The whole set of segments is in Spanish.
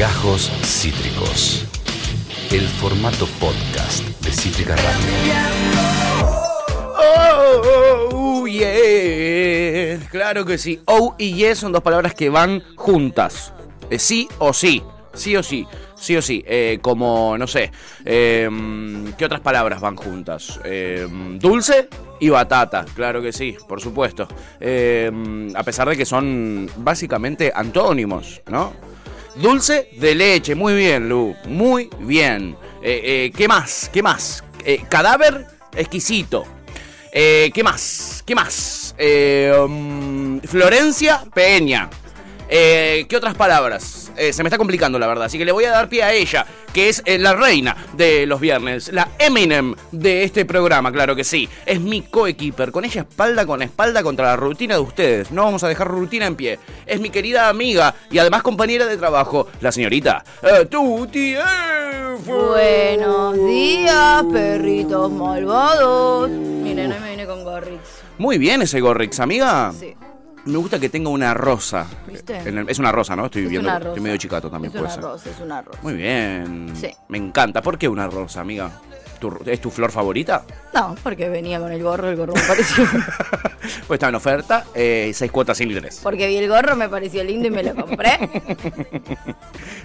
Gajos Cítricos. El formato podcast de Cítrica Radio. Oh, oh, yeah. Claro que sí. Oh y yes son dos palabras que van juntas. Eh, sí o sí. Sí o sí. Sí o sí. Eh, como, no sé. eh, ¿Qué otras palabras van juntas? Eh, dulce y batata. Claro que sí, por supuesto. Eh, a pesar de que son básicamente antónimos, ¿no? Dulce de leche. Muy bien, Lu. Muy bien. Eh, eh, ¿Qué más? ¿Qué más? Eh, cadáver exquisito. ¿Qué más? ¿Qué más? Um, Florencia Peña. Eh, ¿Qué otras palabras? Eh, se me está complicando la verdad, así que le voy a dar pie a ella, que es eh, la reina de los viernes, la Eminem de este programa, claro que sí. Es mi coequiper, con ella espalda con espalda contra la rutina de ustedes. No vamos a dejar rutina en pie. Es mi querida amiga y además compañera de trabajo, la señorita eh, Tuti. Buenos días, perritos malvados. Miren, hoy me vine con Gorrix. Muy bien ese Gorrix, amiga. Sí. Me gusta que tenga una rosa. ¿Viste? El- es una rosa, ¿no? Estoy Es viendo. una Estoy medio chicato también, Es puede una rosa, es una rosa. Muy bien. Sí. Me encanta. ¿Por qué una rosa, amiga? ¿Tu- ¿Es tu flor favorita? No, porque venía con el gorro, el gorro me pareció. Pues está en oferta, eh, seis cuotas sin interés. Porque vi el gorro, me pareció lindo y me lo compré.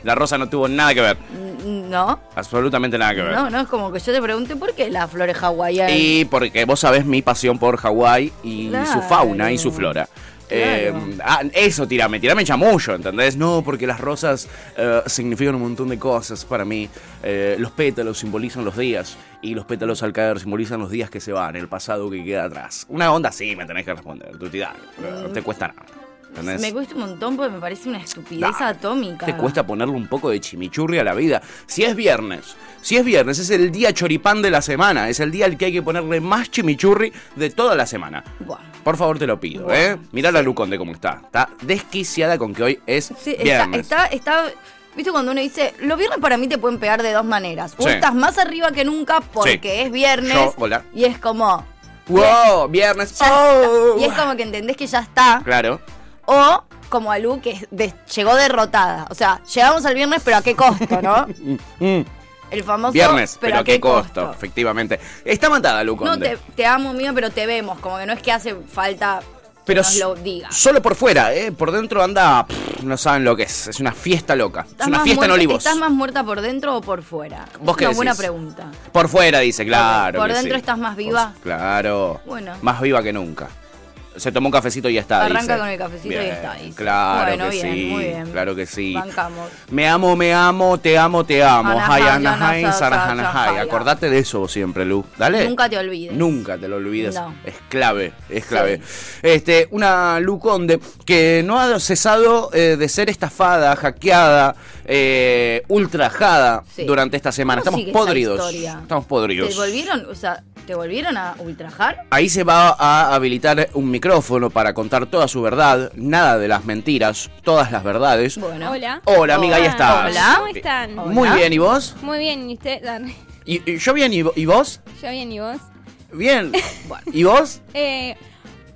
La rosa no tuvo nada que ver. Mm, No, Absolutamente nada que ver. no, no, es como que yo te pregunté por qué las flores hawaianas. Y porque vos sabés mi pasión por Hawái y su fauna y su flora. Eh, ah, eso, tirame, tirame chamullo, ¿entendés? No, porque las rosas eh, significan un montón de cosas para mí. Eh, los pétalos simbolizan los días y los pétalos al caer simbolizan los días que se van, el pasado que queda atrás. Una onda así me tenés que responder, tu no te cuesta nada. ¿Entendés? Me cuesta un montón porque me parece una estupidez Nah, atómica. Te cuesta ponerle un poco de chimichurri a la vida. Si es viernes, si es viernes, es el día choripán de la semana. Es el día al que hay que ponerle más chimichurri de toda la semana. Buah. Por favor, te lo pido, Bueno, ¿eh? Mirá la Luconde cómo está. Está desquiciada con que hoy es Sí, está, viernes. está, está, viste cuando uno dice, los viernes para mí te pueden pegar de dos maneras. O Sí. estás más arriba que nunca porque Sí. es viernes. Yo. Y es como, ¡Wow! Viernes. ¡Oh! está. Y es como que entendés que ya está. Claro. O como a Lu que de- llegó derrotada. O sea, llegamos al viernes, pero a qué costo, ¿no? Mm, El famoso Viernes, pero, a qué costo, efectivamente. Está matada, No, Luconde. te, te amo, mío, pero te vemos. Como que no es que hace falta que Pero nos s- lo diga. solo por fuera, ¿eh? Por dentro anda. pff, no saben lo que es. Es una fiesta loca. Es ¿Estás una fiesta en Olivos. ¿Estás más muerta por dentro o por fuera? ¿Vos es qué una buena pregunta. Por fuera, dice, claro. ¿Por que dentro sí. estás más viva? claro. Bueno. Más viva que nunca. Se tomó un cafecito y ya está. Arranca dice. con el cafecito y Bien, está, dice. Claro Bueno, que bien, sí. muy bien. Claro que sí. Bancamos. Me amo, me amo, te amo, te amo. Hay, sarahanahai. sahaya. Acordate de eso siempre, Lu. Dale. Nunca te olvides. Nunca te lo olvides. No. Es clave, es clave. Este, una Lu Conde que no ha cesado eh, de ser estafada, hackeada, eh, ultrajada Sí. durante esta semana. ¿Cómo Estamos podridos. Estamos podridos. ¿Te volvieron, o sea, te volvieron a ultrajar? Ahí se va a habilitar un micrófono para contar toda su verdad, nada de las mentiras, todas las verdades. Bueno. Hola. Hola, amiga, ahí Hola. estás. Hola. ¿Cómo están? Hola. Muy bien, ¿y vos? Muy bien, ¿y usted? Ah, ¿Y, y yo bien, ¿y, y vos? Yo bien, ¿y vos? Bien. ¿Y vos? Eh,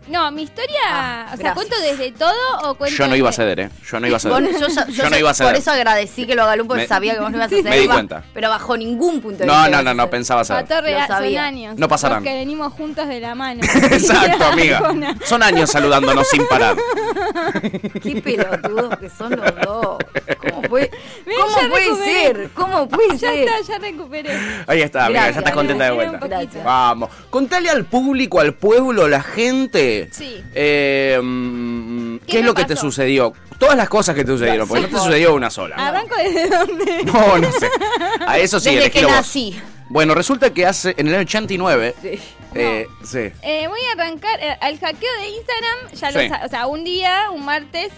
no, mi historia, Ah, o sea, gracias. ¿cuento desde todo o cuento Yo no iba a ceder, ¿eh? Yo no iba a ceder. Yo, ya- yo Yo no ya- iba a ceder. Por eso agradecí que lo haga porque Me- sabía que vos no ibas a hacer. Me di cuenta. Pero bajo ningún punto de No, vista. no, no, no hacer. pensaba A hacer. Torre, Lo son sabía. años. No pasarán. Porque venimos juntos de la mano. Exacto, amiga. Son años saludándonos sin parar. Qué pelotudos que son los dos. ¿Cómo puede, Ven, ¿cómo ya puede ser? ¿Cómo puede Ya ser? está, ya recuperé. Ahí está, amiga, Gracias, ya estás contenta de vuelta. Vamos. Contale al público, al pueblo, la gente. Sí. eh, mm, ¿Qué, ¿Qué es lo que te sucedió? Todas las cosas que te sucedieron, porque no te sucedió una sola. ¿Arranco desde dónde? No, no sé. A eso sí, Desde que vos. nací. Bueno, resulta que hace en el año 89. Sí. eh, sí. Eh, voy a arrancar eh, al hackeo de Instagram. Ya Sí. lo o sea, un día, un martes,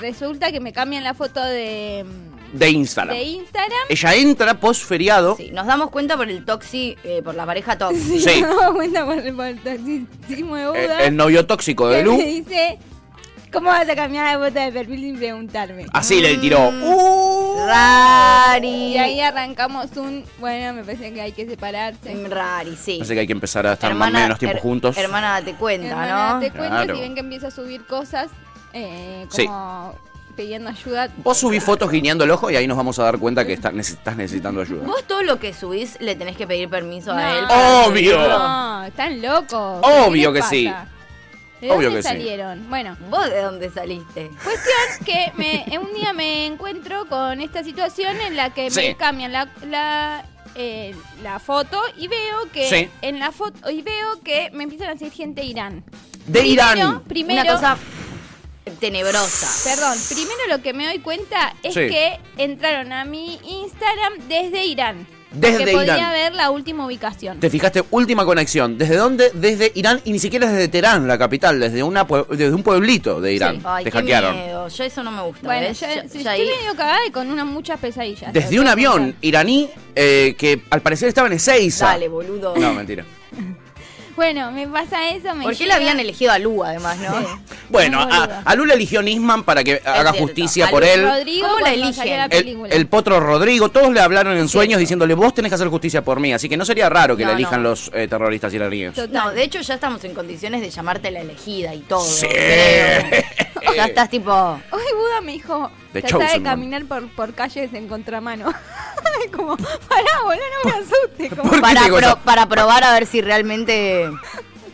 resulta que me cambian la foto de, De Instagram. de Instagram. Ella entra post feriado. Sí, nos damos cuenta por el toxi, eh, por la pareja toxi. Sí. Me doy cuenta por el, por el toxicismo de eh, Buda. el novio tóxico de que Lu. me dice, ¿cómo vas a cambiar la foto de perfil sin preguntarme? Así le tiró. Mm. Uh, Rari. Y ahí arrancamos un, bueno, me parece que hay que separarse. Rari, sí. Así que hay que empezar a estar más menos tiempo her- juntos. Hermana, date cuenta, Hermana, ¿no? te cuento Claro. si ven que empieza a subir cosas, eh, Sí. Pidiendo ayuda. Vos subís fotos guiñando el ojo y ahí nos vamos a dar cuenta que está- neces- estás necesitando ayuda. Vos todo lo que subís le tenés que pedir permiso No. a él. Obvio. No, están locos. Obvio ¿Qué que les sí. pasa? ¿De Obvio dónde que sí. salieron? Bueno, ¿Vos de dónde saliste? cuestión que me, un día me encuentro con esta situación en la que Sí. me cambian la, la, eh, la foto y veo que Sí. en la foto y veo que me empiezan a decir gente de Irán. De Primero- Irán. Primero, Una cosa tenebrosa. Perdón, primero lo que me doy cuenta es Sí. que entraron a mi Instagram desde Irán. Desde que podía Irán. ver la última ubicación. Te fijaste, última conexión. ¿Desde dónde? Desde Irán y ni siquiera desde Teherán, la capital, desde una pue- desde un pueblito de Irán. Ay, Te qué hackearon. miedo. Yo eso no me gusta. Bueno, ¿ves? yo, estoy ahí- medio cagada y con unas muchas pesadillas. Desde un avión iraní eh, que al parecer estaba en Ezeiza. Dale, boludo. No, mentira. Bueno, me pasa eso. Me ¿Por qué le llega- habían elegido a Lu, además, no? Bueno, a, a Lula eligió Nisman para que haga cierto. justicia A por Lu- él. Rodrigo ¿Cómo la eligen? la El, película. el potro Rodrigo, todos le hablaron en sueños diciéndole, vos tenés que hacer justicia por mí, así que no sería raro que No, le elijan no. los eh, terroristas iraníes. No, de hecho ya estamos en condiciones de llamarte la elegida y todo. Sí. creo. Ya estás tipo... Hoy Buda me dijo, The tratá de caminar por, por calles en contramano. como, pará, boludo, no me asustes. Como, ¿Por qué Para, pro- para probar a ver si realmente...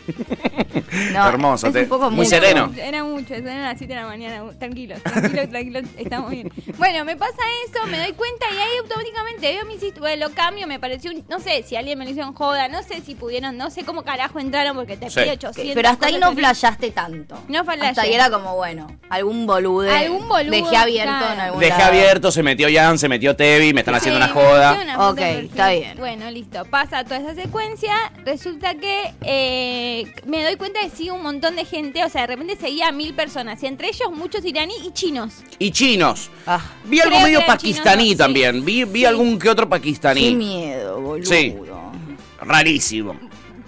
No, Hermoso, es te- un poco muy mucho. sereno. Era mucho, eran las 7 de la mañana. Tranquilo, tranquilo, tranquilo, estamos bien. Bueno, me pasa eso, me doy cuenta y ahí automáticamente veo mi sitio, bueno, lo cambio, me pareció, un- no sé si alguien me lo hizo en joda, no sé si pudieron, no sé cómo carajo entraron porque te Sí. pide 800. Pero hasta ahí no flashaste tanto. No flashé. Hasta ahí era como, bueno, algún boludo. Algún boludo, Dejé abierto claro. en algún Dejé lado. abierto, se metió Jan, se metió Tevi, me están haciendo Sí, una me joda. una Ok, está bien. Bueno, listo. Pasa toda esa secuencia. Resulta que eh, me doy cuenta que sigue un montón de gente. O sea, de repente seguía a mil personas. Y entre ellos muchos iraní y chinos. Y chinos. Ah, Vi algo Creo medio pakistaní chinos, sí. también. Vi, vi Sí. algún que otro qué pakistaní. miedo, boludo. Sí. Rarísimo.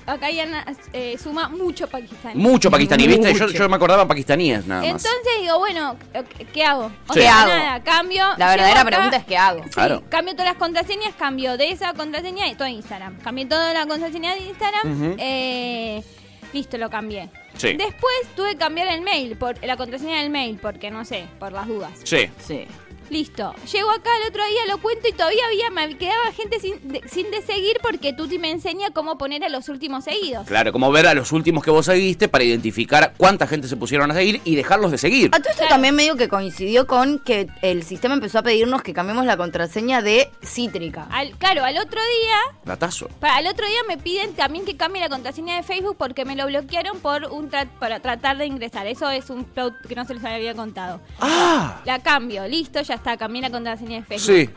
Acá ya eh, suma mucho pakistaní. Mucho pakistaní, ¿viste? Yo, Mucho. yo me acordaba pakistaníes nada más. Entonces digo, bueno, ¿qué hago? O Sí. sea, ¿Qué hago? nada, cambio. La verdadera acá, pregunta es ¿qué hago? Sí, Claro. cambio todas las contraseñas, cambio de esa contraseña y todo Instagram. Cambié toda la contraseña de Instagram. Eh, listo, lo cambié. Sí. Después tuve que cambiar el mail, por la contraseña del mail, porque no sé, por las dudas. Sí. Sí. Listo. Llego acá el otro día, lo cuento y todavía había, me quedaba gente sin de, sin de seguir porque Tuti me enseña cómo poner a los últimos seguidos. Claro, como ver a los últimos que vos seguiste para identificar cuánta gente se pusieron a seguir y dejarlos de seguir. A todo esto Claro. también medio que coincidió con que el sistema empezó a pedirnos que cambiemos la contraseña de Cítrica. Al, claro, al otro día Datazo. Para al otro día me piden también que cambie la contraseña de Facebook porque me lo bloquearon por un tra- para tratar de ingresar. Eso es un plot que no se les había contado. ¡Ah! La cambio, listo, ya está, cambié la contraseña de Facebook. Sí,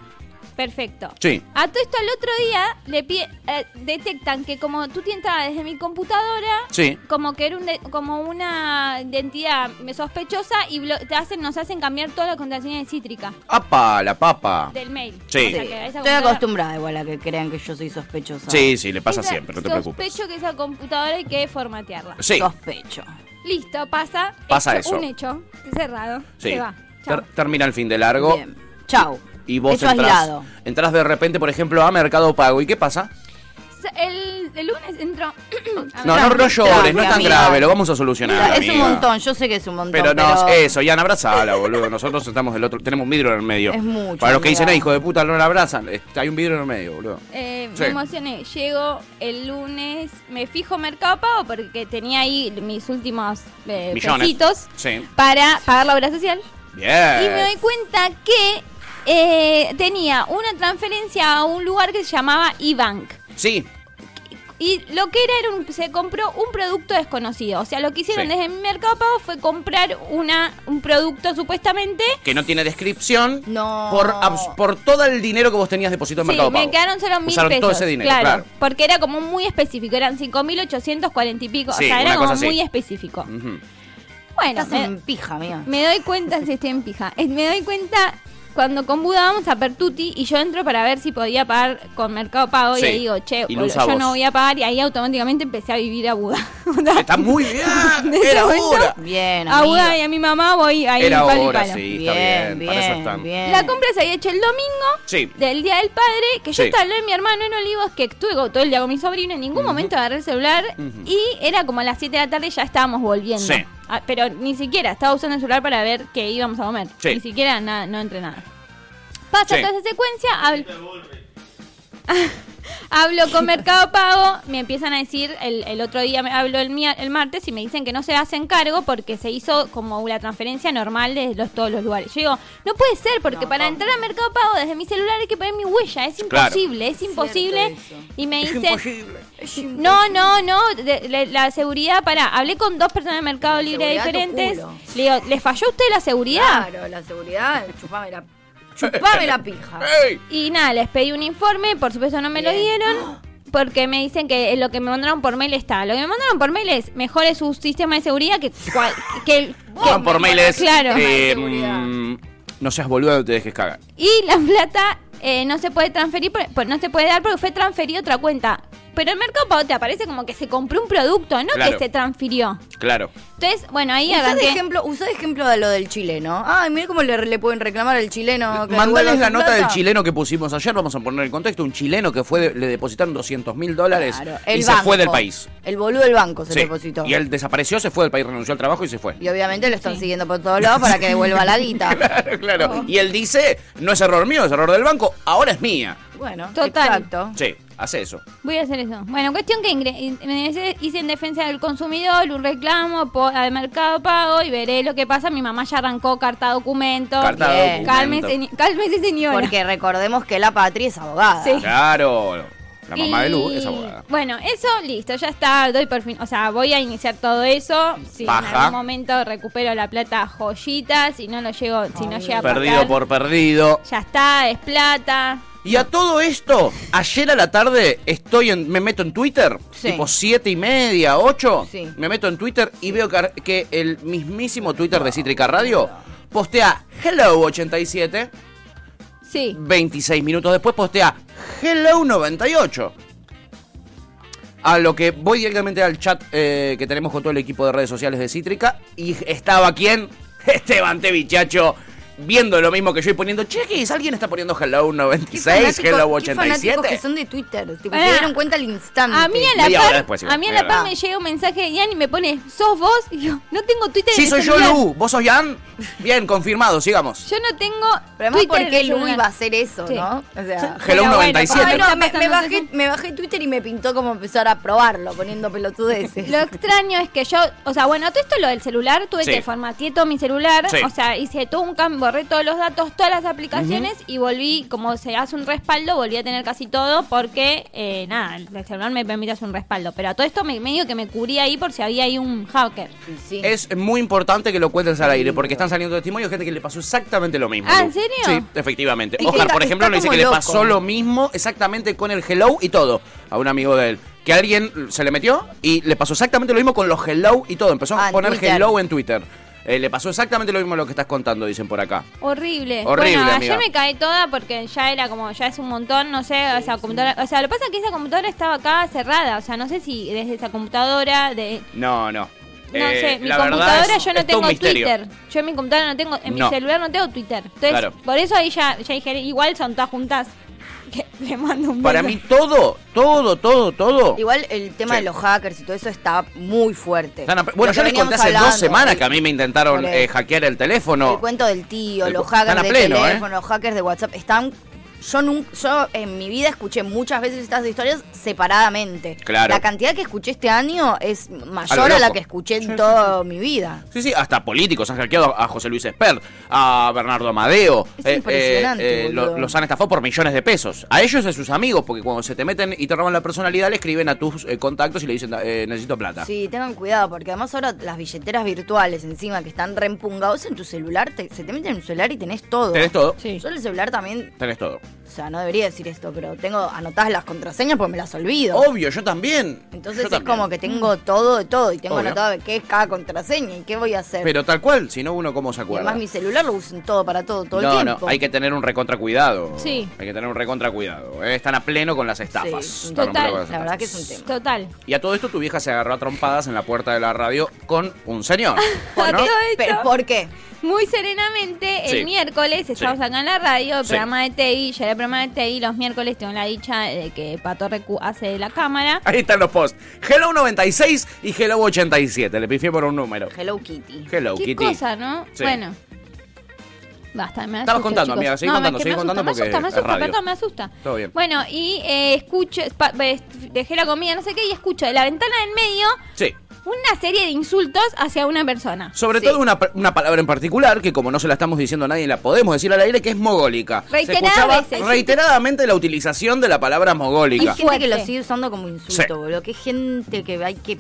Perfecto. sí. A todo esto al otro día le eh, detectan que como tú te entrabas desde mi computadora, Sí. como que era un de- como una identidad sospechosa y te hacen, nos hacen cambiar toda la contraseña de Cítrica ¡Apa! La papa. del mail. Sí. O Sí. sea que esa Estoy computadora- acostumbrada igual a que crean que yo soy sospechosa. Sí, sí, le pasa esa- siempre, no te preocupes. Sospecho que esa computadora hay que formatearla. Sí, Sospecho. Listo, pasa. Pasa hecho, eso. Un hecho cerrado. sí. Se va. Ter- termina el fin de largo Bien. Chau. y vos entras, entras de repente, por ejemplo, a Mercado Pago. ¿Y qué pasa? El, el lunes entró. No, no, no llores, no es tan amiga. grave, lo vamos a Mira, solucionar. es un montón, yo sé que es un montón. Pero Pero, no, eso, Jan, abrazala, boludo. Nosotros estamos del otro, tenemos un vidrio en el medio. Es mucho, Para los que dicen. "Eh, hijo de puta, no la abrazan, hay un vidrio en el medio, boludo. eh, Sí. Me emocioné. Llego el lunes, me fijo Mercado Pago porque tenía ahí mis últimos eh, Millones. pesitos Sí. para pagar la obra social. Bien. Y me doy cuenta que eh, tenía una transferencia a un lugar que se llamaba eBank. Sí, Y lo que era, era un, se compró un producto desconocido. O sea, lo que hicieron Sí. desde mi Mercado Pago fue comprar una, un producto supuestamente. que no tiene descripción. No. Por, por todo el dinero que vos tenías depositado en Sí, Mercado me Pago. quedaron solo mil Usaron pesos. todo ese dinero, claro. Porque era como muy específico. Eran 5.840 y pico. Sí, o sea, era como muy específico. Ujú. Bueno, Estás me, en pija, amiga. me doy cuenta si estoy en pija. Eh, Me doy cuenta cuando con Buda vamos a Pertuti y yo entro para ver si podía pagar con Mercado Pago Sí, y ahí digo, che, y boludo, yo vos. no voy a pagar y ahí automáticamente empecé a vivir a Buda. Está muy bien. ¿De ese Era hora. Bien, a Buda y a mi mamá voy ahí Era palo y hora, palo. sí, Bien, está bien. bien, Para eso están. bien. La compra se había hecho el domingo Sí. del Día del Padre, que yo Sí. estaba hablando de mi hermano en Olivos, que estuve todo el día con mi sobrino, en ningún momento agarré el celular y era como a las 7 de la tarde ya estábamos volviendo. Sí. Ah, pero ni siquiera, estaba usando el celular para ver qué íbamos a comer. Sí. Ni siquiera nada, no entre nada. Pasa Sí. toda esa secuencia, hablo, hablo con Mercado Pago, me empiezan a decir, el, el otro día me hablo el, el martes y me dicen que no se hacen cargo porque se hizo como la transferencia normal de los, todos los lugares. Yo digo, no puede ser porque para entrar a Mercado Pago desde mi celular hay que poner mi huella, es Claro. imposible, es imposible. Y me Es dicen... imposible. No, no, no, de- de- la seguridad, para, hablé con dos personas de Mercado Libre diferentes. Le digo, ¿le falló a usted la seguridad? Claro, la seguridad, chupame la, chupame la pija. ¡Ey! Y nada, les pedí un informe, por supuesto no me lo dieron. Porque me dicen que lo que me mandaron por mail está. Lo que me mandaron por mail es mejore su sistema de seguridad que cual- que, el- que- por mail es. Claro. eh, mm, no seas boludo, no te dejes cagar. Y la plata eh, no se puede transferir, por- no se puede dar porque fue transferido a otra cuenta. Pero el Mercado Pago te aparece como que se compró un producto, no Claro. que se transfirió. Claro. Entonces, bueno, ahí Usá de ejemplo, usá de ejemplo de lo del chileno. Ay, mira cómo le, le pueden reclamar al chileno. que Mandales la nota del chileno que pusimos ayer, vamos a poner en contexto. Un chileno que fue de- le depositaron 200 mil dólares Claro, y se fue del país. El boludo del banco se Sí. depositó. Y él desapareció, se fue del país, renunció al trabajo y se fue. Y obviamente lo están siguiendo por todos lados para que devuelva la guita. Claro, claro. Y él dice, no es error mío, es error del banco, ahora es mía. Bueno, Total. exacto. Sí, hace eso. Voy a hacer eso. Bueno, cuestión que ingre- hice en defensa del consumidor un reclamo al Mercado Pago y veré lo que pasa. Mi mamá ya arrancó carta documento. Carta documento. Cálmese, ni- cálmese, señora. Porque recordemos que la patria es abogada. Sí. Claro. La mamá de Lu es abogada. Bueno, eso listo, ya está, doy por fin, o sea, voy a iniciar todo eso. Si en Paja. algún momento recupero la plata joyita, si no lo llego, si no llega a Perdido por perdido. ya está, es plata. Y a todo esto, ayer a la tarde estoy en, me meto en Twitter, Sí. tipo siete y media, ocho, Sí. me meto en Twitter y veo que, que el mismísimo Twitter de Cítrica Radio postea Hello87, Sí. 26 minutos después postea Hello98. A lo que voy directamente al chat eh, que tenemos con todo el equipo de redes sociales de Cítrica. Y estaba quién? Esteban Tevichacho. Viendo lo mismo que yo y poniendo, cheques, alguien está poniendo Hello Qué 96, fanático- Hello qué fanáticos que 87. son de Twitter. Tipo, se dieron cuenta al instante. A mí a la Media par, después, a mí a la par me llega un mensaje de Ian y me pone, ¿sos vos? Y yo, no tengo Twitter Sí, en soy el yo, celular. Lu. ¿Vos sos Jan? Bien, confirmado, sigamos. Yo no tengo Pero además, Twitter ¿por qué el Lu iba a hacer eso, Sí. no? O sea... Hello Pero bueno, 97. Ay, no, Está me, bajé, me bajé Twitter y me pintó como empezar a probarlo, poniendo pelotudeces. Lo extraño es que yo, o sea, bueno, todo esto lo del celular, tuve Sí. que formateé todo mi celular, Sí. o sea, hice todo un cambio, borré todos los datos, todas las aplicaciones y volví, como se hace un respaldo, volví a tener casi todo porque, eh, nada, el celular me permite hacer un respaldo. Pero a todo esto me medio que me cubrí ahí por si había ahí un hacker. Sí. Es muy importante que lo cuentes al aire porque están saliendo testimonios de gente que le pasó exactamente lo mismo. Ah, Lu. ¿en serio? Sí, efectivamente. Oscar, está- por ejemplo, nos dice que le pasó lo mismo exactamente con el hello y todo a un amigo de él. Que alguien se le metió y le pasó exactamente lo mismo con los hello y todo. Empezó Ah, a en poner Twitter. hello en Twitter. Eh, le pasó exactamente lo mismo lo que estás contando, dicen por acá. Horrible. Horrible, bueno, amiga. ayer me caí toda porque ya era como, ya es un montón, no sé, esa computadora. O sea, lo que pasa es que esa computadora estaba acá cerrada. O sea, no sé si desde esa computadora de. No, no. No Eh, sé, mi la computadora es- yo no tengo. Twitter. Yo en mi computadora no tengo, en No. mi celular no tengo Twitter. Entonces, Claro. por eso ahí ya, ya dije, igual son todas juntas. Que le mando un Para beso. mí todo, todo, todo, todo. Igual el tema Sí. de los hackers y todo eso está muy fuerte. Bueno, yo les conté hace dos semanas el- que a mí me intentaron eh, hackear el teléfono. El cuento del tío, El los hackers de pleno, ¿eh? teléfono, los hackers de WhatsApp, están... Yo, nun- yo en mi vida escuché muchas veces estas historias separadamente. Claro. La cantidad que escuché este año es mayor a, la que escuché Sí, en sí, toda mi vida. Sí, sí, hasta políticos han hackeado a José Luis Esper, a Bernardo Amadeo. Es impresionante, lo- boludo. los han estafado por millones de pesos. A ellos y a sus amigos, porque cuando se te meten y te roban la personalidad, le escriben a tus eh, contactos y le dicen, eh, necesito plata. Sí, tengan cuidado, porque además ahora las billeteras virtuales encima que están reempungados en tu celular, te- se te meten en tu celular y tenés todo. Tenés todo. Sí. Yo en el celular también, Tenés todo. O sea, no debería decir esto, pero tengo anotadas las contraseñas porque me las olvido. Obvio, yo también. Entonces Yo es también. como que tengo todo de todo y tengo Obvio. anotado qué es cada contraseña y qué voy a hacer. Pero tal cual, si no uno cómo se y acuerda. además mi celular lo uso en todo para todo, todo no, el tiempo. no, hay que tener un recontra cuidado. Sí. Hay que tener un recontra cuidado. eh. Están a pleno con las estafas. Sí, total. La verdad que es un tema. Total. Y a todo esto tu vieja se agarró a trompadas en la puerta de la radio con un señor. ¿Por ¿no? ¿Pero por qué? Muy serenamente, Sí. el miércoles, estábamos acá en la radio, el Sí. programa de TI, programa de Teddy. Los miércoles tengo la dicha de que Pato Recu hace de la cámara. Ahí están los posts. Hello 96 y Hello 87. Le pifié por un número. Hello Kitty. Hello, Qué Kitty. cosa, ¿no? Sí. Bueno. Basta, me Estabas contando, chicos. amiga, seguí No, contando, es que seguí me contando asusta, porque me asusta, me es asusta, radio. perdón, me asusta. Todo bien. Bueno, y eh, escucho, pa- dejé la comida, no sé qué, y escucho de la ventana del medio Sí. una serie de insultos hacia una persona. Sobre Sí. todo una, una palabra en particular, que como no se la estamos diciendo a nadie, la podemos decir al aire, que es mogólica. Se Reiteradas escuchaba veces. reiteradamente la utilización de la palabra Hay mogólica. gente que lo sigue usando como insulto, Sí. boludo. Que gente que hay que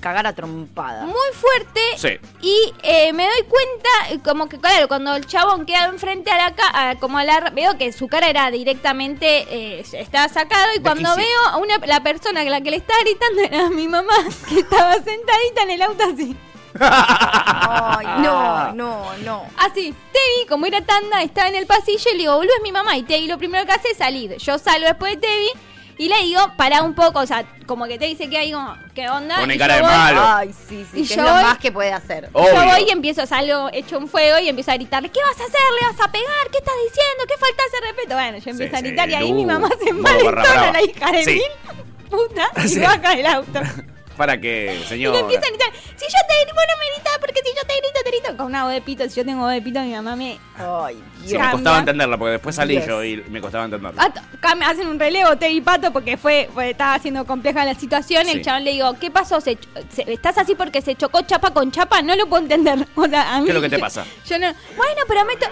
cagar a trompada. Muy fuerte. Sí. Y eh, me doy cuenta, como que, claro, cuando el chabón queda enfrente a la cara, como a la. Veo que su cara era directamente. Eh, estaba sacado. Y cuando veo a una, la persona a la que le estaba gritando era mi mamá, que estaba sentadita en el auto así. Ay, no, no, no. Así, Tevi, como era tanda, estaba en el pasillo y le digo, boludo, es mi mamá. Y Tevi lo primero que hace es salir. Yo salgo después de Tevi y le digo, pará un poco, o sea, como que Tevi se queda ahí como, ¿qué onda? Pone Y cara de voy- malo. Ay, sí, sí. Y que yo es lo voy- más que puede hacer. Obvio. Yo voy y empiezo, salgo hecho un fuego y empiezo a gritarle, ¿qué vas a hacer? ¿Le vas a pegar? ¿Qué estás diciendo? ¿Qué falta de respeto? Bueno, yo empiezo Sí, a gritar sí, y ahí Lu, mi mamá se envalentona, la hija de Sí. mil puta, y Sí. baja del auto. Para que, Y le señor. empieza a gritar, si yo te grito, bueno, me gritas, porque si yo te grito, te grito. Con una voz de pito, si yo tengo voz de pito, mi mamá me... Ay, Sí, Dios. me Cambia. costaba entenderla, porque después salí yo y me costaba entenderla. Cam- hacen un relevo, Teddy y Pato, porque fue, estaba siendo compleja la situación. Sí. El chabón le digo, ¿qué pasó? ¿Se ¿Estás así porque se chocó chapa con chapa? No lo puedo entender. O sea, a mí, ¿Qué es lo que te pasa? Yo no. Bueno, pero me, to-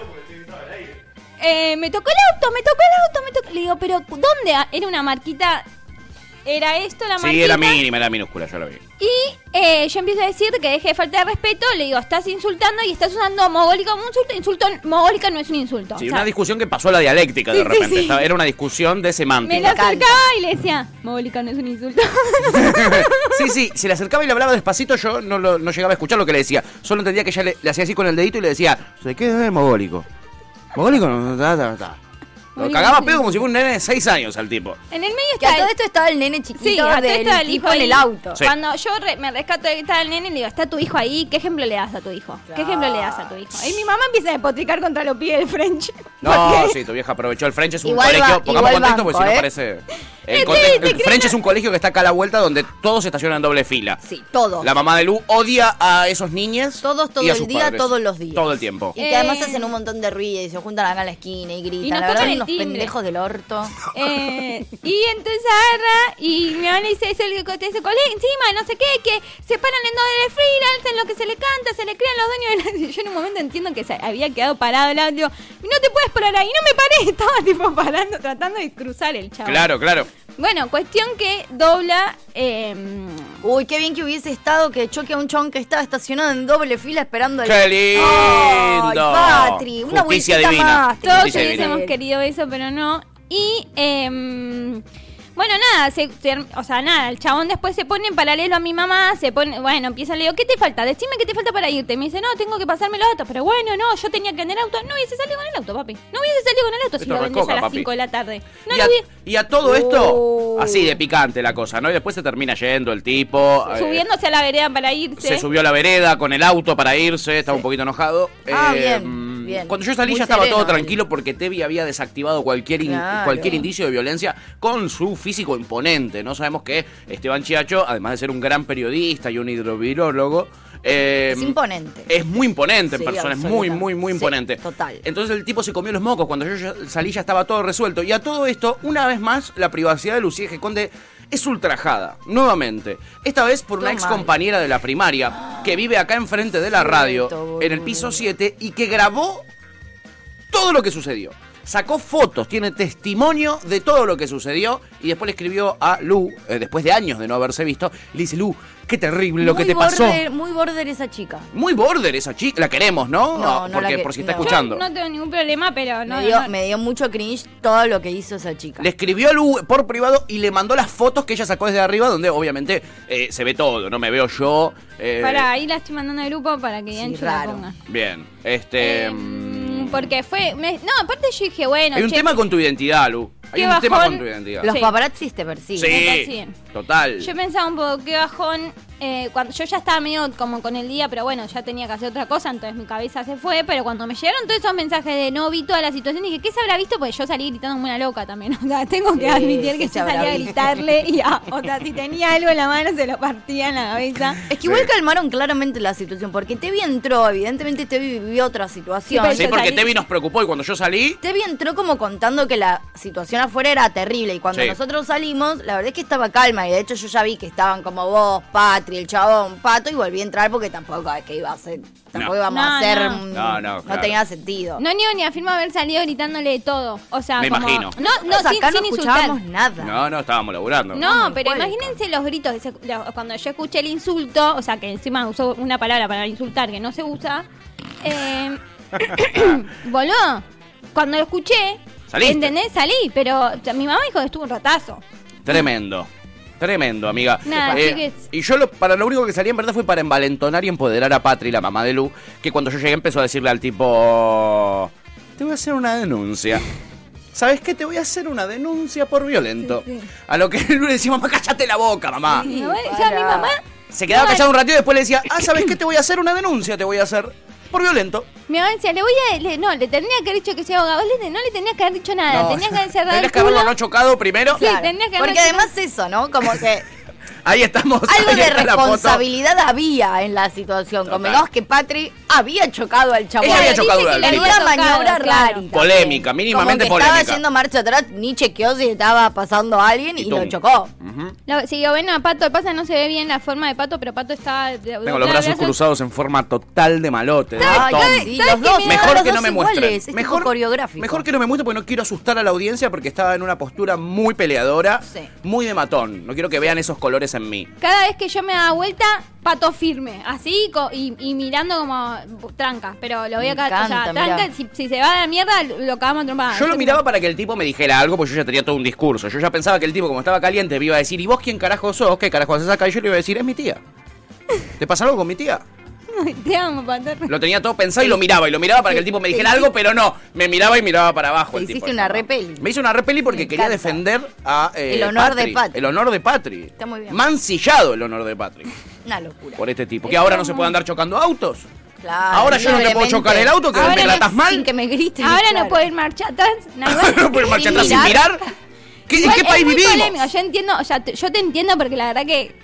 eh, me tocó el auto, me tocó el auto, me tocó. Le digo, ¿pero dónde? Ah, Era una marquita. ¿Era esto la marquita? Sí, era mínima, era minúscula, yo la vi. Y eh, yo empiezo a decir que deje de falta de respeto. Le digo, estás insultando y estás usando mogólica como un insulto. Insulto mogólica no es un insulto. Sí, O sea, una discusión que pasó a la dialéctica de Sí, repente. sí. Era una discusión de me semántica. la acercaba y le decía, mogólica no es un insulto. Sí, sí, se le acercaba y le hablaba despacito, yo no, lo- no llegaba a escuchar lo que le decía. Solo entendía que ella le, le hacía así con el dedito y le decía, ¿de qué es mogólico? Mogólico no, ta, ta, ta. Lo cagaba sí. pedo como si fuera un nene de 6 años al tipo. En el medio Que a está todo esto estaba el nene Sí, chiquito a todo del esto el tipo hijo en ahí. el auto. Sí. Cuando yo re- me rescato de que está el nene, le digo, está tu hijo ahí, ¿qué ejemplo le das a tu hijo? ¿Qué ejemplo le das a tu hijo? Y mi mamá empieza a despotricar contra los pies del French. No, sí, tu vieja aprovechó. El French es un Igual colegio. va- pongamos contexto porque si banco, no ¿eh? parece. El, Sí, French es un colegio que está acá a la vuelta donde todos se estacionan en doble fila. Sí, todos. La mamá de Lu odia a esos niños. Todos, todo y a el día, padres. todos los días. Todo el tiempo. Y que además Eh, hacen un montón de ruido y se juntan acá en la esquina y gritan. Y nos la verdad, unos timbre. pendejos del orto. Eh, y entonces agarra y le dice, es el que te dice, "Colé, encima, no sé qué, que se paran en doble fila, alzan lo que se le canta, se le crean los dueños de la... Yo en un momento entiendo que se había quedado parado el audio. Y no te puedes parar ahí. No me paré, estaba tipo parando, tratando de cruzar el chavo. Claro, claro. Bueno, cuestión que dobla... eh, Uy, qué bien que hubiese estado que choque a un chon que estaba estacionado en doble fila esperando el... ¡Qué lindo! Ay, Patri, una Justicia divina. más. Todos Justicia divina. hubiésemos querido eso, pero no. Y, em, bueno, nada, se, se- o sea, nada, el chabón después se pone en paralelo a mi mamá, se pone, bueno, empieza, le digo, ¿qué te falta? Decime qué te falta para irte. Me dice, no, tengo que pasarme los datos, pero bueno, no, yo tenía que andar en auto. No hubiese salido con el auto, papi. No hubiese salido con el auto si Esto lo es vendés a las papi. 5 de la tarde. No y, lo a, y a todo esto, Oh. así de picante la cosa, ¿no? Y después se termina yendo el tipo. eh, Subiéndose a la vereda para irse. se subió a la vereda con el auto para irse, estaba un poquito enojado. Ah, Eh, bien, bien. Cuando yo salí Muy ya estaba sereno todo tranquilo porque Tevi había desactivado cualquier, in- Claro. cualquier indicio de violencia con su físico imponente. No sabemos que Esteban Chiacho, además de ser un gran periodista y un hidrovirólogo, eh, Es imponente. es muy imponente Sí, en persona, es muy, muy, muy Sí, imponente. total. Entonces el tipo se comió los mocos. Cuando yo salí ya estaba todo resuelto. Y a todo esto, una vez más, la privacidad de Lucía Conde es ultrajada. Nuevamente. Esta vez por una ex compañera de la primaria que vive acá enfrente de la radio, en el piso 7, y que grabó todo lo que sucedió. Sacó fotos, tiene testimonio de todo lo que sucedió y después le escribió a Lu, eh, después de años de no haberse visto, le dice, Lu, qué terrible lo Muy que te pasó. border- Muy border esa chica. Muy border esa chica, la queremos, ¿no? No, no Porque la que- por si está no. Yo escuchando. no tengo ningún problema, pero no... me, dio, no- me dio mucho cringe todo lo que hizo esa chica. Le escribió a Lu por privado y le mandó las fotos que ella sacó desde arriba, donde obviamente eh, se ve todo, no me veo yo. eh, Para ahí la estoy mandando al grupo para que Sí, Yancho la ponga. Bien, este. Em, porque fue... me- no, aparte yo dije, bueno... hay un che, tema con tu identidad, Lu. Hay Qué un tema bajón. con tu identidad. Los Sí. paparazzis te persiguen. sí, total. Yo pensaba un poco, qué bajón eh, cuando yo ya estaba medio como con el día, pero bueno, ya tenía que hacer otra cosa, entonces mi cabeza se fue. Pero cuando me llegaron todos esos mensajes de no vi toda la situación, dije, ¿qué se habrá visto? Pues yo salí gritando como una loca también. O sea, tengo que Sí, admitir que ¿qué yo salí a gritarle y a, o sea, si tenía algo en la mano se lo partía en la cabeza. Es que igual calmaron claramente la situación, porque Tevi entró, evidentemente Tevi vivió otra situación. Sí, porque salí- Tevi nos preocupó y cuando yo salí, Tevi entró como contando que la situación afuera era terrible y cuando Sí. nosotros salimos, la verdad es que estaba calma y de hecho yo ya vi que estaban como vos, Patri, el chabón, Pato y volví a entrar porque tampoco es que iba a ser, tampoco No. íbamos No, a hacer, no. un- No, no, claro. tenía sentido. No niego ni afirmo haber salido gritándole de todo. O sea, Me como. imagino. No, no, Nosotros sin, acá no sin insultar. escuchábamos nada. no, no, estábamos laburando. No, No, pero puede. imagínense los gritos. ese- lo- cuando yo escuché el insulto, o sea, que encima usó una palabra para insultar que no se usa. Eh, boludo, cuando lo escuché, Saliste. ¿entendés? Salí, pero o sea, mi mamá dijo que estuvo un ratazo. Tremendo. Tremendo, amiga. Nada, Eh, y yo lo, para lo único que salí en verdad fue para envalentonar y empoderar a Patri, la mamá de Lu, que cuando yo llegué empezó a decirle al tipo, te voy a hacer una denuncia. ¿Sabes qué? Te voy a hacer una denuncia por violento. Sí, sí. A lo que Lu le decía, mamá, cállate la boca, mamá. Sí. Mi mamá- o sea, mi mamá, Se quedaba callado un ratito y después le decía, ah, ¿sabes qué? Te voy a hacer una denuncia, te voy a hacer por violento. mi mamá decía, le voy a. le- no, le tendría que haber dicho que sea abogado. Le- no le tendría que haber dicho nada. No, Tendría que haber cerrado Tendrías el que haberlo culo. no chocado primero. Sí, tendría que haber Porque hecho- además eso, ¿no? Como que Ahí estamos. algo ahí de responsabilidad había en la situación. Total. Convengamos que Patri había chocado al chabón. Ella había Dice chocado que al había Una maniobra claro. rara. también. Polémica, mínimamente Como que Estaba polémica. haciendo marcha atrás, ni chequeó si estaba pasando a alguien y, Y lo chocó. Ujú. Lo- si lo ven a Pato, pasa no se ve bien la forma de Pato, pero Pato está. de- Tengo los brazos cruzados en forma total de malote. Ay, sí. Mejor que no me muestren. es tipo Mejor, coreográfico. mejor que no me muestren porque no quiero asustar a la audiencia porque estaba en una postura muy peleadora, Sí. muy de matón. No quiero que vean esos colores en mí. Cada vez que yo me daba vuelta, Pato firme, así y, y mirando como tranca. Pero lo voy a Me ca- o sea, tranca, si, si se va a la mierda, lo cagamos a trompadas. Yo lo miraba para que el tipo me dijera algo, porque yo ya tenía todo un discurso. Yo ya pensaba que el tipo, como estaba caliente, me iba a decir, ¿y vos quién carajo sos? ¿Qué carajo haces acá? Y yo le iba a decir, es mi tía. ¿Te pasa algo con mi tía? Te amo, Pato. Lo tenía todo pensado y lo miraba. Y lo miraba para que el tipo me dijera algo, pero no. Me miraba y miraba para abajo. Te el tipo. hiciste una repeli. Me hizo una repeli porque Me quería encanta. defender a. eh, El honor de Patri. El honor de Patri. Está muy bien. Mancillado el honor de Patri. Una locura. Por este tipo. Que ahora no se puede andar chocando autos. Claro, Ahora yo no te puedo libremente. chocar el auto, que Ahora me no- tratas mal. Sin que me grites. Ahora claro. no puedo ir marcha atrás. nada. no puedes marchar atrás sin mirar. mirar. ¿Qué- ¿En Igual qué es país muy vivimos? polémico, Yo entiendo, o sea, te- yo te entiendo porque la verdad que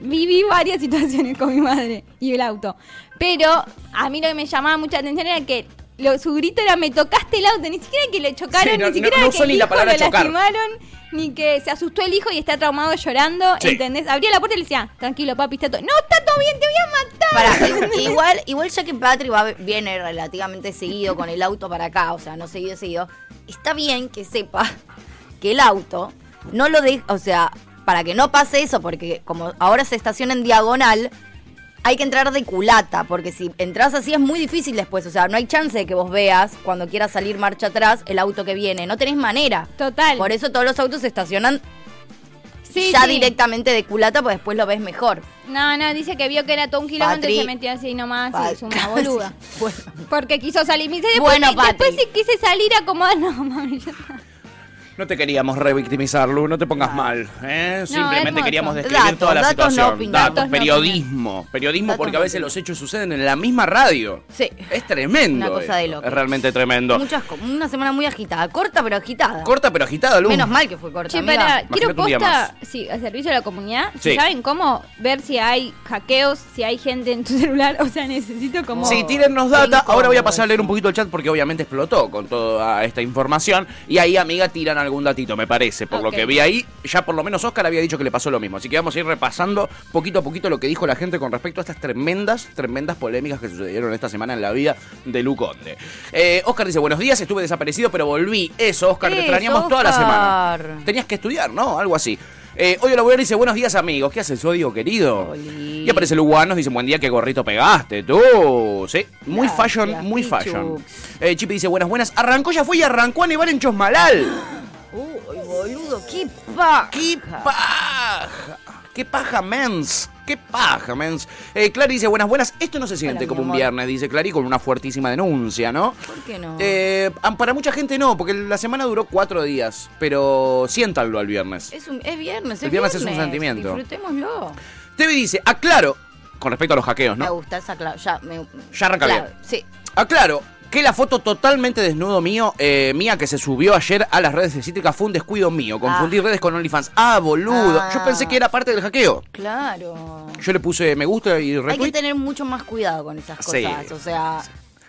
viví varias situaciones con mi madre y el auto. Pero a mí lo que me llamaba mucha atención era que lo- su grito era me tocaste el auto, ni siquiera que le chocaron, Sí, no- ni siquiera no- no que el la hijo palabra lo chocar. lastimaron, ni que se asustó el hijo y está traumado llorando, Sí. ¿entendés? Abría la puerta y le decía, tranquilo papi, está todo... No, está todo bien, te voy a matar. Igual, igual ya que Patri va, viene relativamente seguido con el auto para acá, o sea, no seguido, seguido, está bien que sepa que el auto no lo deja, o sea, para que no pase eso, porque como ahora se estaciona en diagonal, hay que entrar de culata, porque si entras así es muy difícil después, o sea, no hay chance de que vos veas cuando quieras salir marcha atrás el auto que viene, no tenés manera. Total. Por eso todos los autos se estacionan Sí, ya sí. directamente de culata, pues después lo ves mejor. No, no, dice que vio que era todo un kilómetro y se metió así nomás y es una boluda. Bueno. Porque quiso salir. Me dice, después, Bueno, después sí quise salir a acomodar. No, mami, ya está. No te queríamos revictimizar, Lu, no te pongas mal. ¿eh? Simplemente queríamos describir Datos, toda la datos, no situación. datos, Datos, no periodismo. Periodismo Datos, porque a veces los hechos suceden en la misma radio. Sí. Es tremendo. Una cosa de loco. Es realmente tremendo. Muchas, una semana muy agitada, corta pero agitada. Corta pero agitada, Lu. Menos mal que fue corta. Che, amiga. para, quiero posta, sí, al servicio de la comunidad. Sí. ¿Saben cómo ver si hay hackeos, si hay gente en tu celular? O sea, necesito como... Sí, tírennos data. Ahora voy a pasar a leer un poquito el chat porque obviamente explotó con toda esta información. Y ahí, amiga, tiran algún datito, me parece. Por lo que vi ahí, ya por lo menos Oscar había dicho que le pasó lo mismo. Así que vamos a ir repasando poquito a poquito lo que dijo la gente con respecto a estas tremendas, tremendas polémicas que sucedieron esta semana en la vida de Lu Conde. Eh, Oscar dice, buenos días, estuve desaparecido, pero volví. Eso, Oscar, te extrañamos toda la semana. Tenías que estudiar, ¿no? Algo así. Eh, hoy la dice, buenos días amigos, ¿qué haces, odio querido? Oli. Y aparece Luganos, dice, buen día, qué gorrito pegaste, tú. Sí, muy Gracias, fashion, muy fashion. Eh, Chipi dice, buenas, buenas. Arrancó, ya fue y arrancó a nevar en Chosmalal. Uy, boludo, qué pa. ¡Qué paja! ¡Qué paja, mens! ¡Qué paja, mens! Eh, Clary dice, buenas, buenas. Esto no se siente como un viernes, dice Clary, con una fuertísima denuncia, ¿no? ¿Por qué no? Eh, para mucha gente no, porque la semana duró cuatro días, pero siéntanlo al viernes. es, un, es viernes, es El viernes es un sentimiento. Disfrutémoslo. Tevi dice, aclaro, con respecto a los hackeos, Me ¿no? gusta esa clave. Ya, me- Ya arranca claro, bien. Sí. Aclaro que la foto totalmente desnudo mío, eh, mía que se subió ayer a las redes de Cítrica fue un descuido mío. Confundir redes con OnlyFans. Ah, boludo. Ah. Yo pensé que era parte del hackeo. Claro. Yo le puse me gusta y Hay que retweet. tener mucho más cuidado con esas Sí. cosas. O sea,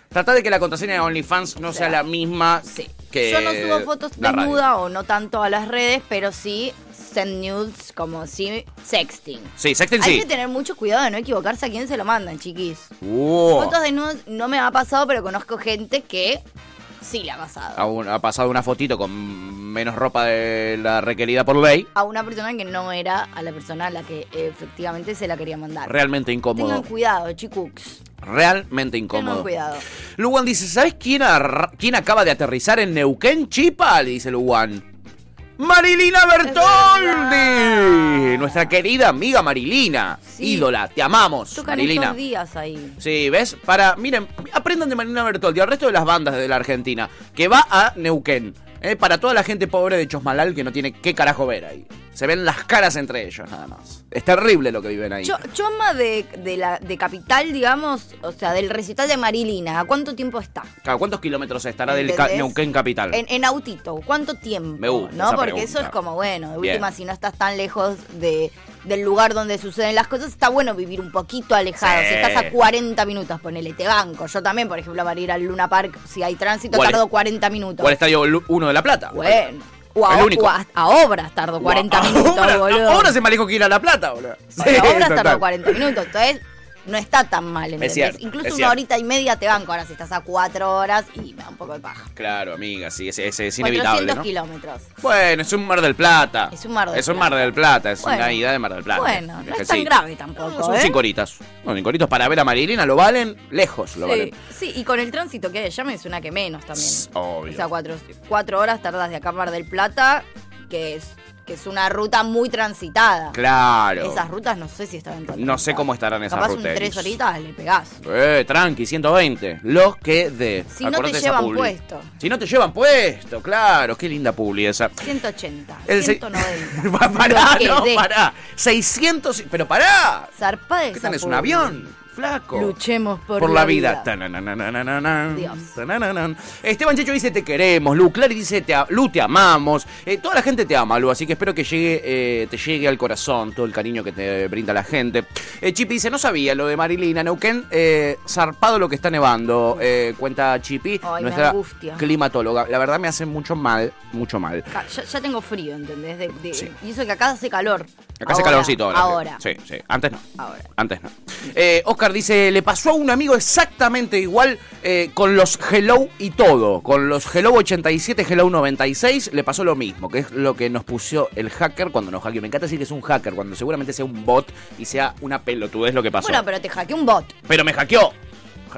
Tratar de que la contraseña de OnlyFans no O sea, sea, la misma sí. que Yo no subo fotos desnuda o no tanto a las redes, pero sí send nudes como sí sexting. Sí, sexting Hay sí. que tener mucho cuidado de no equivocarse a quién se lo mandan, chiquis. Uh, Fotos desnudas no me ha pasado, pero conozco gente que sí le ha pasado. ha, un- ha pasado una fotito con menos ropa de la requerida por ley. A una persona que no era a la persona a la que efectivamente se la quería mandar. Realmente incómodo. Tengan cuidado, chicux. Realmente Tengan incómodo. cuidado. Luwan dice, ¿sabes quién, arra- quién acaba de aterrizar en Neuquén, Chipa? Le dice Luwan. Marilina Bertoldi. Nuestra querida amiga Marilina. Sí. Ídola, te amamos, Tocan Marilina. estos días ahí. Sí, ¿ves? Para, miren, aprendan de Marina Bertoldi, al resto de las bandas de la Argentina, que va a Neuquén. ¿eh? Para toda la gente pobre de Chosmalal que no tiene qué carajo ver ahí. Se ven las caras entre ellos, nada más. Es terrible lo que viven ahí. Cho- Choma de, de, la, de Capital, digamos, o sea, del recital de Marilina, ¿a cuánto tiempo está? Claro, ¿Cuántos kilómetros estará del ca- capital? En, en autito, ¿cuánto tiempo? Me gusta ¿no? esa Porque pregunta. eso es como, bueno, de Bien. última, si no estás tan lejos de, del lugar donde suceden las cosas, está bueno vivir un poquito alejado. Sí. Si estás a 40 minutos, ponele, te banco. Yo también, por ejemplo, para ir al Luna Park, si hay tránsito, tardo 40 minutos. ¿O al estadio 1 de La Plata? Bueno. O a, El único. o a- a obras tardo 40 Guau, minutos, ahora, boludo. Ahora se me alejó que ir a La Plata, boludo. Sí, Sí, obras tardo 40 minutos. Entonces, no está tan mal, ¿entendés? cierto, Incluso es una cierto. horita y media te banco. Ahora, si estás a 4 horas, y me da un poco de paja. Claro, amiga, sí, es, es- es inevitable, 400 ¿no? kilómetros. Bueno, es un Mar del Plata. Es un Mar del Es un Plata. Mar del Plata, es Bueno. una ida de Mar del Plata. Bueno, no es tan sí. grave tampoco, Son ¿eh? cinco horitas. No, cinco horitas para ver a Marilina lo valen lejos, lo Sí, valen. sí, y con el tránsito que hay allá me suena que menos también. Obvio. O sea, cuatro, cuatro horas tardas de acá a Mar del Plata, que es, que es una ruta muy transitada. Claro. Esas rutas no sé si estarán tan No sé cómo estarán esas Capaz rutas. un tres horitas le pegás. Eh, tranqui, 120. Lo que de. Si no te llevan publi. puesto. Si no te llevan puesto, claro. Qué linda publi esa. 180, El se- 190. Pa- pará, no, pará. 600. Pero pará. Zarpada ¿Qué esa tenés? ¿Un avión? Flaco. Luchemos por, por la vida. vida. Dios. Esteban Checho dice te queremos. Lu Clary dice te Lu te amamos. Eh, toda la gente te ama, Lu, así que espero que llegue, eh, te llegue al corazón todo el cariño que te brinda la gente. Eh, Chipi dice, no sabía lo de Marilina Neuquén, eh, zarpado lo que está nevando, eh, cuenta Chipi, Ay, nuestra angustia. climatóloga. La verdad me hace mucho mal, mucho mal. Ya, ya tengo frío, ¿entendés? De- de- Sí. Y eso que acá hace calor. Acá hace calorcito ahora. Ahora. Sí, sí. Antes no. Ahora. Antes no. Eh, Oscar dice, le pasó a un amigo exactamente igual eh, con los Hello y todo. Con los Hello 87, Hello 96, le pasó lo mismo, que es lo que nos puso el hacker cuando nos hackeó. Me encanta decir que es un hacker, cuando seguramente sea un bot y sea una pelotudez lo que pasó. Bueno, pero te hackeó un bot. pero me hackeó.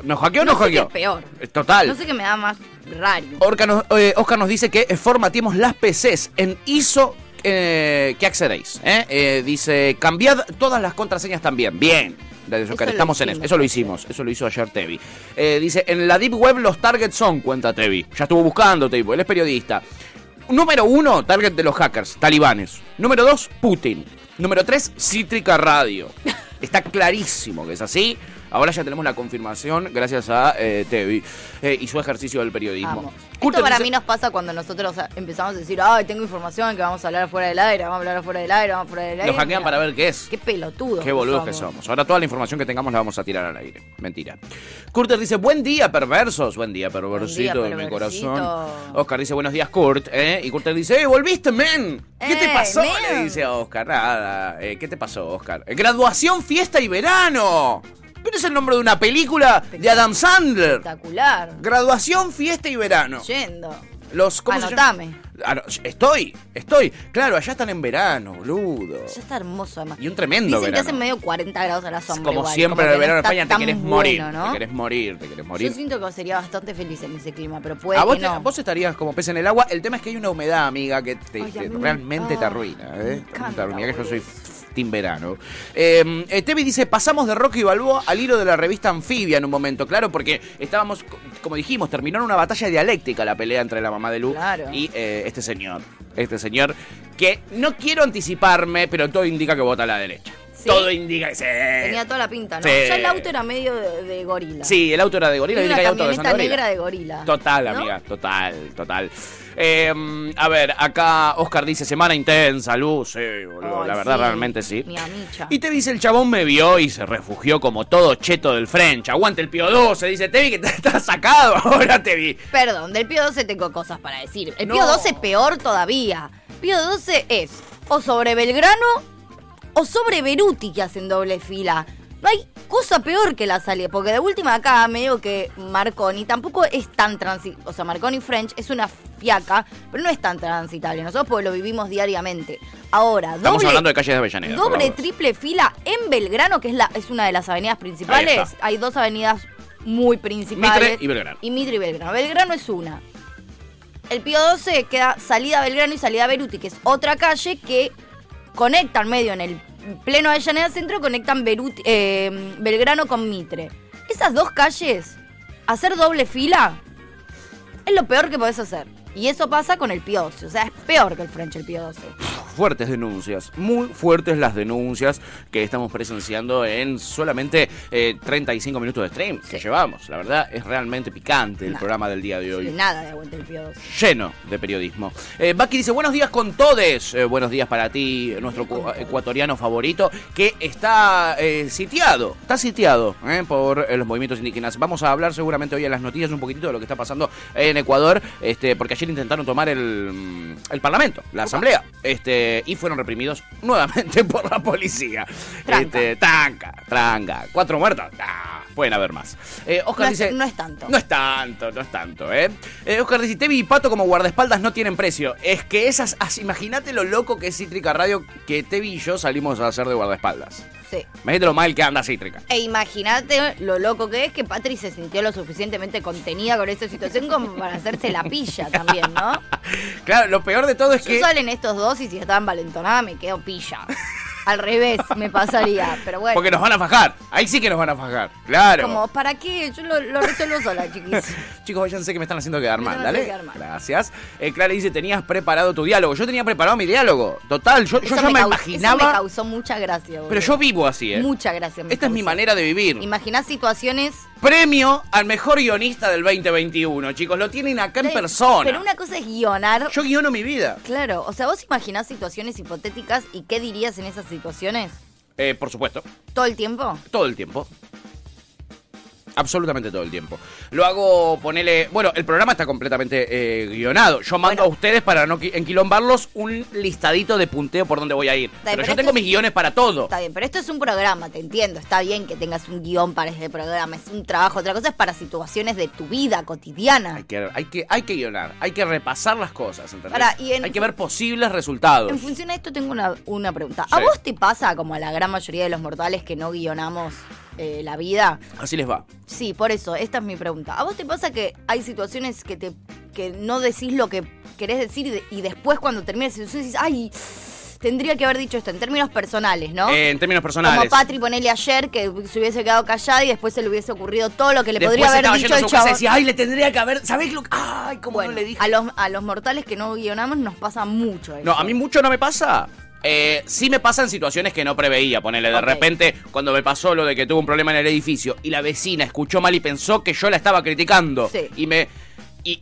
¿Nos hackeó o no, No sé qué hackeó? es peor. Total. No sé qué me da más raro. Oscar nos, eh, Oscar nos dice que formateemos las PCs en ISO eh, que accedéis. ¿eh? Eh, dice, cambiad todas las contraseñas también. Bien. Estamos en eso. Eso lo hicimos. Eso lo hizo ayer Tevi. Eh, dice, en la Deep Web los targets son, cuenta Tevi. Ya estuvo buscando Tevi, él es periodista. Número uno, target de los hackers, talibanes. Número dos, Putin. Número tres, Cítrica Radio. Está clarísimo que es así. Ahora ya tenemos la confirmación gracias a eh, Tevi eh, y su ejercicio del periodismo. Esto para mí nos pasa cuando nosotros empezamos a decir, ay, tengo información que vamos a hablar fuera del aire, vamos a hablar fuera del aire, vamos fuera del aire. Nos hackean Mira, para ver qué es. Qué pelotudos. Qué boludos que somos. Ahora toda la información que tengamos la vamos a tirar al aire. Mentira. Curter dice, buen día, perversos. Buen día, perversito Buen de día, mi perversito. corazón. Oscar dice, buenos días, Kurt. ¿eh? Y Curter dice, ¡eh, volviste, men! ¿Qué te Eh, pasó? Le dice a Oscar. Nada. Eh, ¿Qué te pasó, Oscar? Eh, Graduación, fiesta y verano. Pero es el nombre de una película de Adam Sandler. Espectacular. Graduación, fiesta y verano. Yendo. Los, ¿cómo? Anotame. Ah, estoy, estoy. Claro, allá están en verano, boludo. Ya está hermoso además. Y un tremendo Dicen verano. que hace medio 40 grados a la sombra. Como igual, siempre en que el verano no en España te querés morir. Te querés morir, te querés morir. Yo siento que sería bastante feliz en ese clima, pero puede A vos, que te- no. vos estarías como pez en el agua. El tema es que hay una humedad, amiga, que te- Ay, me- realmente te arruina. me ¿eh? encanta, Te arruina. Que yo soy team verano. Eh, Tevi dice, pasamos de Rocky Balboa al hilo de la revista Anfibia en un momento, claro, porque estábamos, co- como dijimos, terminó en una batalla dialéctica la pelea entre la mamá de Lu Claro. y eh, este señor. Este señor que no quiero anticiparme, pero todo indica que vota a la derecha. ¿Sí? Todo indica que sí. Tenía toda la pinta, ¿no? Sí. Ya el auto era medio de, de gorila. Sí, el auto era de gorila. Viste una camioneta negra de gorila. Total, ¿no? amiga, total, total. Eh, a ver, acá Oscar dice, semana intensa, luz, sí, boludo, Ay, la verdad sí, realmente sí. mi. Y te dice, el chabón me vio y se refugió como todo cheto del French. Aguante el pío 12, dice, te vi que te estás sacado, ahora te vi. Perdón, del Pío 12 tengo cosas para decir. El No. Pío 12 peor todavía. Pío 12 es o sobre Belgrano o sobre Beruti que hacen doble fila. No hay cosa peor que la salida, porque de última acá medio que Marconi tampoco es tan transitable. O sea, Marconi French es una fiaca, pero no es tan transitable. Nosotros porque lo vivimos diariamente. Ahora, Estamos doble, hablando de calles de Avellaneda. doble, triple fila en Belgrano, que es, la, es una de las avenidas principales. Hay dos avenidas muy principales. Mitre y Belgrano. Y Mitre y Belgrano. Belgrano es una. El Pío 12 queda salida Belgrano y salida Beruti, que es otra calle que conectan medio en el pleno Avellaneda Centro, conectan Beruti- eh, Belgrano con Mitre. Esas dos calles, hacer doble fila, es lo peor que podés hacer. Y eso pasa con el Pío 12. O sea, es peor que el French el Pío 12. fuertes denuncias, muy fuertes las denuncias que estamos presenciando en solamente eh, 35 minutos de stream que llevamos. La verdad es realmente picante el programa del día de hoy. nada de aguante el Pío 12. Lleno de periodismo. Eh, Baki dice, buenos días con todes. Eh, buenos días para ti, nuestro cu- ecuatoriano favorito, que está eh, sitiado, está sitiado eh, por los movimientos indígenas. Vamos a hablar seguramente hoy en las noticias un poquitito de lo que está pasando en Ecuador, este, porque ayer intentaron tomar el, el Parlamento, la Asamblea, este, y fueron reprimidos nuevamente por la policía. Tranca. Este, tranca, tranca. Cuatro muertos. Ah, pueden haber más. Eh, Oscar No es- dice... no es tanto. No es tanto, no es tanto, ¿eh? eh Oscar dice, Tevi y Pato como guardaespaldas no tienen precio. Es que esas... as- Imagínate lo loco que es Cítrica Radio que Tevi y yo salimos a hacer de guardaespaldas. Sí. Imagínate lo mal que anda Cítrica. E imagínate lo loco que es que Patri se sintió lo suficientemente contenida con esta situación como para hacerse la pilla también, ¿no? Claro, lo peor de todo es Yo que... salen estos dos y si estaban valentonada me quedo pilla. Al revés me pasaría, pero bueno. Porque nos van a fajar. Ahí sí que nos van a fajar. Claro. Como, ¿para qué? Yo lo, lo resuelvo sola, chiquis. Chicos, váyanse que me están haciendo quedar mal, dale. quedar mal. Gracias. Eh, Clara dice, tenías preparado tu diálogo. Yo tenía preparado mi diálogo. Total, yo, yo ya me, imaginaba... Eso me causó mucha gracia, boludo. pero yo vivo así, ¿eh? Mucha gracia. Esta es mi manera de vivir. Imaginás situaciones... Premio al mejor guionista del 2021, chicos. Lo tienen acá en persona. Pero una cosa es guionar... Yo guiono mi vida. Claro, o sea, vos imaginás situaciones hipotéticas y qué dirías en esas situaciones Eh, por supuesto, todo el tiempo. todo el tiempo. Absolutamente todo el tiempo. Lo hago, ponele. Bueno, el programa está completamente eh, guionado. Yo mando Bueno. a ustedes para no qui- enquilombarlos un listadito de punteo por donde voy a ir. pero yo tengo es- mis guiones para todo. Está bien, pero esto es un programa, te entiendo. Está bien que tengas un guion para este programa, es un trabajo. Otra cosa es para situaciones de tu vida cotidiana. Hay que, hay, que, hay que guionar, hay que repasar las cosas, ¿entendés? Pará, y en- Hay que ver posibles resultados. En función a esto tengo una, una pregunta. Sí. ¿A vos te pasa, como a la gran mayoría de los mortales, que no guionamos eh, la vida? Así les va. Sí, por eso, esta es mi pregunta. ¿A vos te pasa que hay situaciones que te que no decís lo que querés decir y, de- y después cuando termina la situación decís, ay, tendría que haber dicho esto en términos personales, ¿no? Eh, en términos personales. Como Patri ponele ayer que se hubiese quedado callada y después se le hubiese ocurrido todo lo que le Después podría haber dicho el decía, ay, le tendría que haber. ¿Sabés lo que.? Ay, cómo Bueno, no le dije. a los, a los mortales que no guionamos nos pasa mucho eso. No, a mí mucho no me pasa. Eh, sí me pasa en situaciones que no preveía. Ponele, de repente, cuando me pasó lo de que tuve un problema en el edificio y la vecina escuchó mal y pensó que yo la estaba criticando. Sí. Y me. Y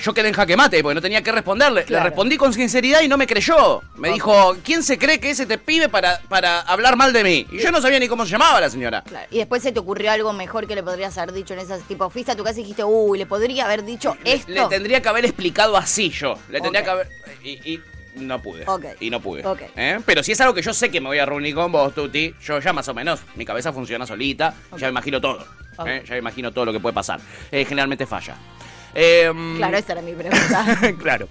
yo quedé en jaque mate porque no tenía que responderle. Claro. Le respondí con sinceridad y no me creyó. Me dijo, ¿quién se cree que ese te pibe para, para hablar mal de mí? Y yo no sabía ni cómo se llamaba la señora. Claro. Y después se te ocurrió algo mejor que le podrías haber dicho en esas tipo, fuiste a tu casa y dijiste, uy, le podría haber dicho esto. Le, tendría que haber explicado así yo. Le tendría que haber. Y, y no pude. Y no pude. ¿Eh? Pero si es algo que yo sé que me voy a reunir con vos, Tuti, yo ya más o menos, mi cabeza funciona solita, ya me imagino todo. ¿eh? Ya me imagino todo lo que puede pasar. Eh, generalmente falla. Em, Claro, esa era mi pregunta. claro.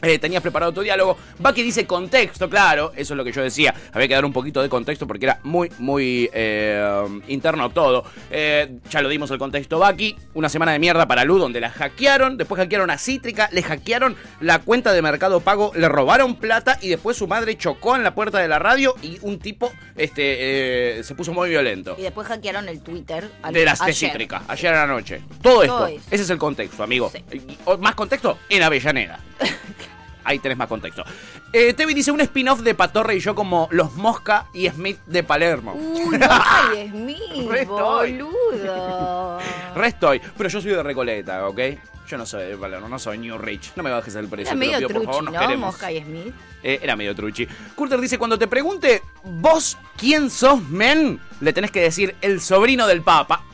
Eh, tenías preparado tu diálogo. Baki dice contexto, claro. Eso es lo que yo decía. Había que dar un poquito de contexto porque era muy, muy eh, interno todo. Eh, ya lo dimos el contexto, Baki. Una semana de mierda para Lu, donde la hackearon. Después hackearon a Cítrica. Le hackearon la cuenta de Mercado Pago. Le robaron plata. Y después su madre chocó en la puerta de la radio. Y un tipo este, se puso muy violento. y después hackearon el Twitter. al- De las de. Cítrica, ayer a la noche. Todo esto, eso. ese es el contexto, amigo. Sí. Y- o más contexto, en Avellaneda. ahí tenés más contexto. Eh, Tevi dice un spin-off de Patorre y yo como los Mosca y Smith de Palermo. Uy, ay, es mío, Re estoy. boludo. Re estoy, pero yo soy de Recoleta, ¿ok? Yo no soy de Palermo, no soy New Rich. No me bajes el precio. Era medio pido, por favor, ¿no? queremos. Mosca y Smith. Eh, era medio truchi. Curter dice, cuando te pregunte, vos quién sos, men, le tenés que decir el sobrino del Papa.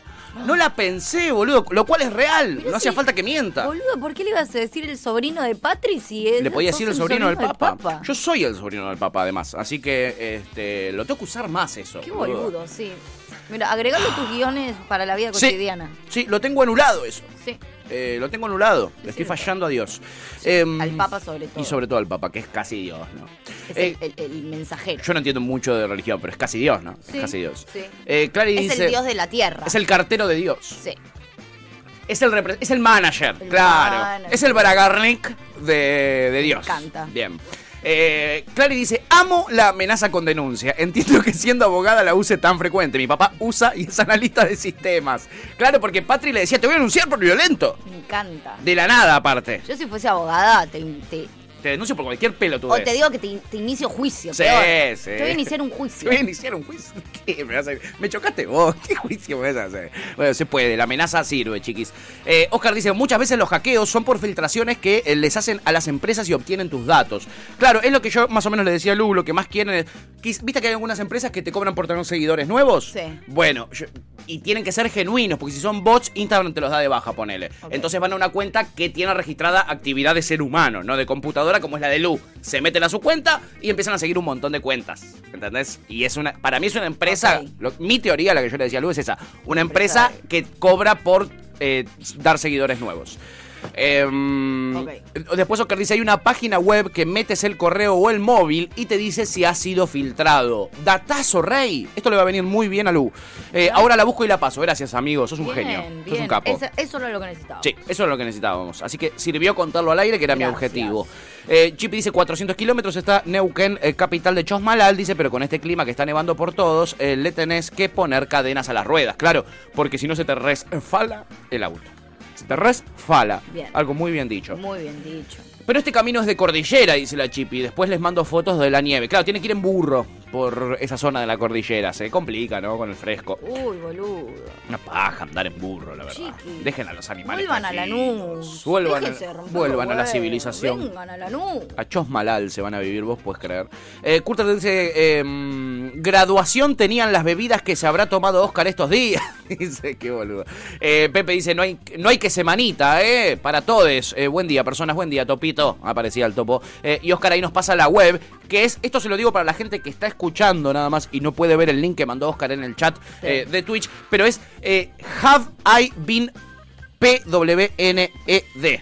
No la pensé, boludo, lo cual es real. Pero no hacía falta que mienta. Boludo, ¿por qué le ibas a decir el sobrino de Patri si él Le podía decir el sobrino del del Papa. Yo soy el sobrino del Papa, además. Así que este, lo tengo que usar más eso. Qué boludo, sí. Mira, agregando tus guiones para la vida Sí. cotidiana. Sí, lo tengo anulado eso. Sí. Eh, lo tengo anulado. Le estoy fallando a Dios. Em, al Papa sobre todo. Y sobre todo al Papa, que es casi Dios, ¿no? Es Eh, el, el- el mensajero. yo no entiendo mucho de religión, pero es casi Dios, ¿no? Sí, es casi Dios. sí. Eh, Clary es dice, el dios de la tierra. es el cartero de Dios. Sí. Es el, es el manager, El claro. manager. Es el Baragarnik de, de Dios. encanta. Bien. Eh, Clary dice, amo la amenaza con denuncia. Entiendo que siendo abogada la use tan frecuente. Mi papá usa y es analista de sistemas. Claro, porque Patri le decía, te voy a denunciar por violento. Me encanta. De la nada, aparte. Yo si fuese abogada, te, te- Te denuncio por cualquier pelo tú o te digo que te, te inicio juicio. Sí, peor. sí. Te voy a iniciar un Te juicio. voy a iniciar un juicio. ¿Qué me vas a Me chocaste vos. ¿Qué juicio me vas a hacer? Bueno, se puede. La amenaza sirve, chiquis. Eh, Oscar dice, muchas veces los hackeos son por filtraciones que eh, les hacen a las empresas y obtienen tus datos. Claro, es lo que yo más o menos le decía a Lu, lo que más quieren es... ¿Viste que hay algunas empresas que te cobran por tener seguidores nuevos? Sí. Bueno, yo- y tienen que ser genuinos, porque si son bots, Instagram te los da de baja, ponele. Entonces van a una cuenta que tiene registrada actividad de ser humano, no de computadora como es la de Lu. Se meten a su cuenta y empiezan a seguir un montón de cuentas. ¿Entendés? Y es una. Para mí es una empresa. Lo- mi teoría, la que yo le decía a Lu, es esa. Una empresa que cobra por eh, dar seguidores nuevos. Em. Después Oscar dice, hay una página web que metes el correo o el móvil y te dice si ha sido filtrado. Datazo, rey. Esto le va a venir muy bien a Lu. Eh, ahora la busco y la paso. Gracias, amigo. Sos un Bien, genio. Sos bien. un capo. Eso, eso era lo que necesitaba. Sí, eso es lo que necesitábamos. Así que sirvió contarlo al aire, que era mi objetivo. Eh, Chippy dice 400 kilómetros, está Neuquén, eh, capital de Chosmalal. Dice, pero con este clima que está nevando por todos, eh, le tenés que poner cadenas a las ruedas. Claro, porque si no se te resfala el auto. Resfala. Bien. Algo muy bien dicho. Muy bien dicho. Pero este camino es de cordillera, dice la Chippy. Después les mando fotos de la nieve. Claro, tiene que ir en burro por esa zona de la cordillera. Se complica, ¿no? Con el fresco. Uy, boludo. Una paja andar en burro, la verdad. Chiqui. Dejen a los animales. Vuelvan a tranquilos. Lanús. Vuelvan, Déjense a, romper vuelvan a la civilización. Vengan a Lanús. A Chosmalal se van a vivir, vos puedes creer. Eh, dice, em, graduación tenían las bebidas que se habrá tomado Oscar estos días. dice, qué boludo. Eh, Pepe dice, no hay, no hay que semanita, eh, para todos. Eh, buen día, personas, buen día, Topito. Aparecía el topo. Eh, y Oscar ahí nos pasa la web, que es, esto se lo digo para la gente que está escuchando nada más y no puede ver el link que mandó Oscar en el chat eh, de Twitch, pero es eh, Have I Been P-W-N-E-D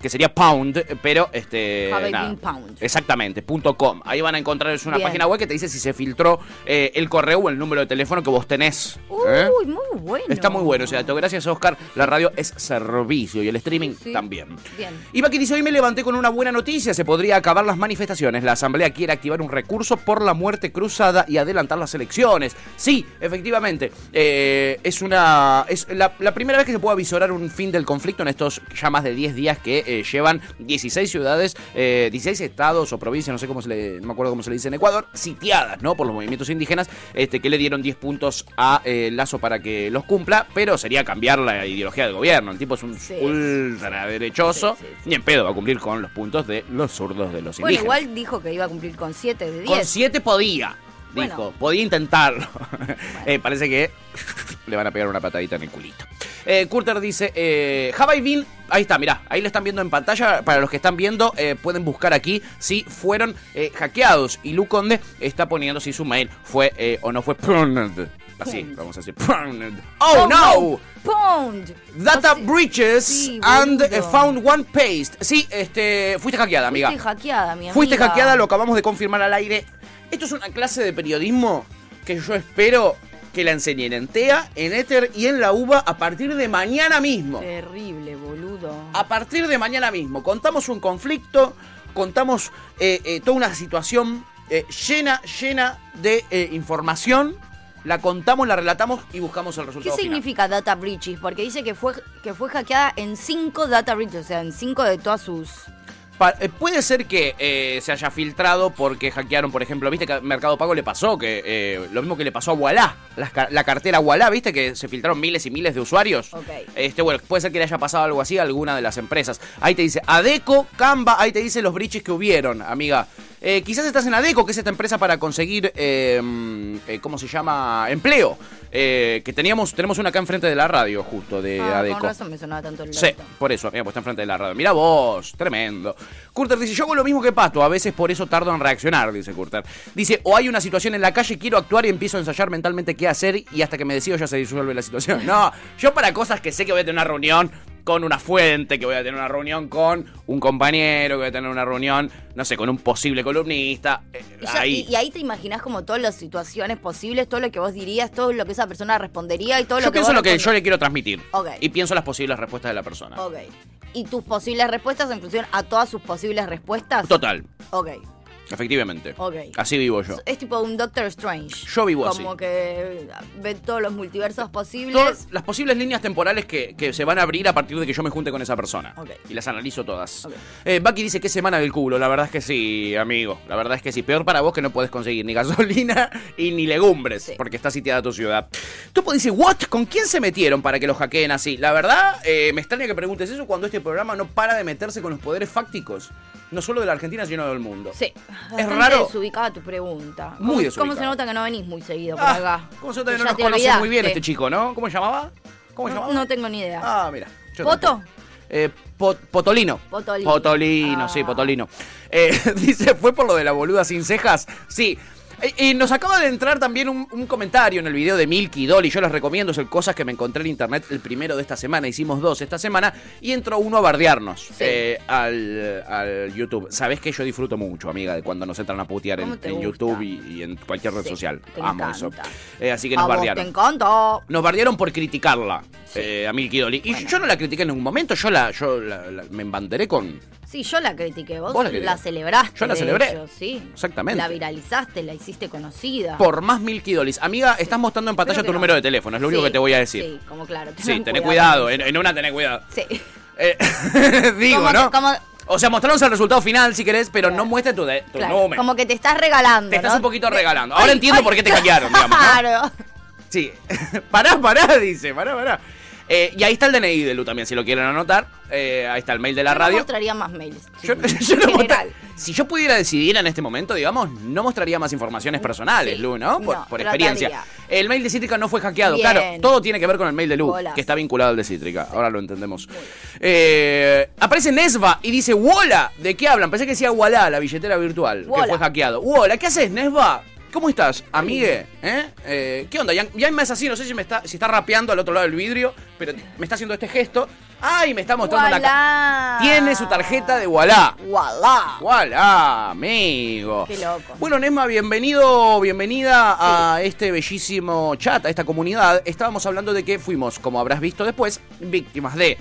que sería pound, pero este. Nada. pound. Exactamente, punto .com. Ahí van a encontrar es una Bien. página web que te dice si se filtró eh, el correo o el número de teléfono que vos tenés. ¿eh? Uy, muy bueno. Está muy bueno ese dato. Gracias, Oscar. La radio es servicio y el streaming sí. también. Bien. Iba que dice, hoy me levanté con una buena noticia. Se podría acabar las manifestaciones. La Asamblea quiere activar un recurso por la muerte cruzada y adelantar las elecciones. Sí, efectivamente. eh, es una es la, la primera vez que se puede avisorar un fin del conflicto en estos ya más de 10 días que eh, llevan 16 ciudades, eh, 16 estados o provincias, no sé cómo se le, no me acuerdo cómo se le dice en Ecuador, sitiadas, ¿no? Por los movimientos indígenas, este, que le dieron 10 puntos a eh, Lazo para que los cumpla, pero sería cambiar la ideología del gobierno. El tipo es un Sí. sí, sí. ni en pedo va a cumplir con los puntos de los zurdos de los Bueno, indígenas. igual dijo que iba a cumplir con 7 de 10. Con 7 podía. Bueno. Dijo, podía intentarlo. Eh, parece que le van a pegar una patadita en el culito. Eh, Curter dice, eh, Have I been- Ahí está, mirá, ahí lo están viendo en pantalla. Para los que están viendo, eh, pueden buscar aquí si fueron eh, hackeados. Y Lu Conde está poniendo si su mail fue o no fue. Así, vamos a decir. pruned. Oh, no! Pound. Data No sé. breaches Sí, and found one paste. Sí, este, fuiste hackeada, amiga. Fuiste hackeada, mi amiga. Fuiste hackeada, lo acabamos de confirmar al aire. Esto es una clase de periodismo que yo espero que la enseñen en TEA, en Ether y en la UBA a partir de mañana mismo. Terrible, boludo. A partir de mañana mismo. Contamos un conflicto, contamos eh, eh, toda una situación eh, llena, llena de información. La contamos, la relatamos y buscamos el ¿Qué resultado final. significa data breaches? Porque dice que fue que fue hackeada en 5 data breaches, o sea, en 5 de todas sus puede ser que eh, se haya filtrado porque hackearon, por ejemplo, viste que a Mercado Pago le pasó, que eh, lo mismo que le pasó a Wallah, la cartera Wallah, viste que se filtraron miles y miles de usuarios. Ok. Este, bueno, puede ser que le haya pasado algo así a alguna de las empresas. Ahí te dice Adeco, Canva, ahí te dice los briches que hubieron, amiga. Eh, quizás estás en Adeco, que es esta empresa para conseguir, eh, eh, ¿cómo se llama? Empleo. Eh, que teníamos, tenemos una acá enfrente de la radio, justo, de Ah, Adeco. con razón me sonaba tanto el Sí, por eso, mira, pues está enfrente de la radio. Mira vos, tremendo. Curter dice, yo hago lo mismo que Pato, a veces por eso tardo en reaccionar, dice Curter. Dice, o hay una situación en la calle, quiero actuar y empiezo a ensayar mentalmente qué hacer y hasta que me decido ya se disuelve la situación. No, yo para cosas que sé que voy a tener una reunión con una fuente, que voy a tener una reunión con un compañero, que voy a tener una reunión, no sé, con un posible columnista. eh, Y, ya- ahí. y- y ahí te imaginás como todas las situaciones posibles, todo lo que vos dirías, todo lo que esa persona respondería y todo yo lo que pienso vos lo que yo le quiero transmitir. Ok. Y pienso las posibles respuestas de la persona. Ok. ¿Y tus posibles respuestas en función a todas sus posibles respuestas? Total, Ok. Efectivamente. Así vivo yo. Es tipo un Doctor Strange. Yo vivo así. Como que ve todos los multiversos posibles. Todas las posibles líneas temporales que, que se van a abrir a partir de que yo me junte con esa persona. Ok. Y las analizo todas. Ok. Eh, Bucky dice que semana del culo. La verdad es que sí, amigo. La verdad es que sí. Peor para vos que no podés conseguir ni gasolina y ni legumbres. Sí. Porque está sitiada tu ciudad. Topo dice, ¿what? ¿Con quién se metieron para que los hackeen así? La verdad, eh, me extraña que preguntes eso cuando este programa no para de meterse con los poderes fácticos. No solo de la Argentina, sino del mundo. Sí. Bastante raro. desubicada tu pregunta. Muy ¿Cómo- desubicada. ¿Cómo se nota que no venís muy seguido por Ah, acá? ¿Cómo se nota que Que no nos te conoce muy bien este chico, no? ¿Cómo se llamaba? ¿Cómo se No, llamaba? no tengo ni idea. Ah, mira. yo ¿Poto? Eh, Po- Potolino. Potolino. Potolino, Ah. sí, Potolino. Eh, dice, ¿fue por lo de la boluda sin cejas? Sí. Eh, Y nos acaba de entrar también un, un comentario en el video de Milky Dolly. Yo les recomiendo, el cosas que me encontré en internet el primero de esta semana. Hicimos dos esta semana y entró uno a bardearnos eh, al, al YouTube. Sabés que yo disfruto mucho, amiga, de cuando nos entran a putear en. YouTube y, y en cualquier red Sí, social. Amo encanta. eso. Eh, así que A nos vos bardearon. te encantó. Nos bardearon por criticarla Sí. eh, a Milky Dolly. Y Bueno. yo no la critiqué en ningún momento, yo la, yo la- la- me embanderé con. Sí, yo la critiqué. Vos, Vos la celebraste. Yo la celebré. hecho, sí. Exactamente. La viralizaste, la hiciste conocida. Por más Milky Dollys. Amiga, estás mostrando en pantalla tu no. número de teléfono, es lo único Sí, que te voy a decir. Sí, como claro. Sí, tengan tené cuidado, en, una tené cuidado. Sí. Eh, digo, Como ¿no? que- como- O sea, mostrarnos el resultado final si querés, pero no muestre tu, de- tu claro, número. como que te estás regalando. Te estás un poquito regalando. Ahora entiendo por qué te hackearon, digamos, ¿no? Claro. Sí. pará, pará, dice, pará, pará. Eh, y ahí está el DNI de Lu también, si lo quieren anotar. Eh, ahí está el mail de la Yo no radio. mostraría más mails. Yo, no mostra- si yo pudiera decidir en este momento, digamos, no mostraría más informaciones personales, Sí, Lu, ¿no? Por, no, por trataría. experiencia. El mail de Cítrica no fue hackeado, Bien. claro. Todo tiene que ver con el mail de Lu, que está vinculado al de Cítrica. Ahora lo entendemos. Eh, aparece Nesva y dice, Wola, ¿de qué hablan? Pensé que decía Walla, la billetera virtual, que Wola. fue hackeado. Wola, ¿qué haces, Nesva? ¿Cómo estás, amigue? ¿Eh? Eh, ¿Qué onda? Ya, ya me es así, no sé si me está, si está rapeando al otro lado del vidrio, pero me está haciendo este gesto. ¡Ay! Me está mostrando la. Tiene su tarjeta de Wallah. Wallah. ¡Voilà, amigo! Qué loco. Bueno, Nesma, bienvenido, bienvenida a este bellísimo chat, a esta comunidad. Estábamos hablando de que fuimos, como habrás visto después, víctimas de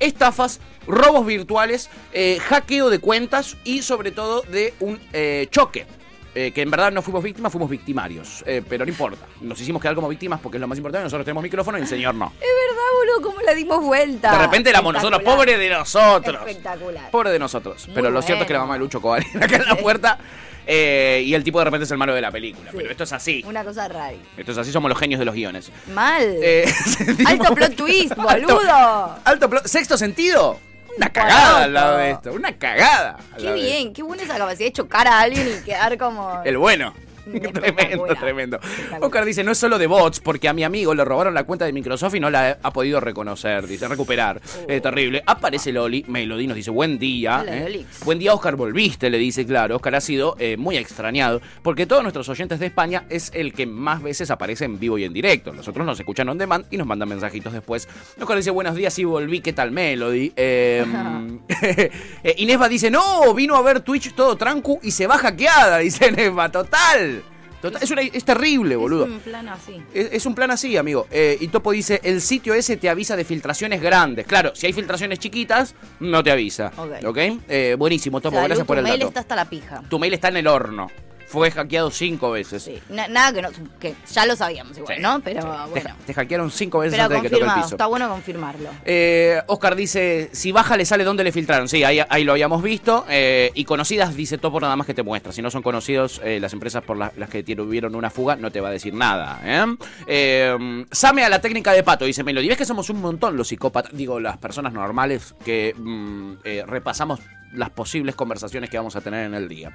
estafas, robos virtuales, eh, hackeo de cuentas y sobre todo de un eh, choque. Eh, que en verdad no fuimos víctimas, fuimos victimarios. Eh, pero no importa. Nos hicimos quedar como víctimas porque es lo más importante. Nosotros tenemos micrófono y el señor no. Es verdad, boludo, cómo la dimos vuelta. De repente éramos nosotros, pobres de nosotros. Espectacular. Pobre de nosotros. Muy Pero lo cierto es que la mamá de Lucho Cobar acá en la puerta. eh, y el tipo de repente es el malo de la película. Sí. Pero esto es así. Una cosa rara. Esto es así, somos los genios de los guiones. Mal. Eh, Alto plot twist, Alto- boludo. Alto plot. ¿Sexto sentido? Una cagada al lado de esto. Una cagada. Qué bien, qué buena esa capacidad de chocar a alguien y quedar como. El bueno. Tremendo, tremendo. Oscar dice, no es solo de bots, porque a mi amigo le robaron la cuenta de Microsoft y no la ha podido reconocer, dice, recuperar. Eh, terrible. Aparece Loli, Melody nos dice, buen día. Hola, eh. Buen día, Oscar, volviste, le dice, claro. Oscar ha sido eh, muy extrañado, porque todos nuestros oyentes de España es el que más veces aparece en vivo y en directo. Los otros nos escuchan on demand y nos mandan mensajitos después. Oscar dice, buenos días, y volví, ¿qué tal, Melody? Eh, y Nesva dice, no, vino a ver Twitch todo trancu y se va hackeada, dice Nesva, total. Total, es, una- es terrible, boludo. Es un plan así. Es, es un plan así, amigo. Eh, y Topo dice, el sitio ese te avisa de filtraciones grandes. Claro, si hay filtraciones chiquitas, no te avisa. Ok. ¿Ok? Eh, buenísimo, Topo, gracias por tu el mail dato. está hasta la pija. Tu mail está en el horno. Fue hackeado cinco veces. Sí, na- nada que, no, que ya lo sabíamos igual, Sí, ¿no? Pero sí. Te, bueno. te hackearon cinco veces Pero antes de que toque el confirmado, piso. está bueno confirmarlo. Eh, Oscar dice, si baja le sale dónde le filtraron. Sí, ahí, ahí lo habíamos visto. Eh, y conocidas dice Topo nada más que te muestra. Si no son conocidos, eh, las empresas por la- las que tuvieron una fuga no te va a decir nada. ¿eh? Same a la técnica de pato, dice Melody. ¿Ves que somos un montón los psicópatas? Digo, las personas normales que mm, repasamos las posibles conversaciones que vamos a tener en el día.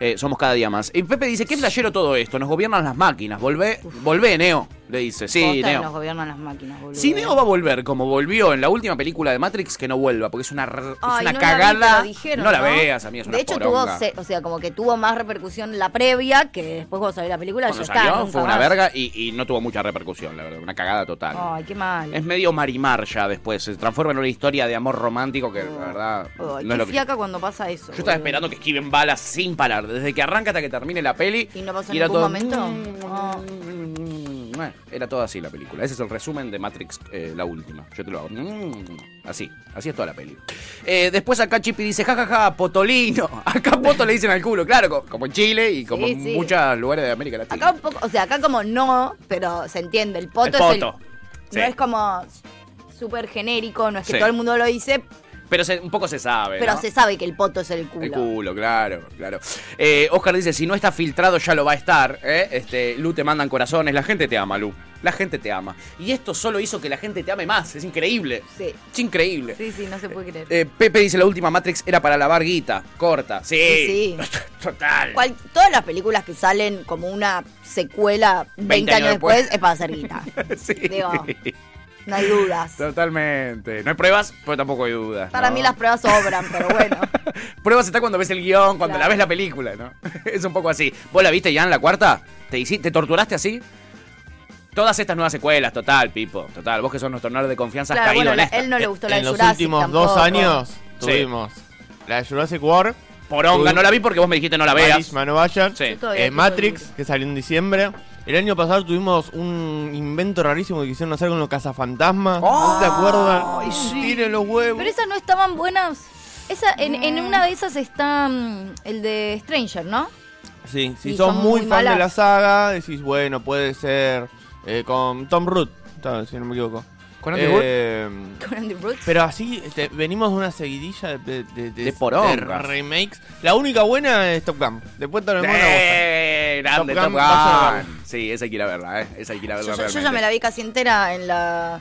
Eh, somos cada día más. Y Pepe dice, qué flashero todo esto, nos gobiernan las máquinas. Volvé, volvé, Neo, le dice. Sí, Neo. nos gobiernan las máquinas, boludo. Si Neo va a volver como volvió en la última película de Matrix, que no vuelva, porque es una, r- es una no cagada. La vi, pero dijeron, no la veas, a mí es una De hecho, poronga. tuvo, se- o sea, como que tuvo más repercusión la previa que después cuando salió la película Cuando ya salió está. nunca fue una más. verga y, y no tuvo mucha repercusión, la verdad. Una cagada total. Ay, qué mal. Es medio marimar ya después. Se transforma en una historia de amor romántico que, la verdad, Ay, no qué es lo que. fiaca cuando pasa eso. Yo estaba boludo. esperando que esquiven balas sin parar, desde que arranca hasta que termine la peli. ¿Y no pasó en era ningún momento? Mm, mm, Bueno, era todo así la película. Ese es el resumen de Matrix, eh, la última. Yo te lo hago. Mm, Así, así es toda la peli. Eh, después acá Chippy dice, jajaja, potolino. Acá poto le dicen al culo, claro, co- como en Chile y como Sí, en sí. muchos lugares de América Latina. Acá un poco, o sea, acá como no, pero se entiende. El poto, El es el. sí. No es como súper genérico, no es que Sí. todo el mundo lo dice, Pero se- un poco se sabe. pero ¿no? se sabe que el poto es el culo. El culo, claro, claro. Eh, Oscar dice, si no está filtrado ya lo va a estar. ¿eh? Este, Lu te mandan corazones, la gente te ama, Lu. La gente te ama. Y esto solo hizo que la gente te ame más. Es increíble. Sí. Es increíble. Sí, sí, no se puede creer. Eh, Pepe dice, la última Matrix era para lavar guita. Corta. Sí. Sí, Total. Cual- todas las películas que salen como una secuela 20, años después, es para hacer guita. Sí. Digo, no hay dudas. Totalmente. No hay pruebas, pero tampoco hay dudas. Para ¿no? mí las pruebas sobran, pero bueno. Pruebas está cuando ves el guion, cuando Claro. la ves la película, ¿no? es un poco así. ¿Vos la viste ya en la cuarta? ¿Te, hici- ¿Te torturaste así? Todas estas nuevas secuelas, total, Pipo. Total, vos que sos nuestro nerd de confianza has Claro, caído bueno, en esta. él no le gustó la en de los Jurassic últimos dos años Sí. tuvimos la de Jurassic World, Poronga, no la vi porque vos me dijiste no la veas. Alice Man Bayard, Sí. Eh, Matrix, que salió en diciembre. El año pasado tuvimos un invento rarísimo que quisieron hacer con los cazafantasmas. ¿No te acuerdas? Ay, sí. Tiren los huevos. Pero esas no estaban buenas. Esa, en, en una de esas está mm, el de Stranger, ¿no? Sí, si Y sos son muy, muy fan de la saga, decís, bueno, puede ser eh, con Tom Root, si no me equivoco. ¿Con Andy? Eh, Con Andy Brooks. Pero así, este, venimos de una seguidilla de, de, De porongas. remakes. La única buena es Top Gun. Después todo me gusta. Eh, grande, Top Top Gun, a Gun. Sí, esa hay que ir a verla, ¿eh? Esa hay que ir a verla yo, yo- yo ya me la vi casi entera en la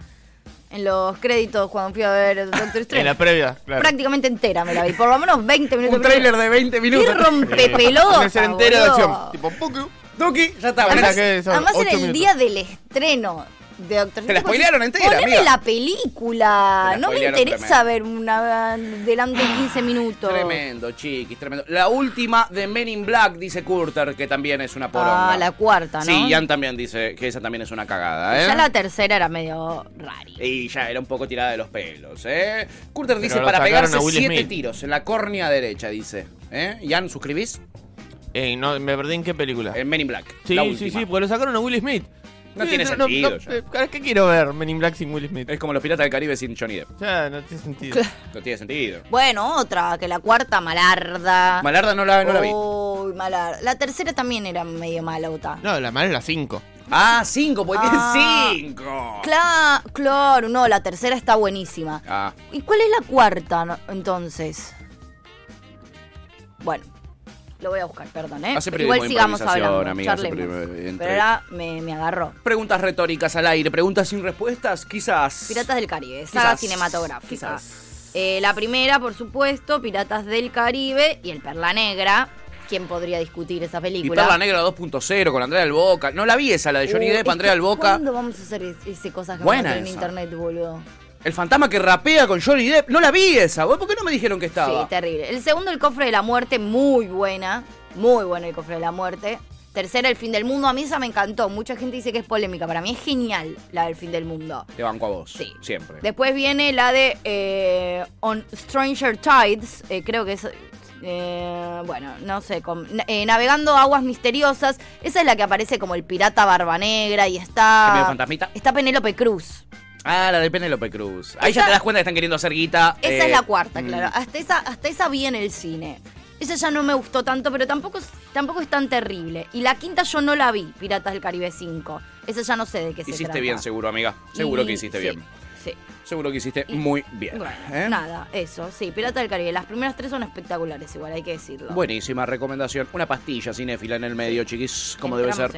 en los créditos cuando fui a ver Doctor Strange. En la previa, claro. Prácticamente entera me la vi. Por lo menos 20 minutos. Un tráiler de 20 ¡Qué minutos. rompepelota! Una serie entera de acción. Tipo, Puku. Duki, ya está. Además- Además era el minutos. día del estreno de Doctor Te la spoilearon entera, Poneme amiga. la película. La no me interesa tremendo. ver una delante de 15 minutos. Tremendo, chiquis, tremendo. La última de Men in Black, dice Curter, que también es una poronga. Ah, la cuarta, ¿no? Sí, Ian también dice que esa también es una cagada, ¿eh? Ya la tercera era medio rari. Y ya era un poco tirada de los pelos, ¿eh? Curter dice para pegarse siete Smith. tiros en la córnea derecha, dice. ¿Eh? Ian, ¿suscribís? No, me perdí en qué película. En Men in Black. sí, la sí, sí, porque lo sacaron a Will Smith. No Sí, tiene sentido ya. eh, ¿Qué quiero ver Men in Black sin Will Smith? Es como los Piratas del Caribe sin Johnny Depp. Ya, no tiene sentido. No tiene sentido. Bueno, otra, que la cuarta, Malarda. Malarda no la, no la vi. Uy, Malarda. La tercera también era medio malota. No, la mala es la 5. Ah, cinco, porque Ah. tiene cinco. Cla- claro, no, la tercera está buenísima. Ah, ¿Y cuál es la cuarta no- entonces? Bueno, lo voy a buscar, perdón, ¿eh? Hace Igual sigamos hablando, amiga, charlemos. entre- Pero ahora me, me agarró. preguntas retóricas al aire, preguntas sin respuestas, quizás. Piratas del Caribe, saga Quizás, cinematográfica. quizás. Eh, la primera, por supuesto, Piratas del Caribe y el Perla Negra. ¿Quién podría discutir esa Y película? Perla Negra 2.0 con Andrea del Boca. No la vi esa, la de Johnny Uh, Depp, Andrea del Boca. ¿Cuándo vamos a hacer es- ese cosas que Buena vamos a hacer en esa. internet, boludo? El fantasma que rapea con Johnny Depp. No la vi esa. ¿Vos por qué no me dijeron que estaba? Sí, terrible. El segundo, El Cofre de la Muerte, muy buena. Muy buena El Cofre de la Muerte. Tercera, El Fin del Mundo. A mí esa me encantó. Mucha gente dice que es polémica. Para mí es genial la del Fin del Mundo. Te banco a vos. Sí. Siempre. Después viene la de eh, On Stranger Tides, eh, creo que es, eh, bueno, no sé, con- Navegando Aguas Misteriosas. Esa es la que aparece como el pirata barba negra y ¿Que medio está... fantasmita? Está Penélope Cruz. Ah, la de Penélope Cruz. Ahí Esa- ya te das cuenta que están queriendo hacer guita. Esa eh, es la cuarta, mm, claro. Hasta esa, hasta esa vi en el cine. Esa ya no me gustó tanto, pero tampoco, es- tampoco es tan terrible. Y la quinta yo no la vi, Piratas del Caribe 5. Esa ya no sé de qué se Hiciste trata. bien, seguro, amiga. Seguro Y- que hiciste sí, bien. Sí. Seguro que hiciste Y- muy bien. Bueno, ¿eh? nada, eso, sí, Pirata del Caribe. Las primeras tres son espectaculares, igual hay que decirlo. Buenísima recomendación. Una pastilla cinéfila en el medio, chiquis, como debe ser.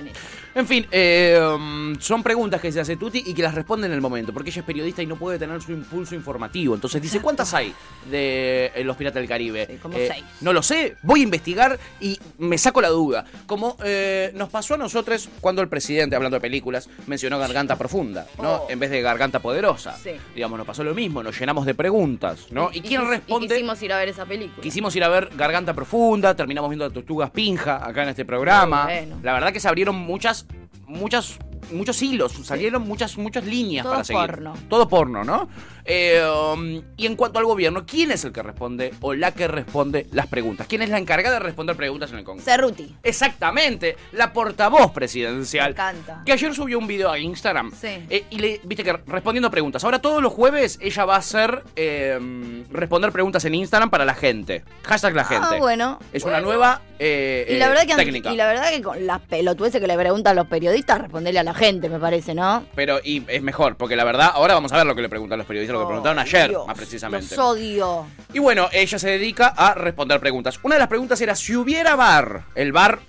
En fin, eh, um, son preguntas que se hace Tuti y que las responde en el momento, porque ella es periodista y no puede tener su impulso informativo. Entonces dice, ¿cuántas hay de eh, los Piratas del Caribe? Sí, como Eh, seis. No lo sé, voy a investigar y me saco la duda. Como eh, nos pasó a nosotros cuando el presidente, hablando de películas, mencionó Garganta Profunda, ¿no? Oh. En vez de Garganta Poderosa. Sí. Digamos, nos pasó lo mismo, nos llenamos de preguntas, ¿no? ¿Y, quién responde? Y quisimos ir a ver esa película. Quisimos ir a ver Garganta Profunda, terminamos viendo a Tortugas Pinja acá en este programa. Bueno. La verdad que se abrieron muchas, muchas, muchos hilos, salieron muchas, muchas líneas Todo para seguir. porno. Todo porno, ¿no? Eh, um, y en cuanto al gobierno, ¿quién es el que responde o la que responde las preguntas? ¿Quién es la encargada de responder preguntas en el Congreso? Cerruti. Exactamente, la portavoz presidencial. Me encanta. Que ayer subió un video a Instagram. Sí. eh, y le, viste que respondiendo preguntas. Ahora todos los jueves ella va a hacer eh, responder preguntas en Instagram para la gente. Hashtag la gente. Ah, bueno. Es una nueva eh, Y la, verdad que, técnica. y la verdad que con las pelotudeces que le preguntan los periodistas, responderle a la gente, me parece, ¿no? Pero y es mejor, porque la verdad, ahora vamos a ver lo que le preguntan los periodistas, lo que preguntaron ayer, Dios, más precisamente. Los odio. Y bueno, ella se dedica a responder preguntas. Una de las preguntas era si hubiera bar, el bar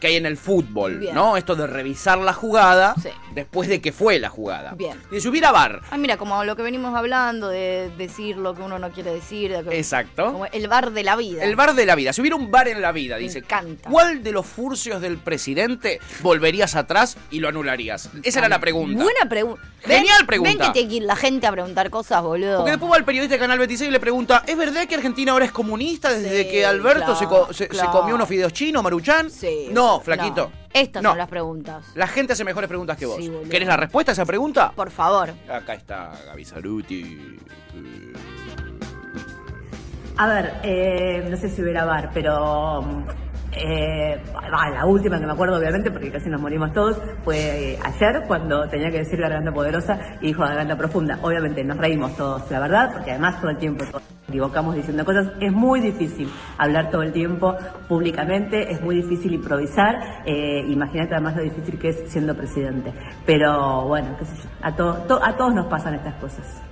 que hay en el fútbol, Bien. ¿no? Esto de revisar la jugada Sí. Después de que fue la jugada. Bien. Y si hubiera bar, Ah, mira, como lo que venimos hablando de decir lo que uno no quiere decir. de exacto. Como el bar de la vida. El bar de la vida. Si hubiera un bar en la vida, Me dice. encanta. ¿Cuál de los furcios del presidente volverías atrás y lo anularías? Esa era la pregunta. Buena pregunta. Genial pregunta. Ven que tiene que ir la gente a preguntar cosas, boludo. Porque después va el periodista de Canal 26 y le pregunta, ¿es verdad que Argentina ahora es comunista desde Sí, que Alberto se, co- se- comió unos fideos chinos, Maruchan? Sí. No, flaquito. No. Estas No. son las preguntas. La gente hace mejores preguntas que vos. Sí. ¿Querés la respuesta a esa pregunta? Por favor. Acá está Gaby Saruti. A ver, eh, no sé si hubiera bar, pero mm, eh, la última que me acuerdo obviamente, porque casi nos morimos todos, fue eh, ayer cuando tenía que decir garganta poderosa y dijo garganta profunda. Obviamente nos reímos todos, la verdad, porque además todo el tiempo todos equivocamos diciendo cosas. Es muy difícil hablar todo el tiempo públicamente, es muy difícil improvisar. Eh, Imagínate además lo difícil que es siendo presidente. Pero bueno, qué sé yo, a, to- a todos nos pasan estas cosas.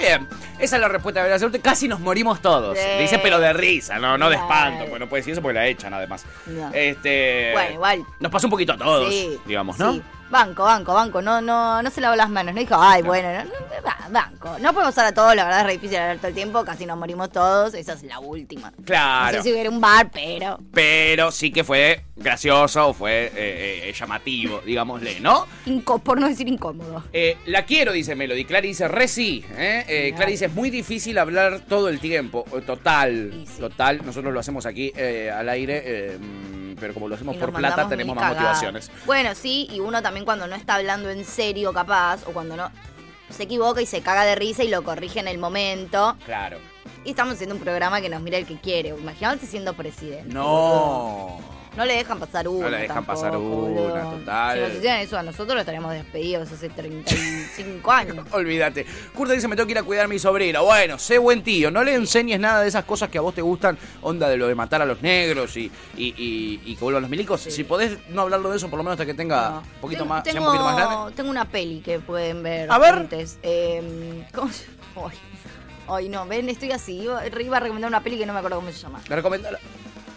Bien, esa es la respuesta de Saruti. Casi nos morimos todos. Sí. Dice, pero de risa, no, no de espanto. Bueno, puede decir eso porque la echan además. No. Este. Bueno, igual. Nos pasó un poquito a todos, Sí, digamos, ¿no? sí. Banco, banco, banco. No, no, no se lavó las manos. No dijo, ay, bueno, no, no, banco. No podemos usar a todos, la verdad es re difícil hablar todo el tiempo. Casi nos morimos todos. Esa es la última. Claro. No sé si hubiera un bar, pero. Pero sí que fue gracioso, fue eh, eh, llamativo, digámosle, ¿no? inco- por no decir incómodo. Eh, la quiero, dice Melody. Clary dice, re sí. ¿eh? Eh, Clary dice, es muy difícil hablar todo el tiempo. Eh, Total, sí. total. Nosotros lo hacemos aquí eh, al aire, eh, mm, pero como lo hacemos por plata, tenemos más motivaciones. Bueno, sí, y uno también cuando no está hablando en serio, capaz, o cuando no. Se equivoca y se caga de risa y lo corrige en el momento. Claro. Y estamos haciendo un programa que nos mira el que quiere. Imagínate siendo presidente. No. No le dejan pasar una. le dejan tampoco, pasar una, boludo. total. Si nos hicieran eso a nosotros, lo estaríamos despedidos hace 35 años. Olvídate. Curta dice, me tengo que ir a cuidar a mi sobrina. Bueno, sé buen tío. No le enseñes nada de esas cosas que a vos te gustan. Onda de lo de matar a los negros y, y, y- y que vuelvan los milicos. Si podés no hablarlo de eso, por lo menos hasta que tenga No. un poquito Tengo- más, sea un tengo, poquito más grande. Tengo una peli que pueden ver. A ver. Eh, ¿Cómo se Ay, Ay, no, ven, estoy así. Iba, iba a recomendar una peli que no me acuerdo cómo se llama. La recomendala.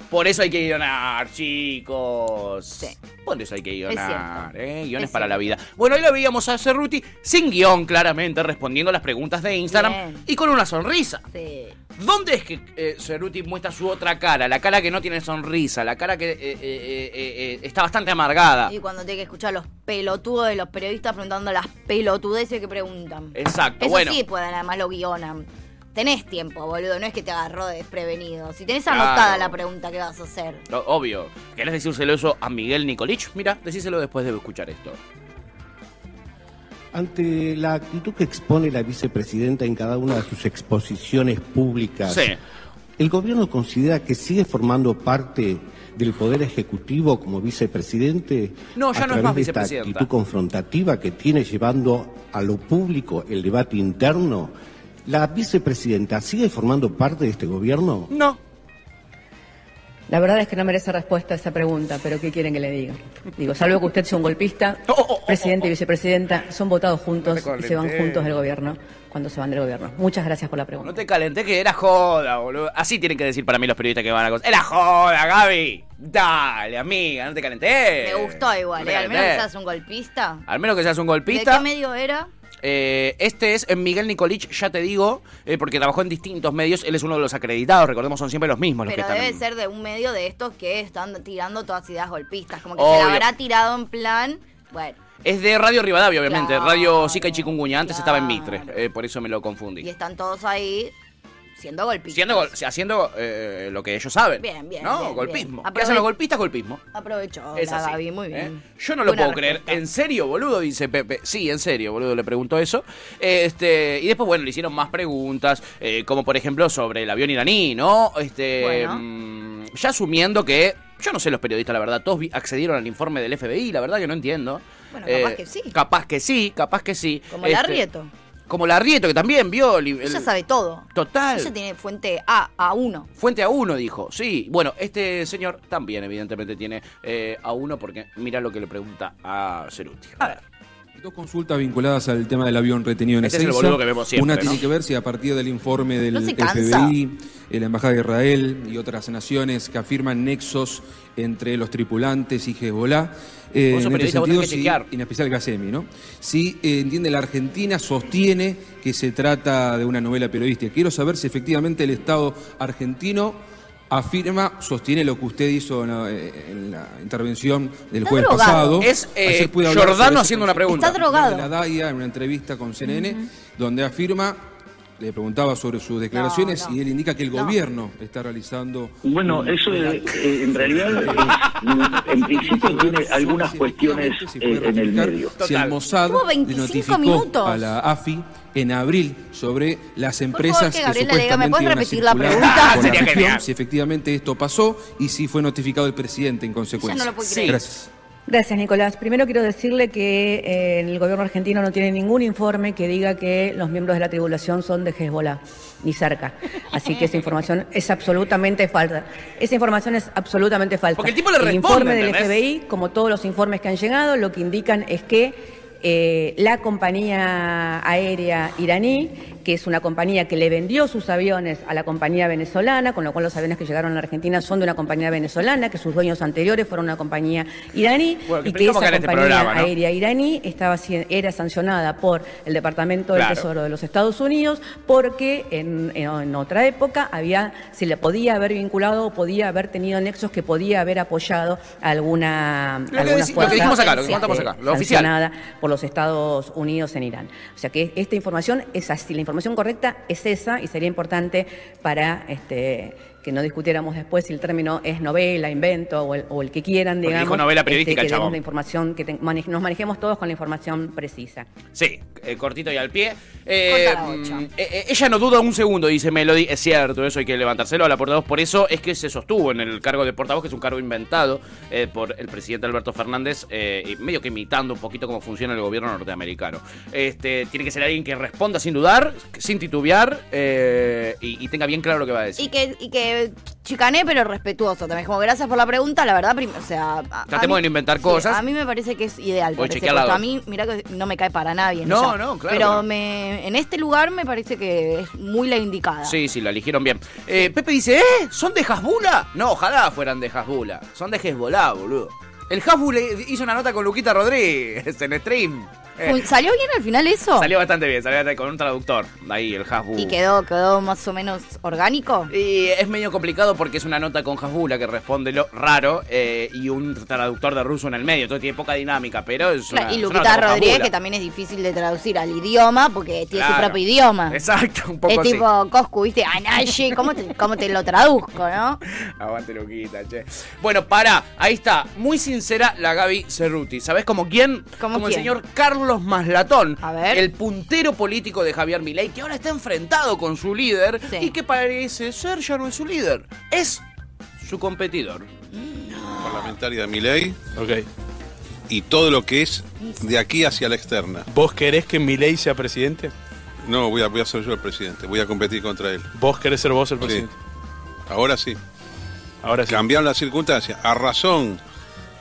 Por eso hay que guionar, chicos. Sí. Por eso hay que guionar. ¿eh? Guiones Es para la vida. Bueno, ahí la veíamos a Cerruti sin guion, claramente, respondiendo las preguntas de Instagram Bien. y con una sonrisa. Sí. ¿Dónde es que eh, Cerruti muestra su otra cara? La cara que no tiene sonrisa, la cara que eh, eh, eh, eh, está bastante amargada. Y cuando tiene que escuchar a los pelotudos de los periodistas preguntando las pelotudeces que preguntan. Exacto, Eso bueno. sí pueden, además lo guionan. Tenés tiempo, boludo, no es que te agarró de desprevenido. Si tenés Claro. anotada la pregunta que vas a hacer. Lo- Obvio. ¿Querés decírselo eso a Miguel Nicolich? Mira, decíselo después de escuchar esto. Ante la actitud que expone la vicepresidenta en cada una de sus exposiciones públicas, Sí. ¿el gobierno considera que sigue formando parte del Poder Ejecutivo como vicepresidente? No, ya a no es través más de esta vicepresidenta. actitud confrontativa que tiene llevando a lo público el debate interno? ¿La vicepresidenta sigue formando parte de este gobierno? No. La verdad es que no merece respuesta a esa pregunta, pero ¿qué quieren que le diga? Digo, salvo que usted sea un golpista, presidente y vicepresidenta son votados juntos No y se van juntos del gobierno cuando se van del gobierno. Muchas gracias por la pregunta. No te calenté que era joda, boludo. Así tienen que decir para mí los periodistas que van a cosas. ¡Era joda, Gaby! Dale, amiga, no te calenté. Me gustó igual, No ¿eh? Al menos que calenté. seas un golpista. Al menos que seas un ¿De golpista. qué medio era? Eh, este es Miguel Nicolich, ya te digo, eh, porque trabajó en distintos medios. Él es uno de los acreditados, recordemos, son siempre los mismos los Pero que están. debe ser de un medio de estos que están tirando todas ideas golpistas. Como que Obvio. se la habrá tirado en plan. Bueno, Es de Radio Rivadavia, obviamente. Claro, Radio Zika y Chikungunya. Antes estaba en. Mitre, eh, por eso me lo confundí. y están todos ahí siendo golpistas. Siendo gol- haciendo eh, lo que ellos saben. Bien, bien, ¿No? bien, golpismo. bien. ¿Qué hacen los golpistas? Golpismo. Aprovechó Es la así, Gaby, muy ¿eh? bien. Yo no lo Buena puedo creer. ¿En serio, boludo? Dice Pepe. Sí, en serio, boludo. Le preguntó eso. Este, y después, bueno, le hicieron más preguntas, eh, como por ejemplo sobre el avión iraní, ¿no? Este, Bueno. mm, ya asumiendo que. Yo no sé los periodistas, la verdad. Todos accedieron al informe del FBI, la verdad que no entiendo. Bueno, Eh, capaz que sí. Capaz que sí, capaz que sí. Como el Este, Arrieto. Como la Arrieto, que también vio. el- el- Ella sabe todo. Total. Ella tiene fuente A, A1. Fuente a uno, dijo. Sí, bueno, este señor también, evidentemente, tiene eh, a uno, porque mira lo que le pregunta a Ceruti. A ver. Dos consultas vinculadas al tema del avión retenido en Este es el que vemos siempre, Una ¿no? tiene que ver si a partir del informe del No. FBI, eh, la Embajada de Israel y otras naciones que afirman nexos entre los tripulantes y Hezbollah. eh, en este sentido, sí, en especial Gacemi, ¿no? Si eh, entiende la Argentina, sostiene que se trata de una novela periodística. Quiero saber si efectivamente el Estado argentino afirma, sostiene lo que usted hizo en la, eh, en la intervención del jueves drogado. pasado. Es, eh, sobre ese haciendo una pregunta. Está drogado. De la DAIA en una entrevista con CNN, donde afirma, le preguntaba sobre sus declaraciones no. y él indica que el No. gobierno está realizando. Bueno, un- eso eh, eh, en realidad es- en principio tiene algunas cuestiones eh, en el medio. Si el Mossad le 25 notificó minutos. a la AFI en abril sobre las empresas que que, Gabriela le diga, ¿me supuestamente repetir la pregunta? con Sería la región, genial. si efectivamente esto pasó y si fue notificado el presidente en consecuencia. Ya no lo puedo Sí. creer. Gracias. Gracias, Nicolás. Primero quiero decirle que eh, el gobierno argentino no tiene ningún informe que diga que los miembros de la tribulación son de Hezbollah, ni cerca. Así que esa información es absolutamente falsa. Esa información es absolutamente falsa. Porque el tipo le responde, informe del. FBI, como todos los informes que han llegado, lo que indican es que eh, la compañía aérea iraní, que es una compañía que le vendió sus aviones a la compañía venezolana, con lo cual los aviones que llegaron a la Argentina son de una compañía venezolana, que sus dueños anteriores fueron una compañía iraní, Bueno, y que esa este compañía programa, ¿no? aérea iraní estaba, era sancionada por el Departamento del Claro. Tesoro de los Estados Unidos porque en, en- otra época había, se le podía haber vinculado o podía haber tenido nexos que podía haber apoyado a alguna, Lo que alguna lo que fuerza, dijimos acá, lo que contamos acá, lo oficial. sancionada por los Estados Unidos en Irán. O sea que esta información es así, la información correcta es esa y sería importante para este que no discutiéramos después si el término es novela, invento o el, o el que quieran, Porque digamos. dijo novela este, periodística que chabón. la información, que te- nos manejemos todos con la información precisa. Sí, eh, cortito y al pie. Eh, mm, eh, eh, ella no duda un segundo, dice Melody. Es cierto, eso hay que levantárselo a la portavoz. Por eso es que se sostuvo en el cargo de portavoz, que es un cargo inventado eh, por el presidente Alberto Fernández, eh, y medio que imitando un poquito cómo funciona el gobierno norteamericano. Este, tiene que ser alguien que responda sin dudar, sin titubear eh, y, y tenga bien claro lo que va a decir. Y que, y que chicané, pero respetuoso también. Como gracias por la pregunta, la verdad, o sea. a- a Tratemos mí- de no inventar sí, cosas. A mí me parece que es ideal. Voy por a mí, mira que no me cae para nada bien. No, no, claro Pero no. me, en este lugar me parece que es muy la indicada. Sí, sí, la eligieron bien. Eh, Pepe dice, ¿eh? ¿Son de Hasbula? No, ojalá fueran de Hasbula. Son de Hezbollah, boludo. El Hasbula hizo una nota con Luquita Rodríguez en stream. Eh, ¿Salió bien al final eso? salió bastante bien, salió bastante- con un traductor. Ahí, el Hasbula. ¿Y quedó, quedó más o menos orgánico? Y es medio complicado porque es una nota con Hasbula que responde lo raro eh, y un traductor de ruso en el medio. Entonces tiene poca dinámica, pero es una, y con Rodríguez, que también es difícil de traducir al idioma porque tiene su propio idioma. Exacto, un poco Es así. tipo Coscu, ¿viste? Anaye, ¿cómo te, ¿cómo te lo traduzco, no? Aguante Luquita, che. Bueno, para, ahí está. Muy sincera la Gaby Cerruti. ¿Sabés como quién? ¿Cómo como el señor Carlos Maslatón. A ver. El puntero político de Javier Milei, que ahora está enfrentado con su líder Sí. y que parece ser ya no es su líder. Es su competidor. parlamentaria de mi ley Ok. y todo lo que es de aquí hacia la externa. ¿Vos querés que Milei sea presidente? No, voy a, voy a ser yo el presidente, voy a competir contra él. ¿Vos querés ser vos el Sí. presidente? Ahora sí. Ahora sí. Cambiaron las circunstancias a razón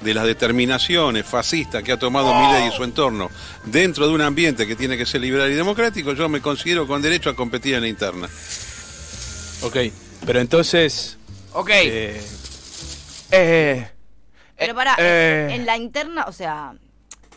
de las determinaciones fascistas que ha tomado Milei y su entorno dentro de un ambiente que tiene que ser liberal y democrático, yo me considero con derecho a competir en la interna. Ok, pero entonces. Ok. eh, Eh, Pero para, eh. en la interna, o sea,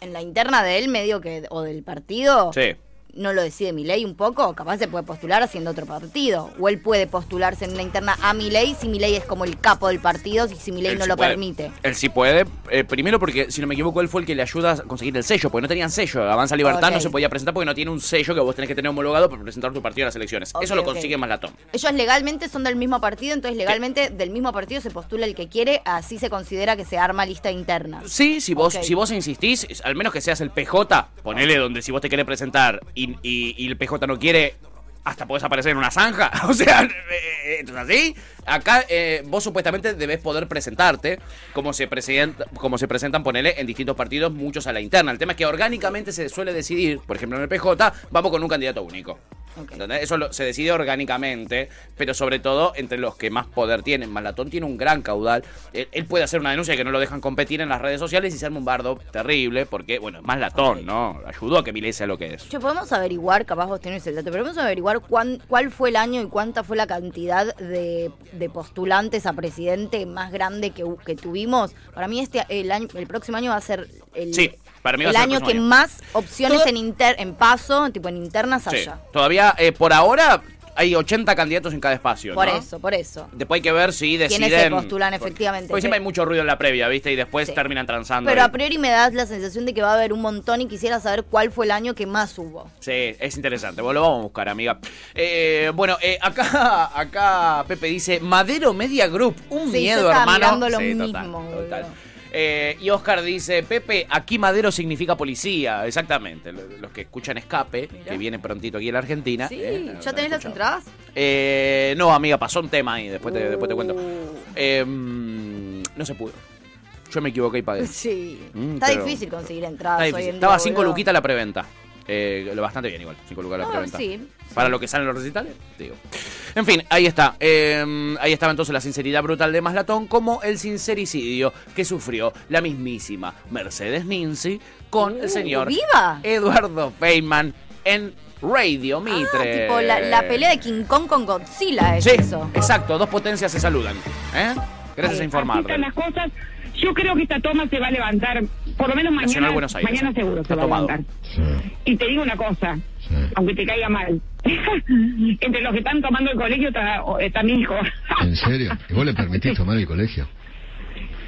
en la interna de él, medio que, o del partido, Sí. No lo decide Milei un poco, capaz se puede postular haciendo otro partido. O él puede postularse en una interna a Milei si Milei es como el capo del partido y si Milei Él no sí lo puede. permite. Él sí puede. eh, primero porque, si no me equivoco, él fue el que le ayuda a conseguir el sello, porque no tenían sello. Avanza Libertad no se podía presentar porque no tiene un sello que vos tenés que tener homologado para presentar tu partido en las elecciones. Eso lo consigue Malatón. Ellos legalmente son del mismo partido, entonces legalmente del mismo partido se postula el que quiere, así se considera que se arma lista interna. Sí, si vos, si vos insistís, al menos que seas el PJ, ponele donde si vos te querés presentar y, y- el PJ no quiere, hasta podés aparecer en una zanja. O sea, eh, ¿esto es así? Acá eh, vos supuestamente debés poder presentarte como se, presenta, como se presentan, ponele, en distintos partidos, muchos a la interna. El tema es que orgánicamente se suele decidir, por ejemplo en el PJ, vamos con un candidato único. ¿Entendés? Eso lo- se decide orgánicamente, pero sobre todo entre los que más poder tienen. Malatón tiene un gran caudal. Él, él puede hacer una denuncia que no lo dejan competir en las redes sociales y se arma un bardo terrible, porque, bueno, es más latón, ¿no? Ayudó a que Milei sea lo que es. Che, podemos averiguar, capaz vos tenés el dato, pero podemos averiguar cuán- cuál fue el año y cuánta fue la cantidad de, de postulantes a presidente más grande que, que tuvimos. Para mí este el año, el próximo año va a ser el, Sí, para mí va a el ser el año que año. más opciones Todo- en inter, en paso, tipo en internas Sí. haya. Todavía, eh, por ahora, hay 80 candidatos en cada espacio, Por ¿no? eso, por eso. Después hay que ver si deciden... ¿Quiénes se postulan efectivamente? Porque siempre hay mucho ruido en la previa, ¿viste? Y después Sí. terminan transando. Pero a priori me das la sensación de que va a haber un montón y quisiera saber cuál fue el año que más hubo. Sí, es interesante. Bueno, lo vamos a buscar, amiga. Eh, bueno, eh, acá, acá Pepe dice Madero Media Group. Un Sí, miedo, yo estaba hermano. mirando lo Sí, mismo, total, total. Eh, y Oscar dice, Pepe, aquí Madero significa policía. Exactamente. Lo- Los que escuchan Escape, que viene prontito aquí en la Argentina. Sí, eh, ¿ya tenés las entradas? eh, no, amiga, pasó un tema ahí. Después te, después te cuento. Uh. Eh, mm, no se pudo. Yo me equivoqué y pagué. Sí. Mm, Está difícil conseguir entradas Está hoy en Estaba día, 5 boludo. luquitas la preventa. Eh, lo bastante bien igual, 5 lucas la Ah, sí, Para lo que salen los recitales, digo. En fin, ahí está. Eh, ahí estaba entonces la sinceridad brutal de Maslatón, como el sincericidio que sufrió la mismísima Mercedes Ninzi con el señor Uh, ¡Viva! Eduardo Feynman en Radio Mitre. Tipo la, la pelea de King Kong con Godzilla es Sí, eso. exacto, dos potencias se saludan. ¿eh? Gracias a informar. están las cosas. Yo creo que esta toma se va a levantar, por lo menos mañana, Aires. mañana seguro se Está va tomado. a levantar. Y te digo una cosa, aunque te caiga mal, entre los que están tomando el colegio está, está mi hijo. ¿En serio? ¿Y vos le permitís tomar el colegio?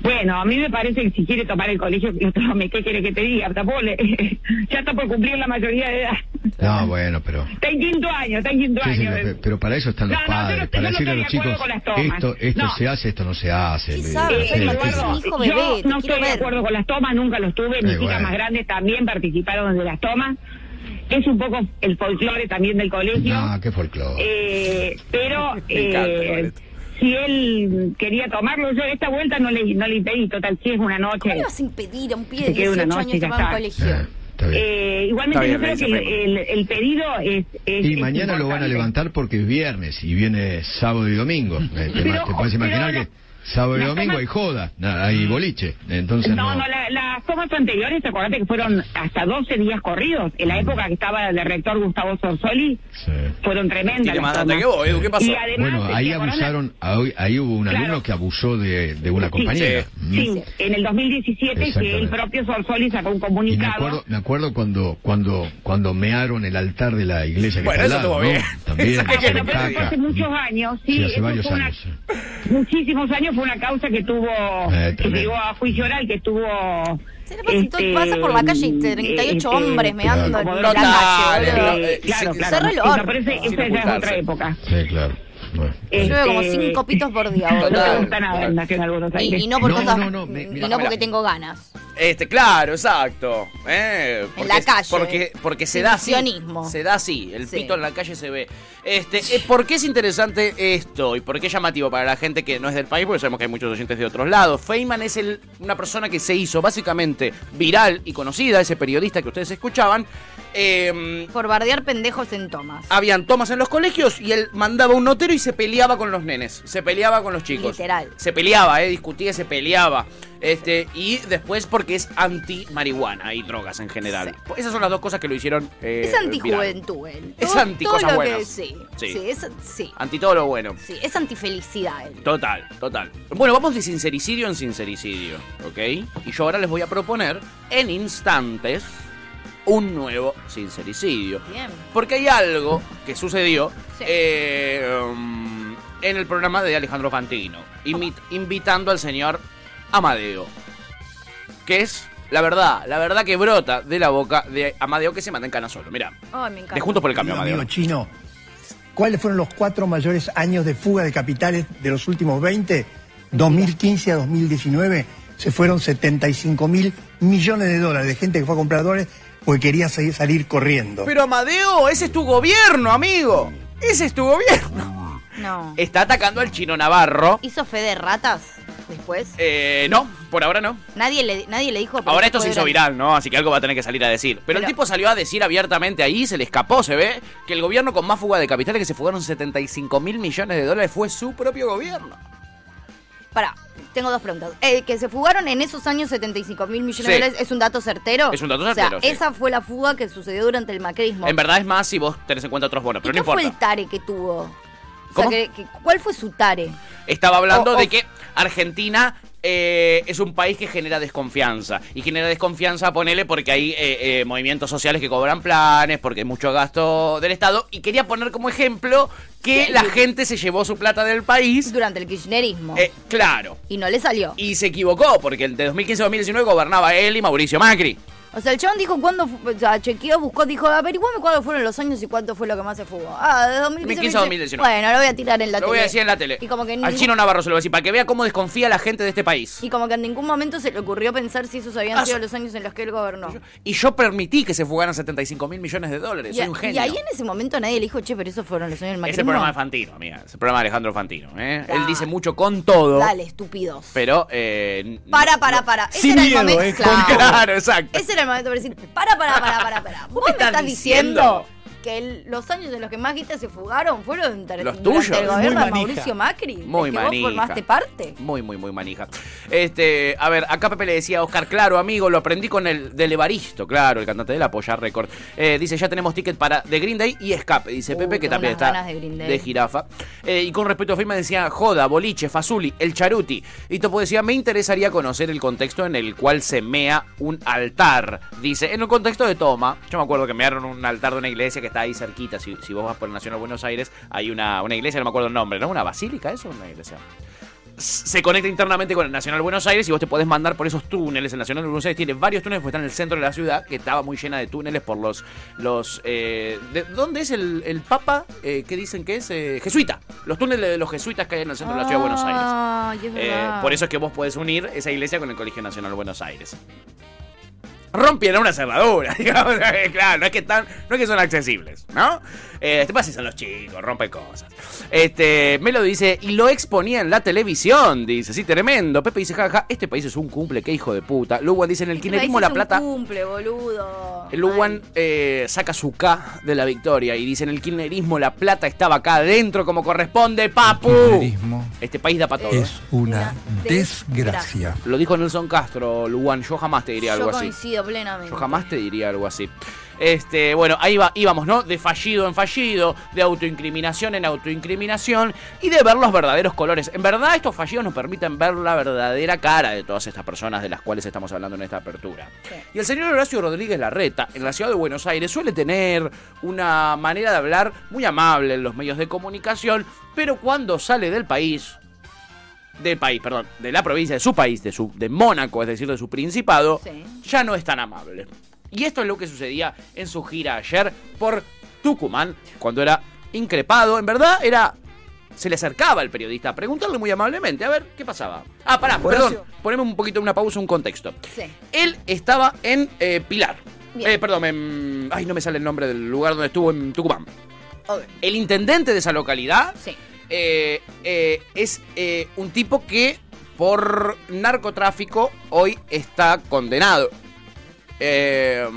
Bueno, a mí me parece que si quiere tomar el colegio, que lo tome. ¿Qué quiere que te diga? Tampoco le- ya está por cumplir la mayoría de edad. No, bueno, pero... Está en quinto año, está en quinto Sí, año. pe- pero para eso están los No, padres, no- para decirle a estoy los de acuerdo chicos, con las tomas. esto, esto No. se hace, esto no se hace. Sabe, hijo bebé, yo no estoy de acuerdo con las tomas, nunca los tuve. Mis Eh, hijas bueno. más grandes también participaron de las tomas. Es un poco el folclore también del colegio. No, qué folclore. Eh, pero eh. Si él quería tomarlo, yo esta vuelta no le, no le impedí. Total, si es una noche. ¿Cómo le vas a impedir a un pibe Se de queda una 18 noche años tomar un colegio? Eh, bien. Eh, igualmente bien, yo creo que el, el- el pedido es, es- y es mañana lo van a levantar porque es viernes y viene sábado y domingo. Eh, ¿Te, Pero- te puedes imaginar pero que sábado y domingo hay joda, hay boliche? Entonces No, no... no, la- las tomas anteriores, acordate que fueron hasta 12 días corridos. En la época que estaba el rector Gustavo Sorsoli, Sí. fueron tremendas. Las más tomas. que vos, Edu, ¿qué pasó? Y además, Bueno, ahí abusaron, ahí, ahí hubo un Claro. alumno que abusó de, de una compañera. sí. Mm. Sí, en el 2017 que el propio Sorsoli sacó un Y me comunicado. acuerdo, me acuerdo cuando, cuando, cuando mearon el altar de la iglesia que Bueno, está al eso lado, estuvo ¿no? bien. También, Ah, bueno, pero hace muchos años, sí, Sí, hace eso varios fue una- años. sí. muchísimos años fue una causa que tuvo, que tremendo. llegó a juicio oral, que tuvo... Se le pasa, todo- pasa por la calle y 38 este, hombres meando en como la droga, calle, Total, boludo. eh, claro, sí, claro. Sí, me parece esa ya es ocultarse. otra época. Sí, claro. Bueno. Llueve como Este, 5 pitos por día, No boludo. me gusta nada en Nacional Buenos Y, Aires. y no por No, cosas, no, no, me- y mira, no mira. porque tengo ganas. Este, claro, exacto. Eh, porque, la calle. Porque, porque se da así. Se da así. El Sí. pito en la calle se ve. Este, eh, ¿Por qué es interesante esto? ¿Y por qué es llamativo para la gente que no es del país? Porque sabemos que hay muchos oyentes de otros lados. Feynman es el- una persona que se hizo básicamente viral y conocida, ese periodista que ustedes escuchaban. eh, Por bardear pendejos en tomas. habían tomas en los colegios y él mandaba un notero y se peleaba con los nenes, se peleaba con los chicos. Literal. Se peleaba, eh, discutía, se peleaba. Este, y después porque es anti marihuana y drogas en general. Esas son las dos cosas que lo hicieron. eh, es viral. antijuventud él. Es Todo- anti todo cosas lo que- buenas. sí, Sí. sí. es, sí, Anti todo lo bueno. sí, es antifelicidad él. Total, total. Bueno, vamos de sincericidio en sincericidio, ¿ok? Y yo ahora les voy a proponer en instantes un nuevo sincericidio. Bien. Porque hay algo que sucedió eh, um, en el programa de Alejandro Fantino, invitando al señor Amadeo. Que es la verdad, la verdad que brota de la boca de Amadeo que se manda en cana solo. Mira, Ay, me encanta. de Juntos por el Cambio, Amigo Amadeo. chino, ¿cuáles fueron los cuatro mayores años de fuga de capitales de los últimos 20? 2015 a 2019 se fueron 75 mil millones de dólares de gente que fue a comprar dólares porque quería salir, salir corriendo. Pero Amadeo, ese es tu gobierno, amigo. Ese es tu gobierno. No. Está atacando al chino Navarro. ¿Hizo fe de ratas después? Eh, no, por ahora no. Nadie le, nadie le dijo. Ahora esto se hizo viral, ¿no? Así que algo va a tener que salir a decir. Pero, el tipo salió a decir abiertamente ahí, se le escapó, se ve, que el gobierno con más fuga de capitales, que se fugaron 75 mil millones de dólares, fue su propio gobierno. Pará, tengo dos preguntas. Eh, que se fugaron en esos años 75 mil millones Sí. de dólares, ¿es un dato certero? Es un dato O certero, sí. esa fue la fuga que sucedió durante el macrismo. En verdad es más si vos tenés en cuenta otros bonos, pero ¿Y no qué fue el tare que tuvo? O sea, que- que- ¿cuál fue su tare? Estaba hablando O- o- de que Argentina eh, es un país que genera desconfianza. Y genera desconfianza, ponele, porque hay eh, eh, movimientos sociales que cobran planes, porque hay mucho gasto del Estado. Y quería poner como ejemplo que la gente se llevó su plata del país. Durante el kirchnerismo. Eh, claro. y no le salió. Y se equivocó, porque de 2015 a 2019 gobernaba él y Mauricio Macri. O sea, el chabón dijo cuándo, o sea, chequeó, buscó, dijo, averiguame cuándo fueron los años y cuánto fue lo que más se fugó. Ah, de 2015, 2015 a 2019. Bueno, lo voy a tirar en la Lo tele. voy a decir en la tele. Y como que en Al ningún- chino Navarro se lo voy a decir, para que vea cómo desconfía la gente de este país. Y como que en ningún momento se le ocurrió pensar si esos habían Ah, sido los años en los que él gobernó. Y yo permití que se fugaran 75 mil millones de dólares. Y, Soy un y genio. ahí en ese momento nadie le dijo, che, pero esos fueron los años del Es macrismo. el programa de Fantino, amiga. Es el programa de Alejandro Fantino. ¿eh? Él dice mucho con todo. Dale, estúpidos. Pero. Eh, Para, para, para. Ese Sin era miedo, el momento. ¿eh? Con- Claro, exacto. Ese era el momento para decir, para, para, para, para, para. ¿Vos me estás estás, diciendo? diciendo que el- los años en los que más guita se fugaron fueron tar- Los durante tuyos. el gobierno Muy de manija. Mauricio Macri? Muy ¿De que manija. vos formaste parte? Muy, muy, muy manija. Este, a ver, acá Pepe le decía a Oscar, claro, amigo, lo aprendí con el del Evaristo, claro, el cantante de la Polla Record. Eh, dice, ya tenemos ticket para The Green Day y Escape, dice Uh, Pepe, que tengo también está de Green Day. jirafa. Eh, y con respecto a Feynman decía, joda, boliche, Fazuli, el charuti. Y Topo decía, me interesaría conocer el contexto en el cual se mea un altar. Dice, en el contexto de Toma, yo me acuerdo que mearon un altar de una iglesia que está ahí cerquita, si, si vos vas por el Nacional Buenos Aires, hay una, una iglesia, no me acuerdo el nombre, ¿no? ¿Una basílica eso? Una iglesia se conecta internamente con el Nacional Buenos Aires y vos te podés mandar por esos túneles. El Nacional Buenos Aires tiene varios túneles porque está en el centro de la ciudad, que estaba muy llena de túneles por los... los eh, ¿de ¿Dónde es el, el Papa? Eh, ¿Qué dicen que es? Eh, jesuita. Los túneles de los jesuitas que hay en el centro de la ciudad de Buenos Aires. Eh, por eso es que vos podés unir esa iglesia con el Colegio Nacional Buenos Aires. Rompieron una cerradura, digamos. Claro, no es que están, no es que son accesibles, ¿no? Eh, este pases a los chicos, rompe cosas. Este, Melo dice, y lo exponía en la televisión, dice, sí, tremendo. Pepe dice, jaja, este país es un cumple, qué hijo de puta. Luwan dice, en el Este kinerismo La es un Plata. cumple, boludo. El Luwan eh, saca su K de la victoria y dice en el kirchnerismo la plata estaba acá adentro como corresponde, papu. Este país da para todo. Es una desgracia. Lo dijo Nelson Castro, Luwan, yo jamás te diría Yo algo así. coincido plenamente. Yo jamás te diría algo así. Este, bueno, ahí va, íbamos, ¿no? De fallido en fallido, de autoincriminación en autoincriminación y de ver los verdaderos colores. En verdad, estos fallidos nos permiten ver la verdadera cara de todas estas personas de las cuales estamos hablando en esta apertura. Y el señor Horacio Rodríguez Larreta, en la ciudad de Buenos Aires, suele tener una manera de hablar muy amable en los medios de comunicación, pero cuando sale del país, del país, perdón, de la provincia, de su país, de, su, de Mónaco, es decir, de su principado, ya no es tan amable. Y esto es lo que sucedía en su gira ayer por Tucumán, cuando era increpado. En verdad era se le acercaba al periodista a preguntarle muy amablemente, a ver qué pasaba. Ah, pará, perdón, poneme un poquito una pausa, un contexto. Sí. Él estaba en eh, Pilar. Eh, perdón, en, ay, no me sale el nombre del lugar donde estuvo, en Tucumán. El intendente de esa localidad Sí. Eh, eh, es eh, un tipo que por narcotráfico hoy está condenado. Eh,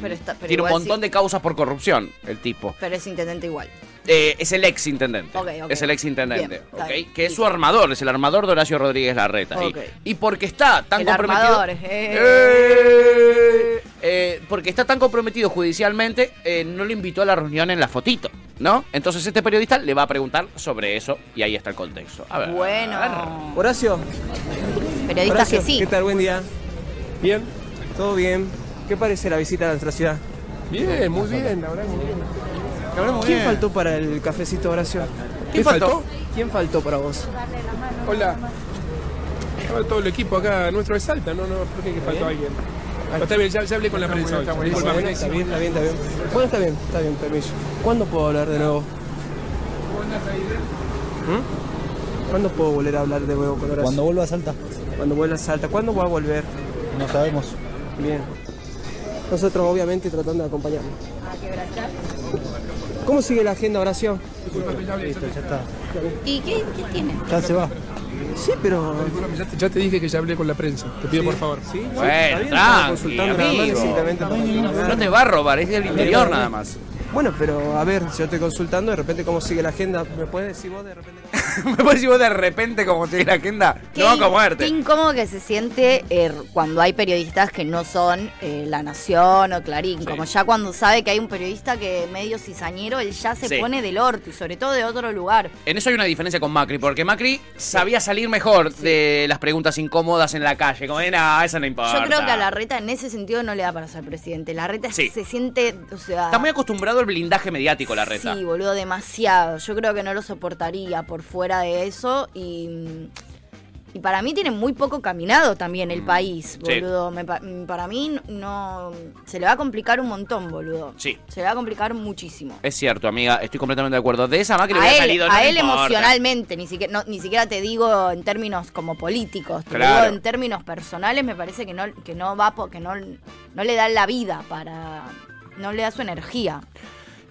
Pero está- pero tiene un igual montón sí. de causas por corrupción, el tipo. Pero es intendente igual. Eh, es el ex intendente. Es el ex intendente. Bien. Que es su armador, es el armador de Horacio Rodríguez Larreta. Y-. Y, porque está tan El comprometido. armador, eh. Eh, eh, porque está tan comprometido judicialmente, eh, no le invitó a la reunión en la fotito, ¿no? Entonces este periodista le va a preguntar sobre eso y ahí está el contexto. A ver. Bueno. Horacio. Periodistas Horacio, que sí. ¿Qué tal? Buen día. Bien. Todo bien. ¿Qué parece la visita a nuestra ciudad? Bien, muy bien, la verdad, muy bien. ¿Quién bien. faltó para el cafecito, Horacio? ¿Quién faltó? ¿Quién faltó para vos? Hola. Estaba todo el equipo acá nuestro de Salta, no, no, ¿por qué que faltó alguien? Pero está bien, ya, ya hablé con la prensa está bien, está bien, está bien. Bueno, está bien, está bien, permiso. ¿Cuándo puedo hablar de nuevo? ¿Mm? ¿Cuándo puedo volver a hablar de nuevo con Horacio? Cuando vuelva a Salta. Cuando vuelva a Salta. ¿Cuándo voy a volver? No sabemos. Bien. Nosotros obviamente tratando de acompañarlo. ¿Cómo sigue la agenda, Horacio? Listo, ya está. ¿Y qué, qué tiene? Ya se va. Sí, pero... Ya te, dije que ya hablé con la prensa. Te pido por favor. Sí, Bueno, tranqui, amigo. No te va a robar, es del interior nada más. Bueno, pero a ver, si yo estoy consultando, de repente cómo sigue la agenda, ¿me puedes decir vos de repente? ¿Me decir vos de repente como sigue la agenda? Qué, No banco a qué muerte. incómodo que se siente eh, cuando hay periodistas que no son eh, La Nación o Clarín. Sí. Como ya cuando sabe que hay un periodista que medio cizañero, él ya se Sí. pone del orto y sobre todo de otro lugar. En eso hay una diferencia con Macri, porque Macri sabía salir mejor de las preguntas incómodas en la calle. Como no, eso no importa. Yo creo que a la reta en ese sentido no le da para ser presidente. La reta se siente, o sea... Está muy acostumbrado al blindaje mediático, la reta. Sí, boludo, demasiado. Yo creo que no lo soportaría por fuera de eso y... Y para mí tiene muy poco caminado también el país, Mm. sí. boludo. Me pa- para mí no... Se le va a complicar un montón, boludo. Sí. Se le va a complicar muchísimo. Es cierto, amiga, estoy completamente de acuerdo. De esa Macri A hubiera él, salido, no a me él importa. emocionalmente, ni siquiera, no, ni siquiera te digo en términos como políticos, te Claro. digo en términos personales, me parece que no, que no va, po- que no, no le da la vida para, no le da su energía.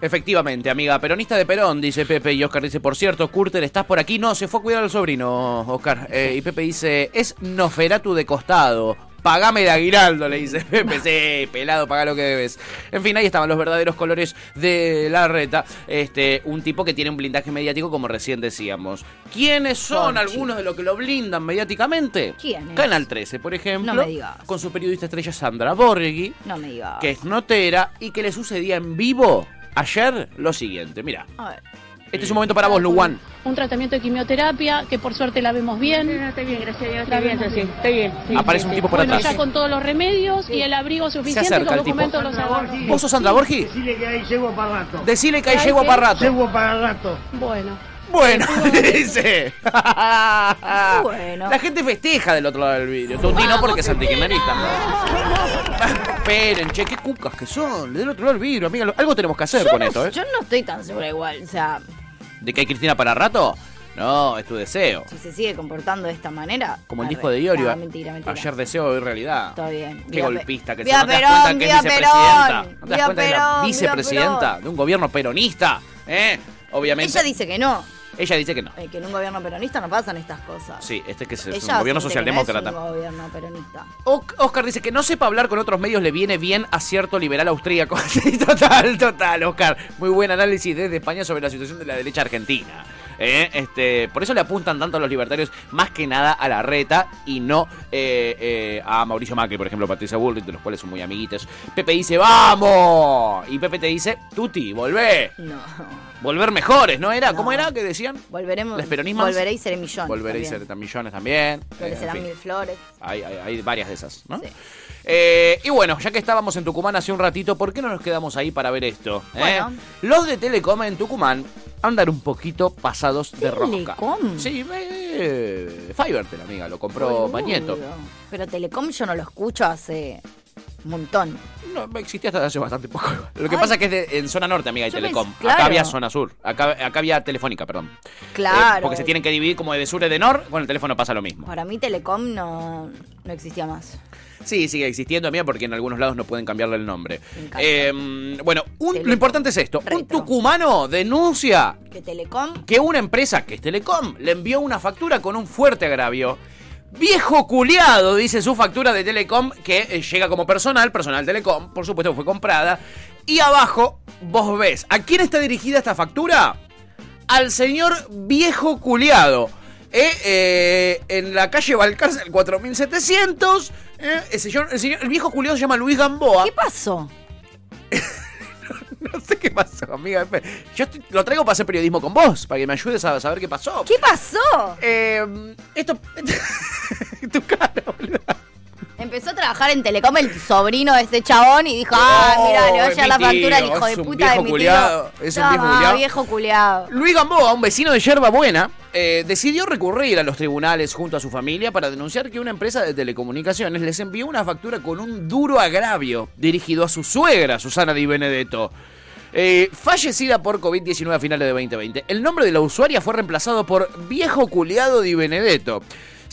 Efectivamente, amiga, peronista de Perón, dice Pepe. Y Oscar dice, por cierto, Curter, ¿estás por aquí? No, se fue a cuidar al sobrino, Oscar. Eh, y Pepe dice, es Noferatu de costado. Pagame de aguinaldo, le dice Pepe. Sí, pelado, paga lo que debes. En fin, ahí estaban los verdaderos colores de la reta. Este, un tipo que tiene un blindaje mediático, como recién decíamos. ¿Quiénes son Conchi. algunos de los que lo blindan mediáticamente? ¿Quiénes? Canal 13, por ejemplo. No me digas. Con su periodista estrella Sandra Borghi No me digas. que es notera y que le sucedía en vivo ayer lo siguiente. Mira, A ver. este es un momento para vos, Luwan. un tratamiento de quimioterapia que por suerte la vemos bien. Estoy bien, gracias a Dios. Estoy bien, sí, estoy bien. sí, Aparece sí, un tipo por bueno, atrás. ya con todos los remedios y el abrigo suficiente, acerca los documentos los. ¿Vos sos Sandra Borghi? Decirle que ahí llego para rato. Decile que hay Ay, yegua para rato. Llego para rato. Bueno. Bueno, dice. Bueno. La gente festeja del otro lado del vidrio. Tuti no porque es antikirchnerista. Esperen, che, qué cucas que son. Del otro lado del vidrio, amiga. Algo tenemos que hacer Yo con no, esto, ¿eh? yo no estoy tan segura igual, o sea, ¿De que hay Cristina para rato? No, es tu deseo. si se sigue comportando de esta manera. Como el disco de Iorio. No, mentira, mentira. Ayer deseo, hoy realidad. Está bien. Qué Viva golpista que se no te das cuenta que es vicepresidenta. ¿No te das cuenta que es vicepresidenta de un gobierno peronista? ¿Eh? Obviamente. Ella dice que no, Ella dice que no. eh, que en un gobierno peronista no pasan estas cosas. Sí, este que es, es un gobierno no socialdemócrata. es un gobierno peronista. O- Oscar dice que no sepa hablar con otros medios le viene bien a cierto liberal austríaco. Total, total, Oscar. Muy buen análisis desde España sobre la situación de la derecha argentina. ¿Eh? Este, por eso le apuntan tanto a los libertarios, más que nada a la reta y no eh, eh, a Mauricio Macri, por ejemplo, Patricia Bullrich, de los cuales son muy amiguitos. Pepe dice, ¡vamos! Y Pepe te dice, Tuti, volvé. No. Volver mejores, ¿no era? ¿Cómo era que decían? Volveremos. Volveré y seré millón. Volveré y también. seré tan millones también. Eh, en Florecerán fin. mil flores. Hay, hay- hay varias de esas, ¿no? Eh, y bueno, ya que estábamos en Tucumán hace un ratito, ¿por qué no nos quedamos ahí para ver esto? eh? Bueno. Los de Telecom en Tucumán andan un poquito pasados de rosca. ¿Telecom? Sí, eh, Fivertel, amiga, lo compró. Bañeto. Pero Telecom yo no lo escucho hace Un montón. No, existía hasta hace bastante poco. Lo que Ay. pasa es que es de- en zona norte, amiga, hay Telecom. pensé- claro. Acá había zona sur. Acá, acá había telefónica, perdón. Claro. Eh, porque se tienen que dividir como de sur y de nor. Con el teléfono pasa lo mismo. Para mí Telecom no, no existía más. Sí, sigue existiendo, amiga, porque en algunos lados no pueden cambiarle el nombre. Eh, bueno, un- lo importante es esto. Un tucumano denuncia Que Telecom que una empresa, que es Telecom, le envió una factura con un fuerte agravio. Viejo culiado, dice su factura de Telecom, que eh, llega como personal, personal Telecom, por supuesto que fue comprada. Y abajo, vos ves, ¿a quién está dirigida esta factura? Al señor viejo culiado. Eh, eh, en la calle Valcárcel 4700, eh, el, señor, el, señor- el viejo culiado se llama Luis Gamboa. ¿Qué pasó? No sé qué pasó, amiga. Yo estoy- lo traigo para hacer periodismo con vos, para que me ayudes a saber qué pasó. ¿Qué pasó? Eh, esto. Empezó a trabajar en Telecom el sobrino de este chabón y dijo, ah, Oh, mira, le va a llegar la factura al hijo de puta de mi culiado, tío. es un viejo culiado. viejo culiado. Luis Gamboa, un vecino de Yerba Buena, eh, decidió recurrir a los tribunales junto a su familia para denunciar que una empresa de telecomunicaciones les envió una factura con un duro agravio dirigido a su suegra, Susana Di Benedetto. Eh, fallecida por COVID-19 a finales de 2020. El nombre de la usuaria fue reemplazado por Viejo Culiado Di Benedetto.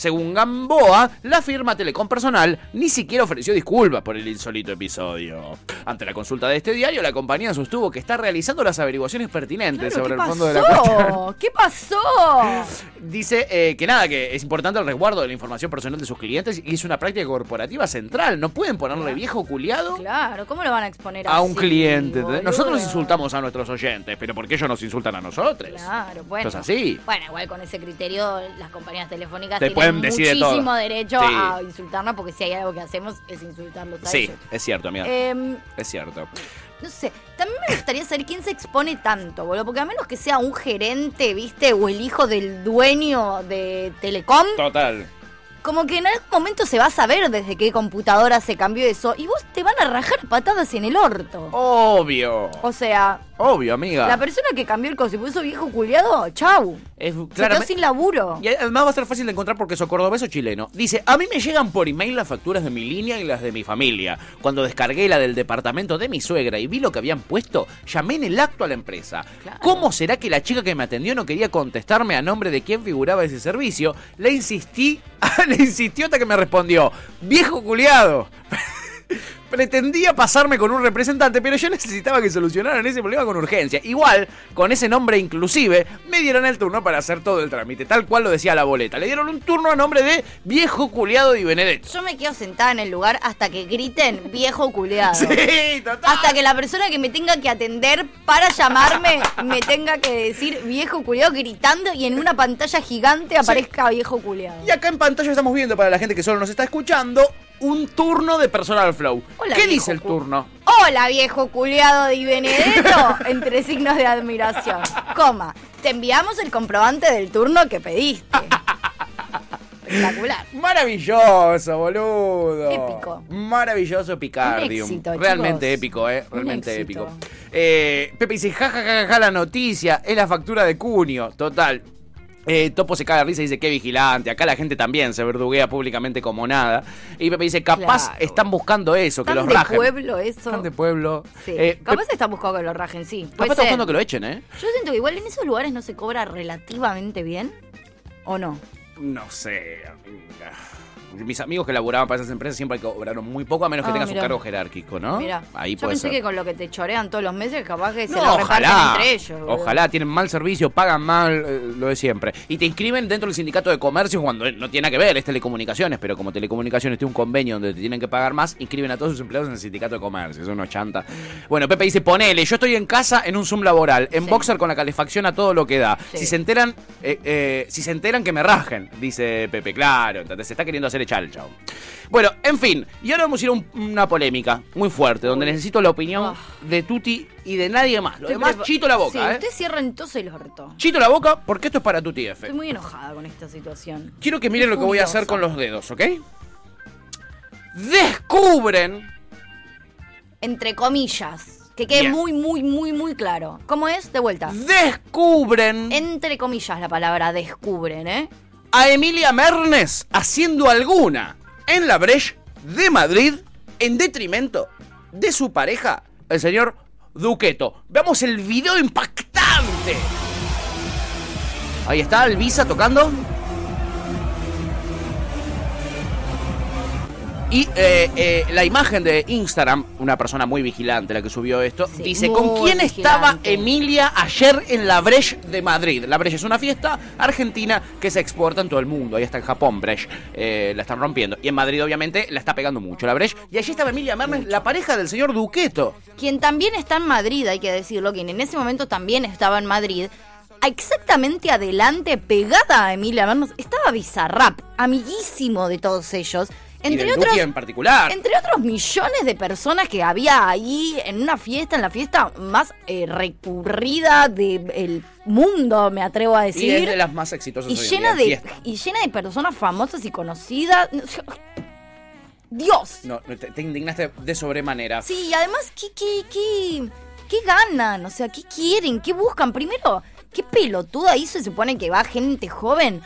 Según Gamboa, la firma Telecom Personal ni siquiera ofreció disculpas por el insólito episodio. Ante la consulta de este diario, la compañía sostuvo que está realizando las averiguaciones pertinentes sobre ¿Qué el fondo de la cuestión. ¿Qué pasó? Dice eh, que nada, que es importante el resguardo de la información personal de sus clientes y es una práctica corporativa central. No pueden ponerle viejo culiado Claro, ¿cómo lo van a exponer a un así, cliente. ¿entendés? boludo? Nosotros insultamos a nuestros oyentes, pero ¿por qué ellos nos insultan a nosotros? Claro, bueno. Esto es así. Bueno, igual con ese criterio las compañías telefónicas Te tienen pueden decir de muchísimo todo. derecho Sí. a insultarnos porque si hay algo que hacemos es insultarlos a Sí, ellos. es cierto, amiga. Em, es cierto. no sé, también me gustaría saber quién se expone tanto, boludo, porque a menos que sea un gerente, ¿viste? O el hijo del dueño de Telecom, Total. como que en algún momento se va a saber desde qué computadora se cambió eso y vos te van a rajar patadas en el orto. Obvio. O sea, Obvio, amiga. la persona que cambió el coso y puso viejo culiado, chau. Es, Se quedó sin laburo. Y además va a ser fácil de encontrar porque soy cordobés o chileno. Dice, a mí me llegan por email las facturas de mi línea y las de mi familia. Cuando descargué la del departamento de mi suegra y vi lo que habían puesto, llamé en el acto a la empresa. ¿Cómo será que la chica que me atendió no quería contestarme a nombre de quién figuraba ese servicio? Le insistí, le insistió hasta que me respondió, viejo culiado. Pretendía pasarme con un representante, pero yo necesitaba que solucionaran ese problema con urgencia. Igual, con ese nombre inclusive, me dieron el turno para hacer todo el trámite, tal cual lo decía la boleta. Le dieron un turno a nombre de viejo culiado Di Benedetto. Yo me quedo sentada en el lugar hasta que griten viejo culeado. Sí, Hasta que la persona que me tenga que atender para llamarme me tenga que decir viejo culeado gritando y en una pantalla gigante aparezca viejo culeado. Y acá en pantalla estamos viendo, para la gente que solo nos está escuchando, un turno de Personal Flow. Hola, ¿Qué dice el turno? Hola viejo culeado de Benedetto, entre signos de admiración. Coma, te enviamos el comprobante del turno que pediste. Espectacular. Maravilloso, boludo. Épico. Maravilloso Picardium. Un éxito, Realmente chicos. épico, eh. Realmente épico. Eh, Pepe dice, jajajaja, ja, ja, la noticia. Es la factura de Cunio. Total. Eh, Topo se cae de risa y dice, qué vigilante. Acá la gente también se verduguea públicamente como nada. Y Pepe dice, capaz Claro. están buscando eso, que ¿Tan los de rajen. pueblo eso? Están de pueblo. Sí. Eh, Capaz están buscando que lo rajen, sí. Capaz están buscando que lo echen, ¿eh? Yo siento que igual en esos lugares no se cobra relativamente bien. ¿O no? No sé, amiga. Mis amigos que laburaban para esas empresas siempre cobraron muy poco, a menos que Ah, tengas un mirá. cargo jerárquico, ¿no? Mira, Ahí yo puede pensé ser. que con lo que te chorean todos los meses, capaz que se No, lo reparten entre ellos. boludo. Ojalá, tienen mal servicio, pagan mal, eh, lo de siempre. Y te inscriben dentro del sindicato de comercio cuando no tiene nada que ver, es telecomunicaciones, pero como telecomunicaciones tiene un convenio donde te tienen que pagar más, inscriben a todos sus empleados en el sindicato de comercio, es unos chanta. Bueno, Pepe dice, ponele, yo estoy en casa en un Zoom laboral, en boxer con la calefacción a todo lo que da. Sí. Si se enteran, eh, eh, si se enteran que me rajen, dice Pepe, claro, entonces se está queriendo hacer chavo. Bueno, en fin, y ahora vamos a ir a un- una polémica muy fuerte, donde necesito la opinión de Tuti y de nadie más. Lo demás, chito la boca, Sí, ¿eh? usted cierra entonces el orto. Chito la boca, porque esto es para Tuti F. Estoy muy enojada con esta situación. Quiero que miren lo que voy a hacer con los dedos, ¿ok? Descubren. Entre comillas. Que quede Bien. muy, muy, muy, muy claro. ¿Cómo es? De vuelta. Descubren. Entre comillas la palabra descubren, ¿eh? A Emilia Mernes haciendo alguna en la Breche de Madrid en detrimento de su pareja, el señor Duqueto. Veamos el video impactante. Ahí está Elvisa tocando. Y eh, eh, la imagen de Instagram, una persona muy vigilante la que subió esto, dice, ¿con quién estaba. Emilia ayer en la Breche de Madrid? La Breche es una fiesta argentina que se exporta en todo el mundo. Ahí está en Japón, Breche. Eh, la están rompiendo. Y en Madrid, obviamente, la está pegando mucho la Breche. Y allí estaba Emilia Mernes, la pareja del señor Duqueto. Quien también está en Madrid, hay que decirlo, quien en ese momento también estaba en Madrid, exactamente adelante, pegada a Emilia Mernes, estaba Bizarrap, amiguísimo de todos ellos. Y Entre del otros, en particular. entre otros millones de personas que había ahí en una fiesta, en la fiesta más eh, recurrida del mundo, me atrevo a Y es decir. de las más exitosas y hoy en llena día, de fiesta. y llena de personas famosas y conocidas. Dios. No, te, te indignaste de sobremanera. Sí, y además, ¿qué, qué, qué, qué ganan? O sea, ¿qué quieren? ¿Qué buscan? Primero, ¿qué pelotuda hizo? Se supone que va gente joven.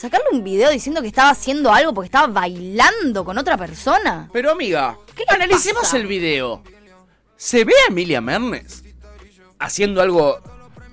Sacarle un video diciendo que estaba haciendo algo porque estaba bailando con otra persona. Pero amiga, ¿Qué analicemos pasa? el video. ¿Se ve a Emilia Mernes haciendo algo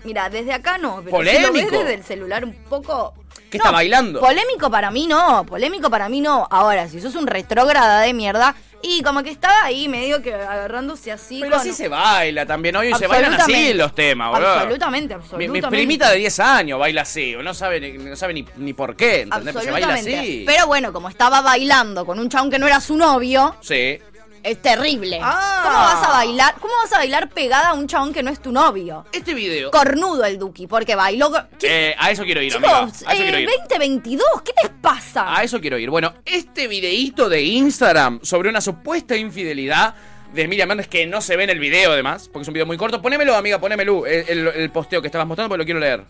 Mira, desde acá no, pero si lo Polémico. ves desde el celular un poco... No, está bailando? Polémico para mí no, polémico para mí no. Ahora, si sos un retrógrada de mierda, y como que estaba ahí medio que agarrándose así Pero con... así se baila también. Hoy se bailan así Absolutamente. los temas, boludo. Absolutamente, absolutamente. mi primita de 10 años baila así. No sabe, ni- no sabe ni, ni por qué, ¿entendés? Pero se baila Absolutamente. así. Pero bueno, como estaba bailando con un chabón que no era su novio, Sí. Es terrible. Ah. ¿Cómo vas a bailar? ¿Cómo vas a bailar pegada a un chabón que no es tu novio? Este video. Cornudo el Duki, porque bailó. Eh, a eso quiero ir, amiga. Chicos, A eso eh, quiero ir. 2022, ¿qué les pasa? A eso quiero ir. Bueno, este videíto de Instagram sobre una supuesta infidelidad de Emilia Méndez que no se ve en el video además, porque es un video muy corto. Ponémelo, amiga, ponémelo, el, el- el posteo que estabas mostrando porque lo quiero leer.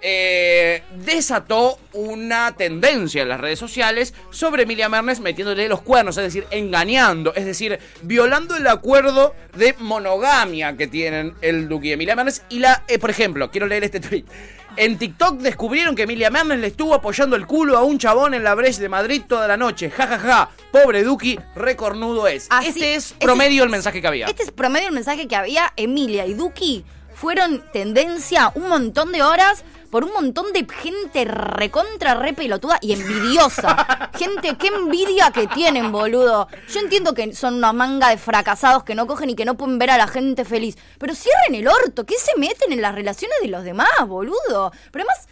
Eh, desató una tendencia en las redes sociales sobre Emilia Mernes metiéndole los cuernos, es decir, engañando, es decir, violando el acuerdo de monogamia que tienen el Duque y Emilia Mernes. Y la, eh, por ejemplo, quiero leer este tweet. En TikTok descubrieron que Emilia Mernes le estuvo apoyando el culo a un chabón en la Breche de Madrid toda la noche. Ja, ja, ja. Pobre Duki, recornudo es. Así- este es ese- promedio el mensaje que había. Este es promedio el mensaje que había. Emilia y Duki fueron tendencia un montón de horas por un montón de gente recontra, re pelotuda y envidiosa. gente, qué envidia que tienen, boludo. Yo entiendo que son una manga de fracasados que no cogen y que no pueden ver a la gente feliz. Pero cierren el orto, ¿qué se meten en las relaciones de los demás, boludo? Pero además,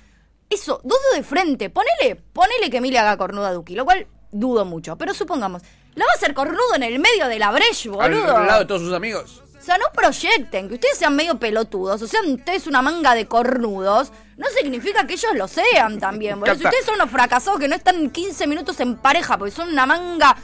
eso, dudo de frente. Ponele, ponele que Emilia haga cornuda a Duki, lo cual dudo mucho. Pero supongamos, la va a hacer cornudo en el medio de la breche, boludo. al lado de todos sus amigos. O sea, no proyecten, que ustedes sean medio pelotudos, o sean ustedes una manga de cornudos, no significa que ellos lo sean también, boludo. Si ustedes son unos fracasados que no están 15 minutos en pareja porque son una manga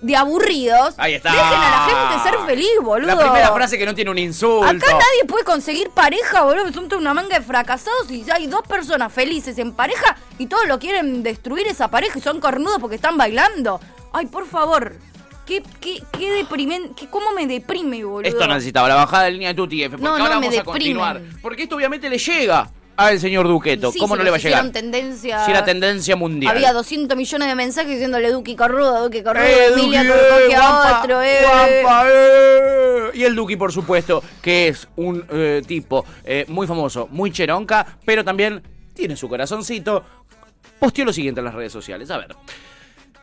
de aburridos, Ahí está. dejen a la gente ser feliz, boludo. La primera frase que no tiene un insulto. Acá nadie puede conseguir pareja, boludo. Son una manga de fracasados y hay dos personas felices en pareja y todos lo quieren destruir esa pareja y son cornudos porque están bailando. Ay, por favor. Qué, qué, qué deprimente. ¿Cómo me deprime, boludo? Esto necesitaba la bajada de línea de Tuti F. Porque No, no, ahora me vamos a continuar. Porque esto obviamente le llega al señor Duqueto. Sí, ¿Cómo no le va a llegar? tendencia. Si la tendencia mundial. Había 200 millones de mensajes diciéndole Duki Corrudo, Duki Corrudo, Eh, Emilia Duki, Corrudo, eh, que a otro, eh. guampa, eh. Y el Duki, por supuesto, que es un eh, tipo eh, muy famoso, muy cheronca, pero también tiene su corazoncito. Posteó lo siguiente en las redes sociales. A ver.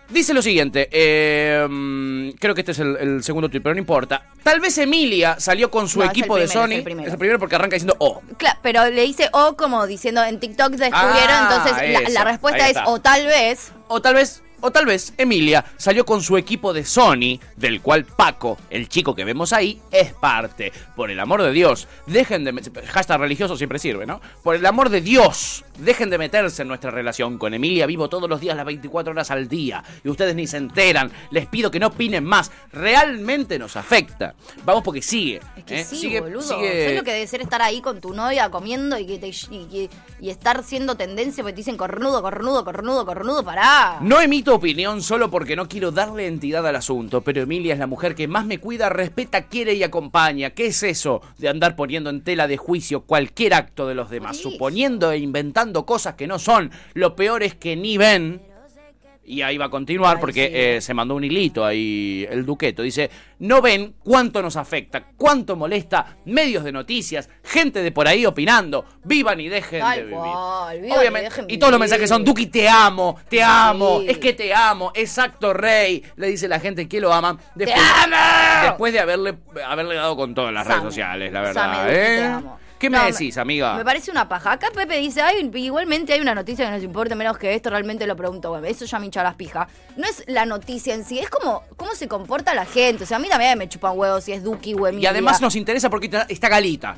Dice lo siguiente, eh, mm, creo que este es el, el segundo tweet, pero no importa. Tal vez Emilia salió con su No, es equipo de Sony. es el primero. Es el primero porque arranca diciendo oh. Claro, pero le dice o como diciendo en TikTok descubrieron, Ah, entonces la, respuesta es o tal vez. O tal vez, o tal vez Emilia salió con su equipo de Sony, del cual Paco, el chico que vemos ahí, es parte. Por el amor de Dios, dejen de... Hashtag religioso siempre sirve, ¿no? Por el amor de Dios, dejen de meterse en nuestra relación. Con Emilia vivo todos los días las 24 horas al día. Y ustedes ni se enteran. Les pido que no opinen más. Realmente nos afecta. Vamos porque sigue. Es que ¿eh? sí, sigue, boludo. sigue- ¿Sabes lo que debe ser estar ahí con tu novia comiendo y que te, y, y estar siendo tendencia porque te dicen cornudo, cornudo, cornudo, cornudo, pará? No emito opinión solo porque no quiero darle entidad al asunto, pero Emilia es la mujer que más me cuida, respeta, quiere y acompaña. ¿Qué es eso de andar poniendo en tela de juicio cualquier acto de los demás, suponiendo e inventando cosas que no son? Lo peor es que ni ven Y ahí va a continuar porque eh, se mandó un hilito ahí el Duqueto. Dice, no ven cuánto nos afecta, cuánto molesta medios de noticias, gente de por ahí opinando. Vivan y dejen Tal de vivir. cual, vivan y Obviamente. dejen Y todos los mensajes son, Duki, te amo, te amo, Sí. es que te amo, exacto, rey. Le dice la gente que lo aman. Después, amo! Después de haberle, haberle dado con todo en las redes sociales, la verdad. Te ¿eh? amo. ¿Qué me No, decís, amiga? Me parece una paja. Acá Pepe dice, igualmente hay una noticia que nos importa menos que esto, realmente lo pregunto, bueno, eso ya me hincha las pijas. No es la noticia en sí, es como cómo se comporta la gente. O sea, a mí también me chupan huevos si es Duki o Y Emilia. además nos interesa porque está- Galita.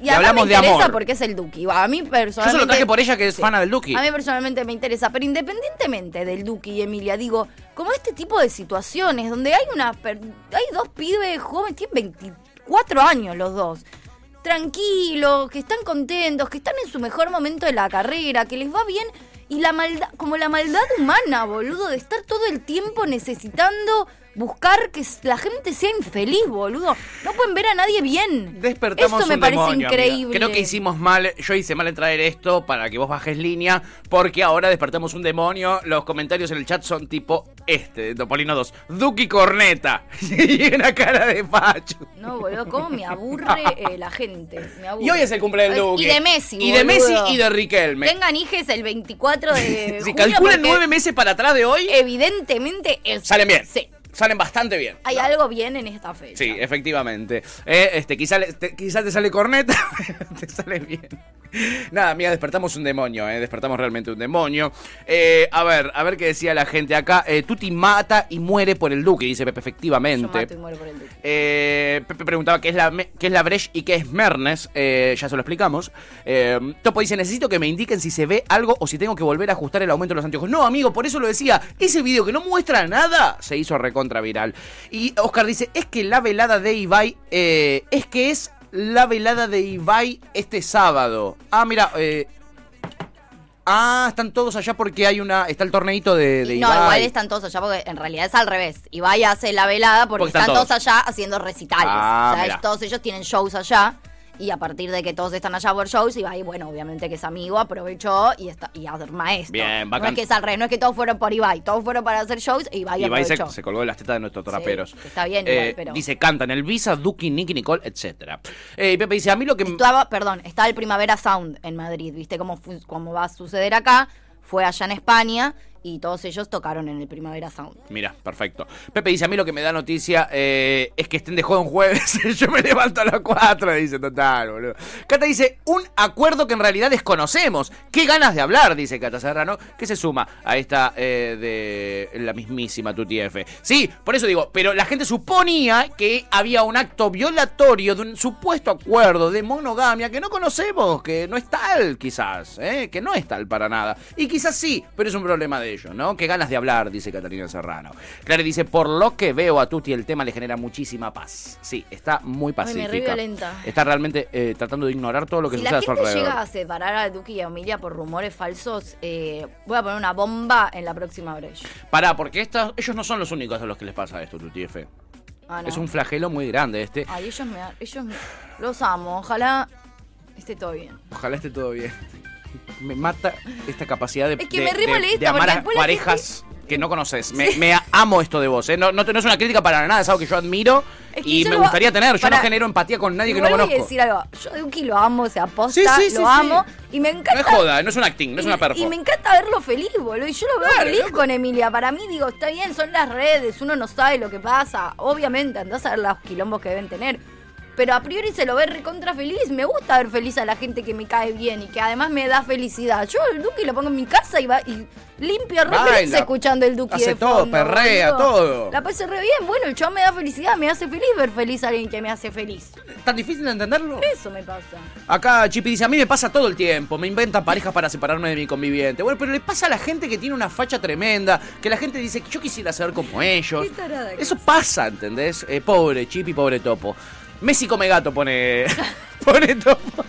Y además hablamos me de interesa amor. porque es el Duki. A mí personalmente... Yo se lo traje por ella que es Sí. fana del Duki. A mí personalmente me interesa, pero independientemente del Duki y Emilia, digo, como este tipo de situaciones donde hay una hay dos pibes jóvenes, tienen 24 años los dos, tranquilos, que están contentos, que están en su mejor momento de la carrera, que les va bien. Y la maldad, como la maldad humana, boludo, de estar todo el tiempo necesitando buscar que la gente sea infeliz, boludo. No pueden ver a nadie bien. Despertamos Eso me un parece demonio, amiga. increíble. Creo que hicimos mal, yo hice mal en traer esto para que vos bajes línea, porque ahora despertamos un demonio. Los comentarios en el chat son tipo este, de Topolino 2. Duki Corneta. y una cara de facho. No, boludo, cómo me aburre eh, la gente. Me aburre. Y hoy es el cumpleaños del Duque. Y de Messi, Y de. Messi y de Riquelme. Tengan hijes el 24 de Si julio calculan nueve meses para atrás de hoy, Evidentemente es- salen bien. Sí. Salen bastante bien. Hay algo bien en esta fecha. Sí, efectivamente. Eh, este, quizá, te, quizá te sale corneta, te sale bien. Nada, mira, despertamos un demonio, eh, despertamos realmente un demonio. Eh, a ver, a ver qué decía la gente acá. Eh, Tuti mata y muere por el duque, dice Pepe, Yo efectivamente. mato y muero por el Duque. Eh, Pepe preguntaba qué es la, qué es la Breche y qué es Mernes. Ya se lo explicamos. Topo dice: Necesito que me indiquen si se ve algo o si tengo que volver a ajustar el aumento de los anteojos. No, amigo, por eso lo decía. Ese video que no muestra nada se hizo recontra Y Oscar dice: Es que la velada de Ibai. eh, es que es la velada de Ibai este sábado. Ah, mira. eh, Ah, están todos allá porque hay una. Está el torneito de, de No, Ibai. igual están todos allá porque en realidad es al revés. Ibai hace la velada porque, Porque están todos. todos. allá haciendo recitales. Ah, o sea, mirá. todos ellos tienen shows allá. Y a partir de que todos están allá por shows, Ibai, bueno, obviamente que es amigo, aprovechó y está y hacer maestro. Bien, no bacán. es que es al revés, no es que todos fueron por Ibai, todos fueron para hacer shows y Ibai, Ibai se, aprovechó. se colgó de las tetas de nuestros traperos. está bien Eh, pero- Dice, cantan el Visa, Duki, Nicky, Nicole, etc. Eh, y Pepe dice, a mí lo que... Estaba, perdón, está el Primavera Sound en Madrid, ¿viste cómo, cómo va a suceder acá? Fue allá en España y todos ellos tocaron en el Primavera Sound. Mira, perfecto. Pepe dice, a mí lo que me da noticia eh, es que estén de joda un jueves. Yo me levanto a las 4, dice total, boludo. Cata dice, un acuerdo que en realidad desconocemos. Qué ganas de hablar, dice Cata Serrano, que se suma a esta eh, de la mismísima Tuti F. Sí, por eso digo, pero la gente suponía que había un acto violatorio de un supuesto acuerdo de monogamia que no conocemos, que no es tal quizás, ¿eh? que no es tal para nada. Y quizás sí, pero es un problema de ellos, ¿no? Qué ganas de hablar, dice Catalina Serrano. Clara dice, por lo que veo a Tuti el tema le genera muchísima paz. Sí, está muy Ay, pacífica. me re violenta. Está realmente eh, tratando de ignorar todo lo que Si sucede a su alrededor. llega a separar a Duki y a Emilia por rumores falsos, eh, voy a poner una bomba en la próxima brecha. Pará, porque estos, ellos no son los únicos a los que les pasa esto, Tuti F. Ah, no. Es un flagelo muy grande este. Ay, ellos me ellos me- los amo, ojalá esté todo bien. Ojalá esté todo bien. Me mata esta capacidad de, Es que de- me re de- molesta, de amar a parejas que no conoces. Me, me amo esto de vos, ¿eh? No, no, no es una crítica para nada, es algo que yo admiro Es que y yo me lo- gustaría tener. Yo no genero empatía con nadie que no conozco. decir algo, yo a Duki lo amo, o sea, posta, Sí, sí, sí, lo amo y me No encanta es joda, no es un acting, no es y, una y perfo. me encanta verlo feliz, boludo. Y yo lo veo Claro, feliz con Emilia. Para mí, digo, está bien, son las redes, uno no sabe lo que pasa. Obviamente, andás a ver los quilombos que deben tener. Pero a priori se lo ve recontra feliz. Me gusta ver feliz a la gente que me cae bien y que además me da felicidad. Yo el Duki lo pongo en mi casa y va y limpio re Baila, feliz escuchando el Duki hace de todo, perrea, todo. La pasé re bien. Bueno, el chabón me da felicidad, me hace feliz ver feliz a alguien que me hace feliz. ¿Tan difícil de entenderlo? Eso me pasa. Acá Chipi dice, a mí me pasa todo el tiempo, me inventan parejas para separarme de mi conviviente. Bueno, pero le pasa a la gente que tiene una facha tremenda, que la gente dice que yo quisiera ser como ellos. Qué tarada que Eso pasa, ¿entendés? Eh, pobre Chipi, pobre Topo. Messi come gato pone... pone Topo.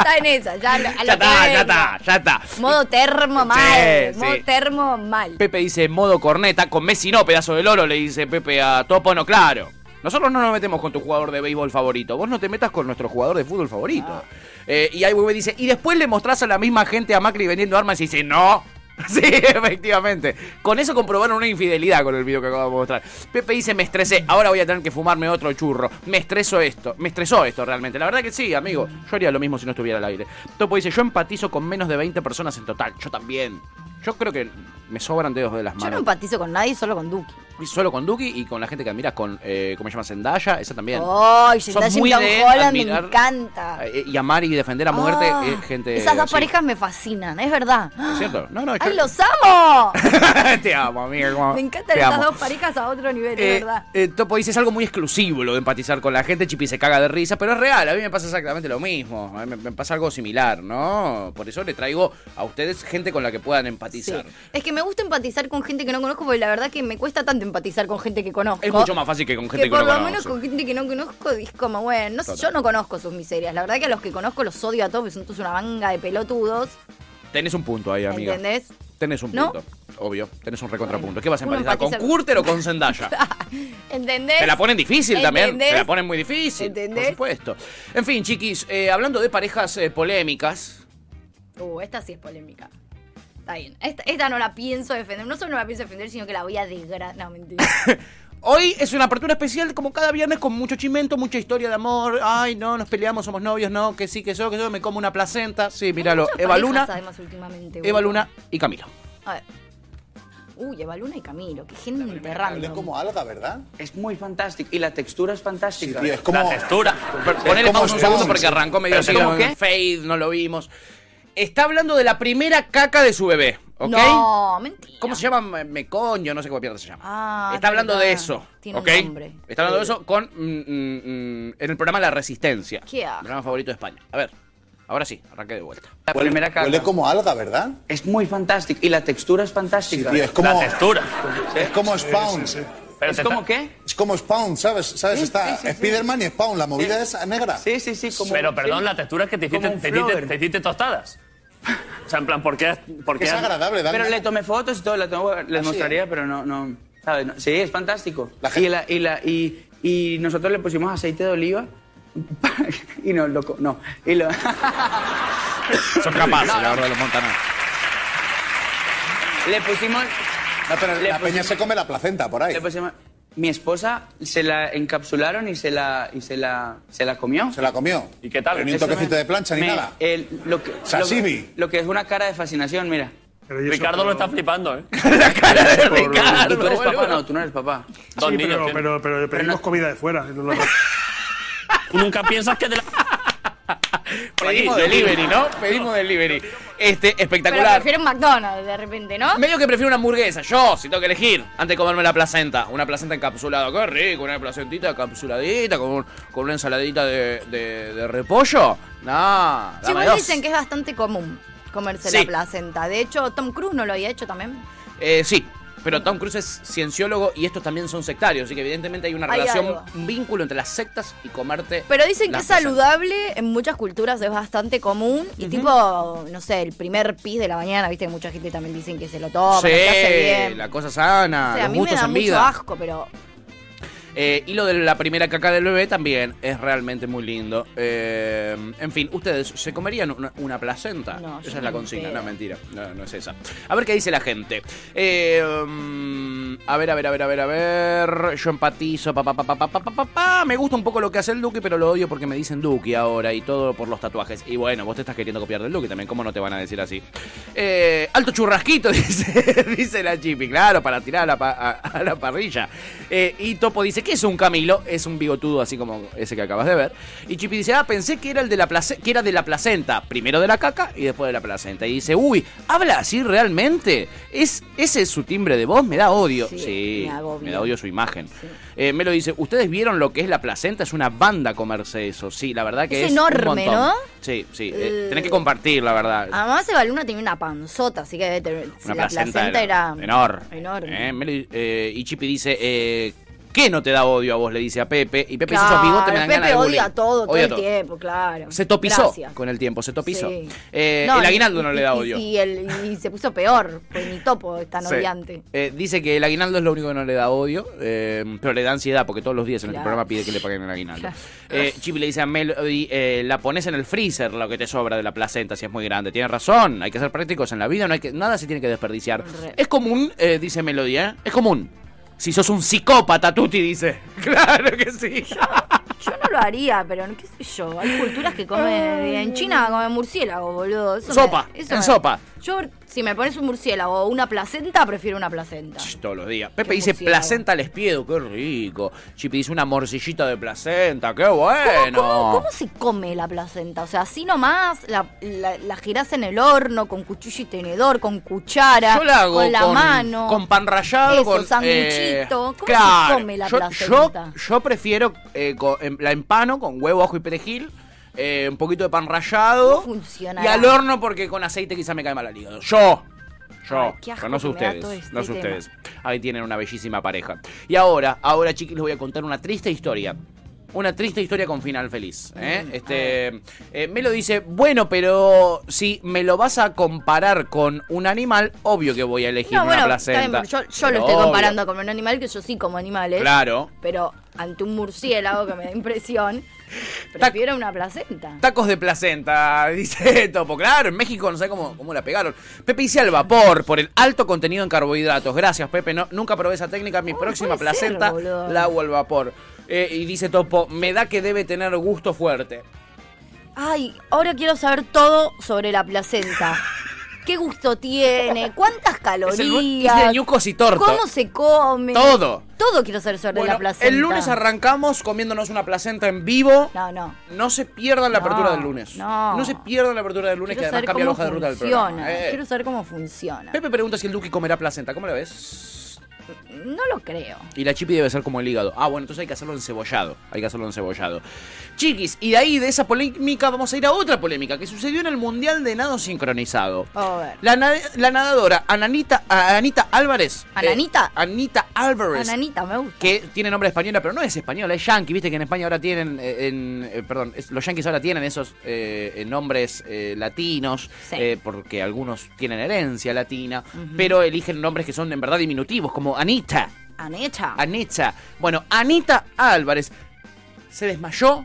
Está en esa, ya, a lo Ya que está, ya está, ya está. Modo termo mal. Sí, modo sí. termo mal. Pepe dice modo corneta, con Messi no, pedazo de loro, le dice Pepe a Topo, no, claro. Nosotros no nos metemos con tu jugador de béisbol favorito, vos no te metas con nuestro jugador de fútbol favorito. Eh, y ahí dice, y después le mostrás a la misma gente a Macri vendiendo armas y dice, no, Sí, efectivamente. Con eso comprobaron una infidelidad con el video que acabamos de mostrar. Pepe dice, me estresé, ahora voy a tener que fumarme otro churro. Me estresó esto, me estresó esto realmente. La verdad que sí, amigo. Yo haría lo mismo si no estuviera al aire. Topo dice, yo empatizo con menos de 20 personas en total. Yo también. Yo creo que me sobran dedos de las Yo no manos. empatizo con nadie, solo con Duki. Y Solo con Duki y con la gente que admiras, con, eh, ¿cómo se llama? Zendaya, esa también. Ay, Sos Zendaya y Tom me encanta. eh, y amar y defender a muerte Ah, eh, gente Esas dos así. parejas me fascinan, es verdad. ¿Es cierto? No, no, yo- ¡Ay, los amo! te amo, amiga. como- Me encantan te estas amo. dos parejas a otro nivel, es verdad. Topo dice es algo muy exclusivo lo de empatizar con la gente. Chipi se caga de risa, pero es real. A mí me pasa exactamente lo mismo. A mí me, me pasa algo similar, ¿no? Por eso le traigo a ustedes gente con la que puedan empatizar. Es que me gusta empatizar con gente que no conozco, porque la verdad que me cuesta tanto empatizar con gente que conozco. Es mucho más fácil que con gente que, por no lo conoce. menos con gente que no conozco es como, bueno, no sé, yo no conozco sus miserias. La verdad que a los que conozco los odio a todos, porque son todos una manga de pelotudos, Tenés un punto ahí, amiga. ¿entendés? Tenés un ¿No? punto. Obvio, tenés un recontrapunto. ¿Qué vas a empatizar? ¿Con Curter o con Zendaya? ¿Entendés? Te la ponen difícil también. Te la ponen muy difícil. ¿Entendés? Por supuesto. En fin, chiquis, eh, hablando de parejas eh, polémicas. Uh, esta sí es polémica. Está bien. Esta, esta no la pienso defender. No solo no la pienso defender, sino que la voy a degradar. No, mentira. Hoy es una apertura especial, como cada viernes, con mucho chimento, mucha historia de amor. Ay, no, nos peleamos, somos novios, no, que sí, que yo, que yo, me como una placenta. Sí, míralo. Eva Luna, Además, últimamente. Eva. Luna y Camilo. A ver. Uy, Eva Luna y Camilo. Qué gente random. como alga, ¿verdad? Es muy fantástico y la textura es fantástica. Sí, tío, es como- La textura. Ponele como pausa un segundo porque arrancó medio ¿Pero así, cómo en qué? fade, no lo vimos. Está hablando de la primera caca de su bebé, ¿ok? No, mentira. ¿Cómo se llama? Me- Mecoño, no sé cómo mierda se llama. Ah, Está hablando de verdad. eso, Tiene ¿ok? un nombre. Está hablando de eso con mm, mm, mm, en el programa La Resistencia. Qué. Mi programa favorito de España. A ver, ahora sí, arranque de vuelta. La primera caca. Huele como alga, ¿verdad? Es muy fantástico y la textura es fantástica. Sí, tío, es como- La textura. Es como Spawn. ¿Pero ¿Es como qué? Es como Spawn, ¿sabes? ¿Sabes? Sí, Está sí, sí, sí. Spiderman y Spawn. La movida es negra. Sí, sí, sí. Como, Pero perdón, sí. la textura es que te hiciste, te te hiciste tostadas. O sea, en plan, ¿por qué? por qué- Es agradable, Pero le tomé fotos y todo, tengo- les ¿Ah, sí? mostraría, pero no, no, ¿sabes? No- sí, es fantástico. La y, gente- la, y, la, y, y nosotros le pusimos aceite de oliva y no, loco, no. Y lo... Son capaces, No, la verdad, los montanos. Le pusimos... No, pero Le la peña se come la placenta por ahí. le pusimos- mi esposa se la encapsularon y se la, y se la, se la comió. Se la comió. ¿Y qué tal? Pero ni un Eso toquecito me- de plancha ni me- nada. el- lo, que, Sashimi. Lo, lo que es una cara de fascinación, mira. Ricardo lo está flipando, ¿eh? Y tú eres papá, no, tú no eres papá. Dos Sí, niños pero, tiene. pero, pero pedimos comida de fuera. no lo- Tú nunca piensas que de la... Pedimos delivery, ¿no? Pedimos delivery. Este, Pero espectacular. prefiero un McDonald's de repente, ¿no? Medio que prefiero una hamburguesa, yo, si tengo que elegir, antes de comerme la placenta. Una placenta encapsulada, qué rico, una placentita encapsuladita, con, un- con una ensaladita de, de- de repollo. No, Sí, dame dos. dicen que es bastante común comerse Sí. la placenta. De hecho, Tom Cruise no lo había hecho también. Eh, sí, pero Tom Cruise es cienciólogo y estos también son sectarios, así que evidentemente hay una Hay relación, algo. un vínculo entre las sectas y comerte. Pero dicen que es saludable, en muchas culturas es bastante común. Y tipo, no sé, el primer pis de la mañana, viste que mucha gente también dicen que se lo toma, Sí, que hace bien. la cosa sana, O sea, a los mí me gustos da en mucho vida. asco, pero eh, y lo de la primera caca del bebé también es realmente muy lindo. Eh, en fin, ¿ustedes se comerían una, placenta? No, esa es la consigna, no, mentira, no, no, es esa. A ver qué dice la gente. Eh, a ver, a ver, a ver, a ver, a ver. Yo empatizo, papá, papá, papá, papá, papá. Me gusta un poco lo que hace el Duque, pero lo odio porque me dicen Duque ahora y todo por los tatuajes. Y bueno, vos te estás queriendo copiar del Duque también, ¿cómo no te van a decir así? alto churrasquito, dice, la Chipi, claro, para tirar a la, parrilla. y Topo dice, es un Camilo? Es un bigotudo así como ese que acabas de ver. Y Chipi dice, ah, pensé que era el de la que era de la placenta. Primero de la caca y después de la placenta. Y dice, uy, ¿habla así realmente? ¿Es, ¿Ese es su timbre de voz? Me da odio. Sí, Sí, me da odio su imagen. Eh, me lo dice, ¿ustedes vieron lo que es la placenta? Es una banda comerse eso. Sí, la verdad que Es es, enorme. ¿no? Sí, sí. eh, tenés que compartir, la verdad. además Eva Luna tenía una panzota, así que debe tener- Una la placenta, placenta era enorme. enorme. Eh, lo- eh, y Chipi dice, eh, ¿Qué no te da odio a vos? Le dice a Pepe. Y Pepe dice, Claro, esos bigotes me dan Pepe ganas de odia bullying". todo, todo Odia el tiempo, claro. Se topizó Gracias. con el tiempo, se topizó. Sí. Eh, No, el y- aguinaldo no le da odio. Y, el- y se puso peor, pues ni topo es tan Sí. odiante. Eh, dice que el aguinaldo es lo único que no le da odio, eh, pero le da ansiedad porque todos los días en el Claro. programa pide que le paguen el aguinaldo. Claro. Le dice a Melody, eh, la pones en el freezer lo que te sobra de la placenta si es muy grande. Tiene razón, hay que ser prácticos en la vida, no hay que, nada se tiene que desperdiciar. Re. Es común, dice Melody, ¿eh? Es común. Si sos un psicópata, Tuti dice. Claro que sí. Yo no lo haría, pero qué sé yo. Hay culturas que comen. En China comen murciélago, boludo. Eso me- Sopa, eso en me- sopa. Yo, si me pones un murciélago o una placenta, prefiero una placenta. Todos los días. Pepe dice murciélago. placenta al espiedo, qué rico. Chipi dice una morcillita de placenta, qué bueno. ¿Cómo, cómo se come la placenta? O sea, así nomás la, la, la girás en el horno con cuchillo y tenedor, con cuchara, Yo la hago con la mano. con pan rallado, Eso, con sanguchito. ¿Cómo se come la yo, placenta? Yo, yo prefiero eh, con- em- la empano con huevo, ajo y perejil, eh, un poquito de pan rallado y al horno porque con aceite quizá me cae mal al hígado. Yo. Yo, Ay, qué asco pero no sé ustedes, este no sé tema. ustedes. Ahí tienen una bellísima pareja. Y ahora, ahora chiquis, les voy a contar una triste historia. Una triste historia con final feliz. ¿eh? Mm, este, eh, me lo dice, bueno, pero si me lo vas a comparar con un animal, obvio que voy a elegir No, una bueno, bien, placenta. yo, lo estoy obvio. comparando con un animal que yo sí como animales. Claro. Pero ante un murciélago que me da impresión, prefiero una placenta. Tacos de placenta, dice Topo. Claro, en México no sé cómo, cómo la pegaron. Pepe dice al vapor por el alto contenido en carbohidratos. Gracias, Pepe. No, nunca probé esa técnica. Mi próxima ser, placenta la hago al vapor. Eh, y dice Topo, me da que debe tener gusto fuerte. Ay, ahora quiero saber todo sobre la placenta. ¿Qué gusto tiene? ¿Cuántas Es el, calorías? es de ñucos y. ¿Cómo se come? Todo. Todo quiero saber sobre Bueno, la placenta. el lunes arrancamos comiéndonos una placenta en vivo. No, no. No se pierdan la No, apertura del lunes. no. se pierdan la apertura del lunes, Quiero que además cambia la hoja de ruta del funciona. programa. Eh. Quiero saber cómo funciona. Pepe pregunta si el Duki comerá placenta. ¿Cómo la ves? No lo creo. Y la chipi debe ser como el hígado. Ah, bueno, entonces hay que hacerlo encebollado. Hay que hacerlo encebollado. Chiquis, y de ahí, de esa polémica, vamos a ir a otra polémica que sucedió en el Mundial de Nado Sincronizado. A ver. La, na- la nadadora Ananita, Anita Álvarez. eh, ¿Ananita? Anita Álvarez. Ananita, me gusta. Que tiene nombre española, pero no es española, es yankee. Viste que en España ahora tienen, eh, en, eh, perdón, es- los yankees ahora tienen esos eh, nombres latinos, Sí. eh, porque algunos tienen herencia latina, pero eligen nombres que son en verdad diminutivos, como Anita. Aneta. Anita. Bueno, Anita Álvarez se desmayó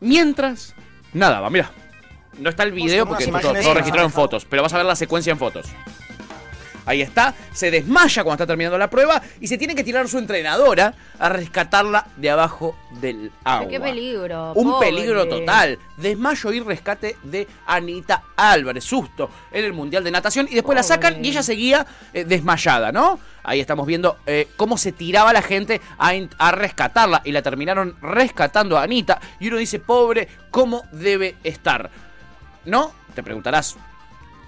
mientras nadaba. Mira, no está el video porque todo, todo que- registrado en fotos, pero vas a ver la secuencia en fotos. Ahí está, se desmaya cuando está terminando la prueba y se tiene que tirar su entrenadora a rescatarla de abajo del agua. Qué peligro. Un pobre. peligro total. Desmayo y rescate de Anita Álvarez. Susto en el Mundial de Natación. Y después la sacan y ella seguía eh, desmayada, ¿no? Ahí estamos viendo eh, cómo se tiraba la gente a, a rescatarla. Y la terminaron rescatando a Anita. Y uno dice, pobre, ¿cómo debe estar? ¿No? Te preguntarás.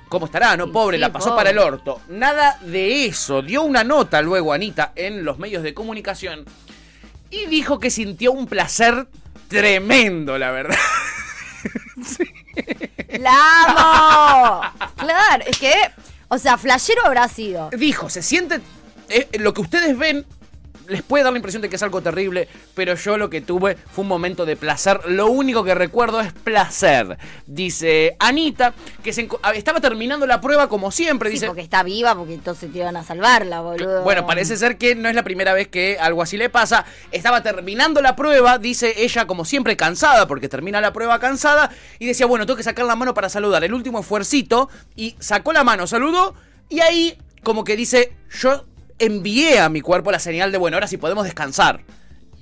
¿Cómo estará? No, pobre, sí, la pasó pobre. para el orto. Nada de eso. Dio una nota luego Anita en los medios de comunicación y dijo que sintió un placer tremendo, la verdad. ¡La amo! claro, es que, o sea, flashero habrá sido. Dijo, se siente. eh, lo que ustedes ven les puede dar la impresión de que es algo terrible, pero yo lo que tuve fue un momento de placer. Lo único que recuerdo es placer. Dice Anita, que se enco- estaba terminando la prueba como siempre. Sí, dice, porque está viva, porque entonces te iban a salvarla, boludo. Bueno, parece ser que no es la primera vez que algo así le pasa. Estaba terminando la prueba, dice ella como siempre cansada, porque termina la prueba cansada, y decía, bueno, tengo que sacar la mano para saludar. El último esfuercito, y sacó la mano, saludó, y ahí como que dice, yo envié a mi cuerpo la señal de, bueno, ahora sí podemos descansar.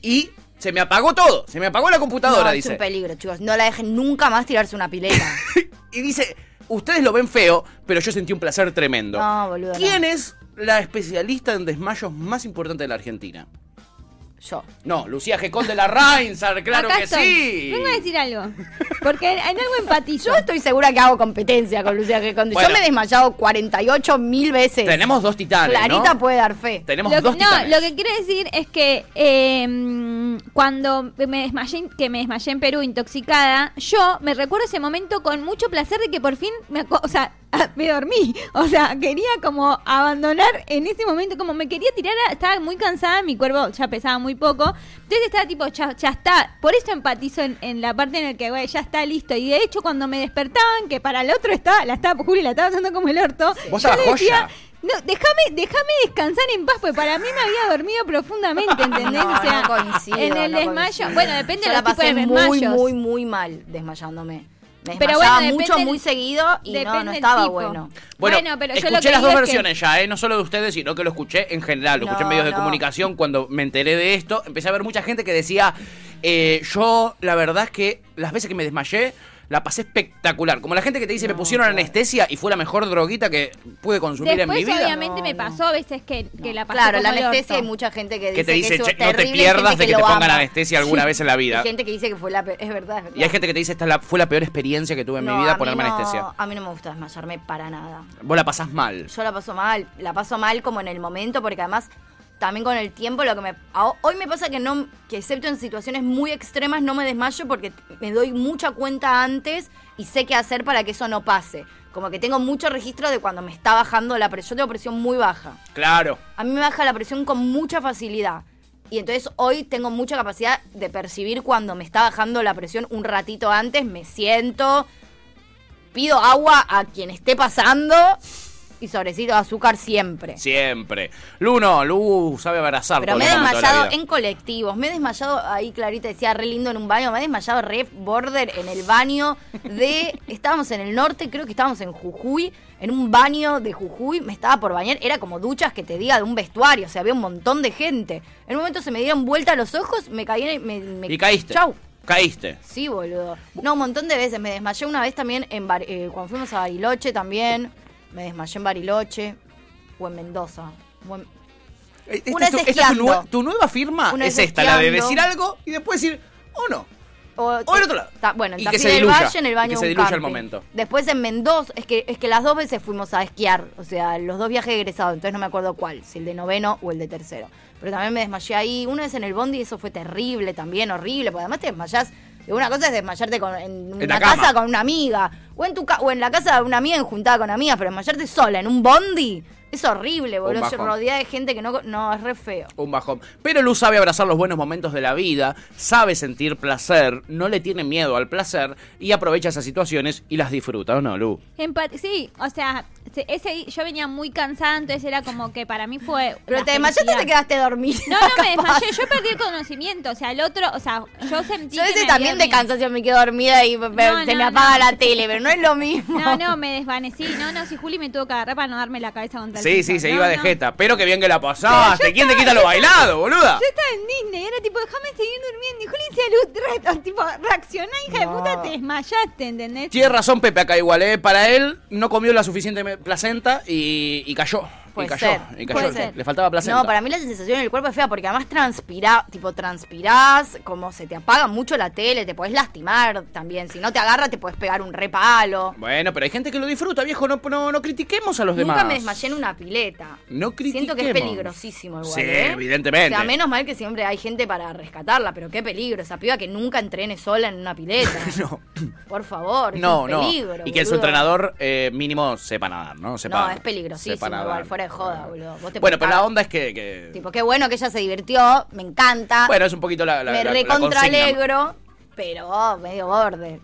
Y se me apagó todo, se me apagó la computadora, no, es dice. un peligro, chicos. No la dejen nunca más tirarse una pileta. Y dice, ustedes lo ven feo, pero yo sentí un placer tremendo. No, boludo. no. ¿Quién es la especialista en desmayos más importante de la Argentina? Yo. No, Lucía Gecón de la Reinsar, claro Acá que estoy. sí. Vengo a decir algo. Porque en algo empatizo. Yo estoy segura que hago competencia con Lucía Gecón. Bueno. Yo me he desmayado 48 mil veces. Tenemos dos titanes, Clarita ¿no? puede dar fe. Tenemos Lo- dos no, titanes. lo que quiero decir es que eh, cuando me desmayé, que me desmayé en Perú intoxicada, yo me recuerdo ese momento con mucho placer de que por fin, me o sea, me dormí. O sea, quería como abandonar en ese momento, como me quería tirar, a- estaba muy cansada, mi cuerpo ya pesaba muy poco. Entonces estaba tipo, ya, ya está. Por eso empatizo en, en la parte en la que, güey, ya está listo. Y de hecho, cuando me despertaban, que para el otro estaba, la estaba, Juli la estaba haciendo como el orto. Vos yo le decía, no, déjame, déjame descansar en paz, porque para mí me había dormido profundamente, ¿entendés? No, o sea, no coincido, en el no desmayo, coincido. bueno, depende Yo de la los tipos de pasé muy, desmayos. muy, muy mal desmayándome. Me Pero bueno, mucho, muy seguido y no, estaba bueno. Bueno, Bueno, pero yo lo escuché que las dos es que- versiones ya, ¿eh? no solo de ustedes, sino que lo escuché en general, lo escuché en No, medios de comunicación. Cuando me enteré de esto, empecé a ver mucha gente que decía, eh, yo la verdad es que las veces que me desmayé, la pasé espectacular. Como la gente que te dice, me pusieron anestesia y fue la mejor droguita que pude consumir en mi Después, vida. obviamente, me pasó a veces que, que la pasé Claro, la como anestesia hay mucha gente que dice Que te dice, eso "Che, es no te terrible", y pierdas de que te pongan ama. anestesia alguna vez en la vida. Hay gente que dice que fue la peor, es verdad, es verdad. Y hay gente que te dice, esta la- fue la peor experiencia que tuve en No, mi vida ponerme no- anestesia. A mí no me gusta desmayarme para nada. Vos la pasás mal. Yo la paso mal, la paso mal como en el momento, porque además también con el tiempo lo que me... Hoy me pasa que no, que excepto en situaciones muy extremas no me desmayo porque me doy mucha cuenta antes y sé qué hacer para que eso no pase. Como que tengo mucho registro de cuando me está bajando la presión. Yo tengo presión muy baja. Claro. A mí me baja la presión con mucha facilidad. Y entonces hoy tengo mucha capacidad de percibir cuando me está bajando la presión un ratito antes, me siento, pido agua a quien esté pasando y sobrecito de azúcar siempre. Siempre. Lu no, Lu sabe abrazar Pero me he de desmayado en colectivos, me he desmayado, ahí Clarita decía re lindo en un baño, me he desmayado re border en el baño de, estábamos en el norte, creo que estábamos en Jujuy, en un baño de Jujuy, me estaba por bañar, era como duchas que te diga de un vestuario, o sea, había un montón de gente. En un momento se me dieron vuelta los ojos, me caí me, me- Y caíste. Chau. Caíste. Sí, boludo. No, un montón de veces. Me desmayé una vez también en Bar- eh, cuando fuimos a Bariloche también. Me desmayé en Bariloche. O en Mendoza. O en- Esta Una es tu, esta es tu, esquiando. nue- tu nueva firma Una es esta, la de decir algo y después decir, oh no. O, O el otro lado. Ta- bueno, en Y que se diluya, Valle, en el baño y que se diluya el momento. Después en Mendoza, es que, es que las dos veces fuimos a esquiar, o sea, los dos viajes egresados, entonces no me acuerdo cuál, si el de noveno o el de tercero. Pero también me desmayé ahí, una vez en el bondi, eso fue terrible también, horrible, porque además te desmayás, una cosa es desmayarte con- en una la cama. casa con una amiga, o en tu ca- o en la casa de una amiga juntada con amigas, pero desmayarte sola en un bondi, es horrible, boludo, rodeada de gente que no, no, es re feo. Un bajón. Pero Lu sabe abrazar los buenos momentos de la vida, sabe sentir placer, no le tiene miedo al placer y aprovecha esas situaciones y las disfruta, ¿o no, Lu? Empat- sí, o sea, se- ese yo venía muy cansada, entonces era como que para mí fue. Pero te desmayaste o te quedaste dormida. No, no me desmayé, yo perdí el conocimiento, o sea, el otro, o sea, yo sentí Yo a que veces me también de cansancio me quedo dormida y me- No, se no, me apaga no. la tele, pero no es lo mismo. No, no, me desvanecí. No, no, si Juli me tuvo que agarrar para no darme la cabeza contra el Sí, sí, se No, iba de no. jeta. Pero que bien que la pasaste. ¿Quién te quita lo bailado, boluda? Yo estaba en Disney, era tipo, déjame seguir durmiendo. Y Juli decía, Luz, tipo, reaccioná, hija de No. puta, te desmayaste, ¿entendés? Tiene razón Pepe acá igual, ¿eh? Para él no comió la suficiente placenta y, y cayó. Puede y cayó. ser, y cayó. puede ser. Le faltaba placenta. No, para mí la sensación en el cuerpo es fea porque además transpira, tipo transpirás, como se te apaga mucho la tele, te podés lastimar también. Si no te agarra, te podés pegar un repalo. Bueno, pero hay gente que lo disfruta, viejo. No, no, no critiquemos a los Nunca demás. me desmayé en una pileta. No critiquemos. Siento que es peligrosísimo igual. Sí, ¿eh? evidentemente. O sea, menos mal que siempre hay gente para rescatarla, pero qué peligro. Esa piba que nunca entrene sola en una pileta. no, Por favor, es no, un no. peligro. Y que su boludo. entrenador eh, mínimo sepa nadar, ¿no? Sepa, No, es peligrosísimo sepa nadar. igual, fuera de joda, boludo. Vos te Bueno, pero la onda es que. que- Tipo, qué bueno que ella se divirtió, me encanta. Bueno, es un poquito la. la me la- la recontra consigna. alegro, pero oh, medio borde.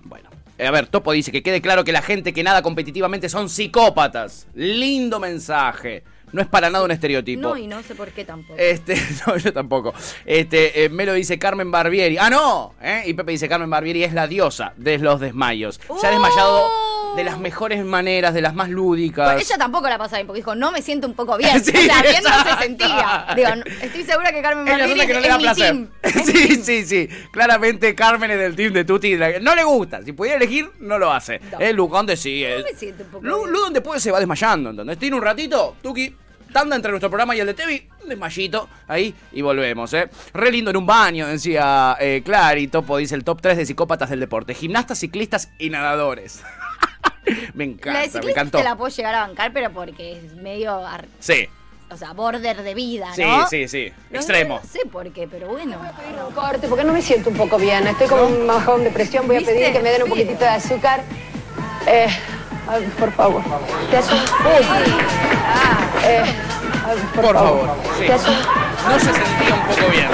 Eh, A ver, Topo dice que quede claro que la gente que nada competitivamente son psicópatas. Lindo mensaje. No es para nada un estereotipo. No, y no sé por qué tampoco. Este, no, yo tampoco. Este, eh, Melo dice Carmen Barbieri. ¡Ah, no! ¿Eh? Y Pepe dice Carmen Barbieri es la diosa de los desmayos. Se ha desmayado de las mejores maneras, de las más lúdicas. Pues ella tampoco la pasa bien, porque dijo, no me siento un poco bien. Sí, o sea, bien no se sentía. Digo, estoy segura que Carmen Barbieri nota que no es le da mi placer. team. Sí, sí, sí. Claramente Carmen es del team de Tuti. No le gusta. Si pudiera elegir, no lo hace. No. Es Lu, donde sí. es- No me siento un poco Lu, bien. Lu donde puede se va desmayando, ¿entendés? Tiene un ratito, Tuki, tanda entre nuestro programa y el de Tevi, un desmayito, ahí, y volvemos, ¿eh? Re lindo en un baño, decía eh, Clary, Topo dice el top 3 de psicópatas del deporte. Gimnastas, ciclistas y nadadores. me La de encanta, me encantó. te la puedo llegar a bancar, pero porque es medio, ar- Sí, o sea, border de vida, sí, ¿no? sí, sí. Los Extremo. No sé por qué, pero bueno. un corte porque no me siento un poco bien. Estoy con un bajón de presión. Voy a ¿Viste? pedir que me den un Sí. poquitito de azúcar. Eh, Ay, por favor. ¿Qué haces? Eh, ay, Por favor. No se sentía un poco bien.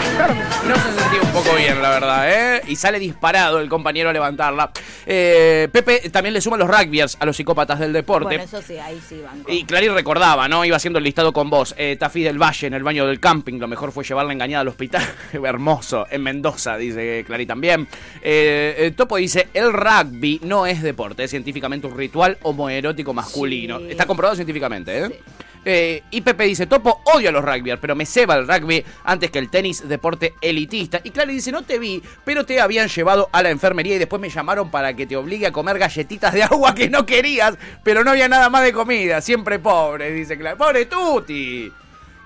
No se sentía un poco bien, la verdad, ¿eh? Y sale disparado el compañero a levantarla. Eh, Pepe también le suma los rugbyers a los psicópatas del deporte. Bueno, eso sí, ahí sí van. Y Clarín recordaba, ¿no? Iba haciendo el listado con vos. Eh, Tafí del Valle en el baño del camping. Lo mejor fue llevarla engañada al hospital. Hermoso. En Mendoza, dice Clarí también. Eh, eh, Topo dice: el rugby no es deporte, es científicamente un ritual homoerótico masculino. Está comprobado científicamente, ¿eh? Eh, y Pepe dice, Topo, odio a los rugbyers, pero me ceba el rugby antes que el tenis, deporte elitista. Y Clary dice, no te vi, pero te habían llevado a la enfermería y después me llamaron para que te obligue a comer galletitas de agua que no querías, pero no había nada más de comida. Siempre pobre, dice Clary. Pobre Tuti.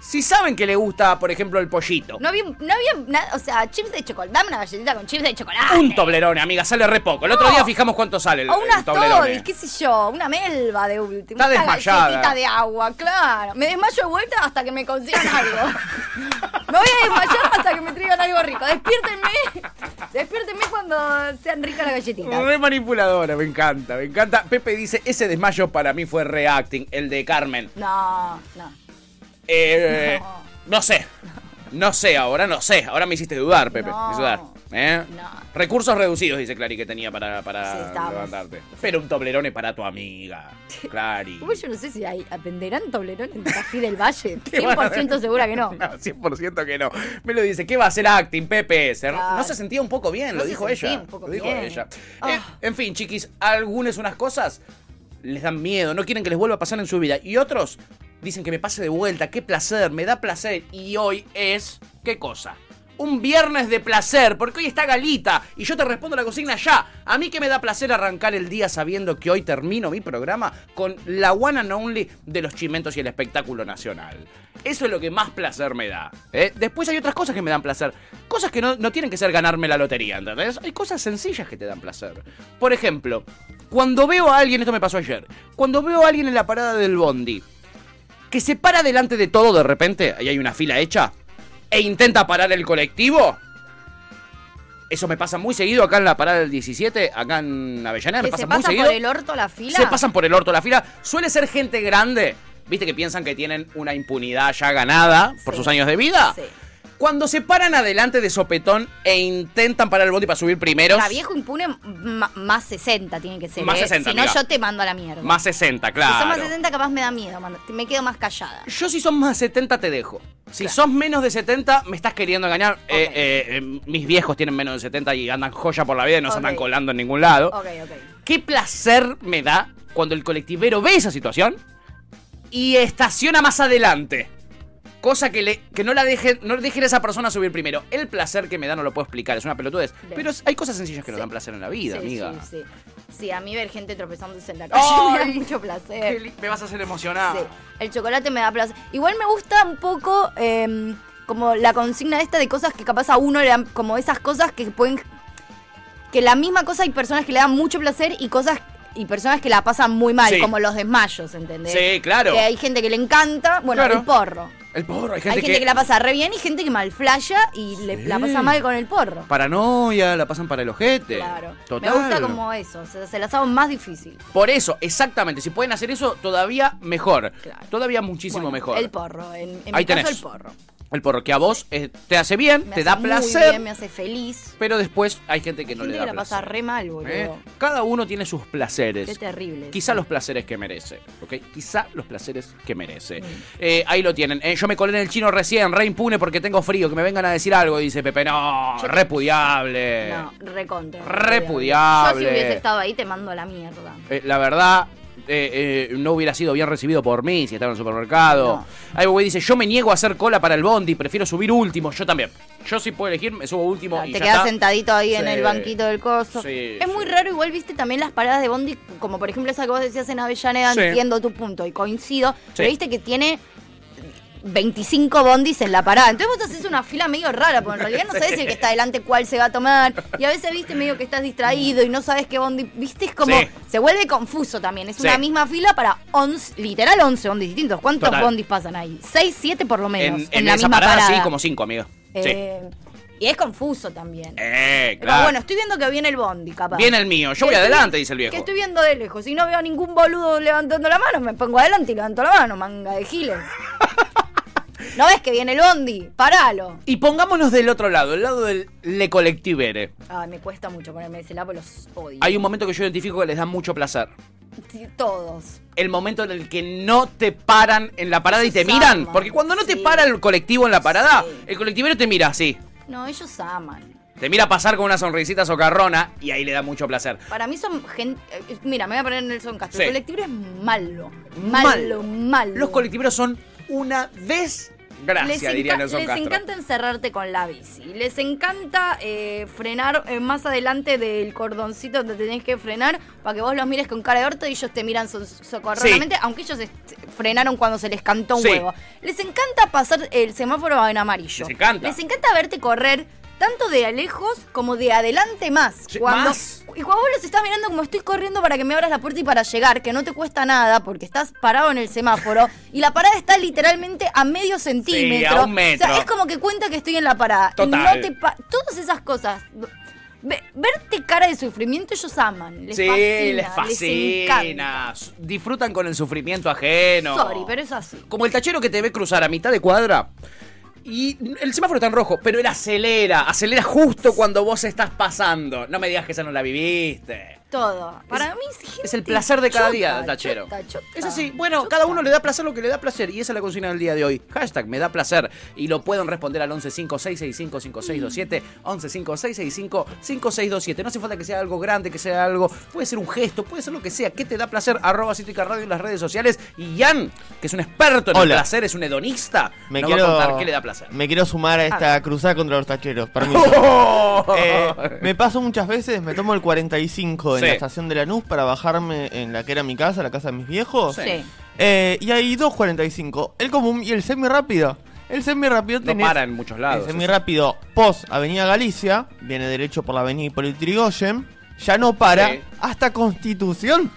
Si saben que le gusta, por ejemplo, el pollito. No había, no había nada, o sea, chips de chocolate. Dame una galletita con chips de chocolate. Un toblerone, amiga, sale re poco. El otro día fijamos cuánto sale el, O unas toblerone. qué sé yo, una melva de último. Está una desmayada. galletita de agua, claro. Me desmayo de vuelta hasta que me consigan algo. me voy a desmayar hasta que me traigan algo rico. Despiértenme. Despiértenme cuando sean ricas las galletitas. Re manipuladora, me encanta, me encanta. Pepe dice, ese desmayo para mí fue reacting, el de Carmen. No, no. Eh, no. sé. No sé, ahora no sé. Ahora me hiciste dudar, Pepe. No. Me dudar. ¿eh? Recursos reducidos, dice Clary, que tenía para, para levantarte. Pero un toblerone para tu amiga. Clary. Yo no sé si hay, venderán Toblerón en Tafí del Valle. ¿Qué van a 100% segura que no. No, 100% que no. Me lo dice, ¿qué va a hacer acting, Pepe? Se-. No se sentía un poco bien, No lo dijo ella. un poco lo dijo bien. ella. Ah. Eh, en fin, chiquis, algunas unas cosas les dan miedo, no quieren que les vuelva a pasar en su vida. Y otros dicen que me pase de vuelta, qué placer, me da placer. Y hoy es, ¿qué cosa? Un viernes de placer, porque hoy está Galita y yo te respondo la consigna ya. A mí que me da placer arrancar el día sabiendo que hoy termino mi programa con la one and only de los chimentos y el espectáculo nacional. Eso es lo que más placer me da. ¿eh? Después hay otras cosas que me dan placer. Cosas que no, no tienen que ser ganarme la lotería, ¿entendés? Hay cosas sencillas que te dan placer. Por ejemplo, cuando veo a alguien, esto me pasó ayer, cuando veo a alguien en la parada del bondi, que se para delante de todo de repente, ahí hay una fila hecha, e intenta parar el colectivo. Eso me pasa muy seguido acá en la parada del 17, acá en Avellaneda, me pasa se muy pasa seguido. por el orto la fila. Se pasan por el orto la fila. Suele ser gente grande, viste que piensan que tienen una impunidad ya ganada por sus años de vida. Cuando se paran adelante de sopetón e intentan parar el bondi para subir primeros, Para viejo impune, más 60 tiene que ser. Más ¿eh? 60, Si no, yo te mando a la mierda. más 60, Si son más claro. 60, capaz me da miedo. Me quedo más callada. Yo si son más 70 te dejo. Si sos menos de 70 me estás queriendo engañar. Eh, eh, eh, mis viejos tienen menos de 70 y andan joya por la vida y no se andan colando en ningún lado. Ok, ok. ¿Qué placer me da cuando el colectivero ve esa situación y estaciona más adelante? Cosa que, le, que no la dejen, no dejen a esa persona subir primero. El placer que me da no lo puedo explicar, es una pelotudez. Bien. Pero hay cosas sencillas que nos dan placer en la vida, Sí, amiga. Sí, sí. Sí, a mí ver gente tropezándose en la calle me da Ay, mucho placer. Me vas a hacer emocionar. Sí, el chocolate me da placer. Igual me gusta un poco eh, como la consigna esta de cosas que capaz a uno le dan, como esas cosas que pueden... Que la misma cosa hay personas que le dan mucho placer y cosas y personas que la pasan muy mal, Sí. como los desmayos, ¿entendés? Sí, claro. Que hay gente que le encanta, bueno, Claro. el porro. El porro, hay Hay gente, que... la pasa re bien y gente que malflaya y le, la pasa mal con el porro. Paranoia, la pasan para el ojete. Claro. Total. Me gusta como eso, o sea, se las hago más difícil. Por eso, exactamente. Si pueden hacer eso, todavía mejor. Todavía muchísimo Bueno, mejor. El porro, en, en Ahí mi caso tenés. el porro. El porro, que a vos eh, te hace bien, Me te hace da muy placer, bien, me hace feliz. pero después hay gente que no gente le que da la pasa placer. re mal, boludo. ¿eh? Cada uno tiene sus placeres. Qué terrible. Quizá los placeres que merece, ¿ok? Quizá los placeres que merece. Eh, ahí lo tienen. Yo me colé en el chino recién, re impune porque tengo frío. Que me vengan a decir algo, dice Pepe. No, Yo- repudiable. No, recontra. Repudiable. Yo si hubiese estado ahí te mando a la mierda. La verdad, eh, eh, no hubiera sido bien recibido por mí si estaba en el supermercado. Ahí güey dice, yo me niego a hacer cola para el bondi, prefiero subir último. Yo también. Yo sí puedo elegir, me subo último y Te ya quedas está. sentadito ahí en el banquito del coso. Sí, es muy raro, igual viste también las paradas de Bondi, como por ejemplo esa que vos decías en Avellaneda, entiendo tu punto y coincido, pero viste que tiene 25 bondis en la parada. Entonces vos haces una fila medio rara, porque en realidad no sabes el que está adelante cuál se va a tomar. Y a veces viste medio que estás distraído y no sabes qué bondi. Viste, es como. Sí. Se vuelve confuso también. Es Sí. una misma fila para 11, literal 11 bondis distintos. ¿Cuántos Total. bondis pasan ahí? 6, 7 por lo menos. En, En, en la esa misma parada, parada. sí, como cinco, amigo. Sí. Eh, Y es confuso también. Eh, Pero claro. bueno, estoy viendo que viene el bondi, capaz. Viene el mío, yo voy adelante, dice el viejo. Que estoy viendo de lejos. Si no veo a ningún boludo levantando la mano, me pongo adelante y levanto la mano, manga de giles. ¿No ves que viene el bondi? Paralo. Y pongámonos del otro lado, el lado del le colectivere. Ay, me cuesta mucho ponerme ese lado, los odio. Hay un momento que yo identifico que les da mucho placer. Sí, Todos. El momento en el que no te paran en la parada y te miran. Porque cuando no te para el colectivo en la parada, el colectivero te mira así. No, ellos aman. Te mira pasar con una sonrisita socarrona y ahí le da mucho placer. Para mí son gente. eh, Mira, me voy a poner Nelson Castro. Sí. El colectivo es malo. Malo, malo. Los colectiveros son una desgracia, les, les Castro. encanta encerrarte con la bici. Les encanta eh, frenar eh, más adelante del cordoncito donde tenés que frenar para que vos los mires con cara de orto y ellos te miran so- socorronamente, aunque ellos frenaron cuando se les cantó un Sí. huevo. Les encanta pasar el semáforo en amarillo. Les encanta. Les encanta verte correr tanto de lejos como de adelante más. cuando, más. Y cuando vos los estás mirando como estoy corriendo para que me abras la puerta y para llegar, que no te cuesta nada porque estás parado en el semáforo y la parada está literalmente a medio centímetro. a un metro. O sea, es como que cuenta que estoy en la parada. Total. no te pa- Todas esas cosas. Ve- verte cara de sufrimiento ellos aman. Les sí, fascina, les les encanta. fascina. Disfrutan con el sufrimiento ajeno. Sorry, pero es así. Como el tachero que te ve cruzar a mitad de cuadra. Y el semáforo está en rojo, pero él acelera, acelera justo cuando vos estás pasando. No me digas que esa no la viviste. Todo. Para mí es, Es el placer de cada chota, día tachero. chota, chota. Es así. Bueno, cada uno le da placer lo que le da placer. Y esa es la consigna del día de hoy. Hashtag me da placer. Y lo pueden responder al 1156655627. 1156655627. No hace falta que sea algo grande, que sea algo. Puede ser un gesto, puede ser lo que sea. ¿Qué te da placer? Arroba Cítrica Radio en las redes sociales. Y Jan, que es un experto en el placer, es un hedonista. Me nos quiero, va a contar qué le da placer. Me quiero sumar a esta cruzada contra los tacheros. Permiso. Oh. Eh, me paso muchas veces, me tomo el 45 en Sí. la estación de Lanús para bajarme en la que era mi casa, la casa de mis viejos. Sí. Eh, y hay dos 45, el común y el semi rápido. El semi rápido No tenés- para en muchos lados. El semi rápido post Avenida Galicia, viene derecho por la Avenida Hipólito Yrigoyen, ya no para Sí. hasta Constitución.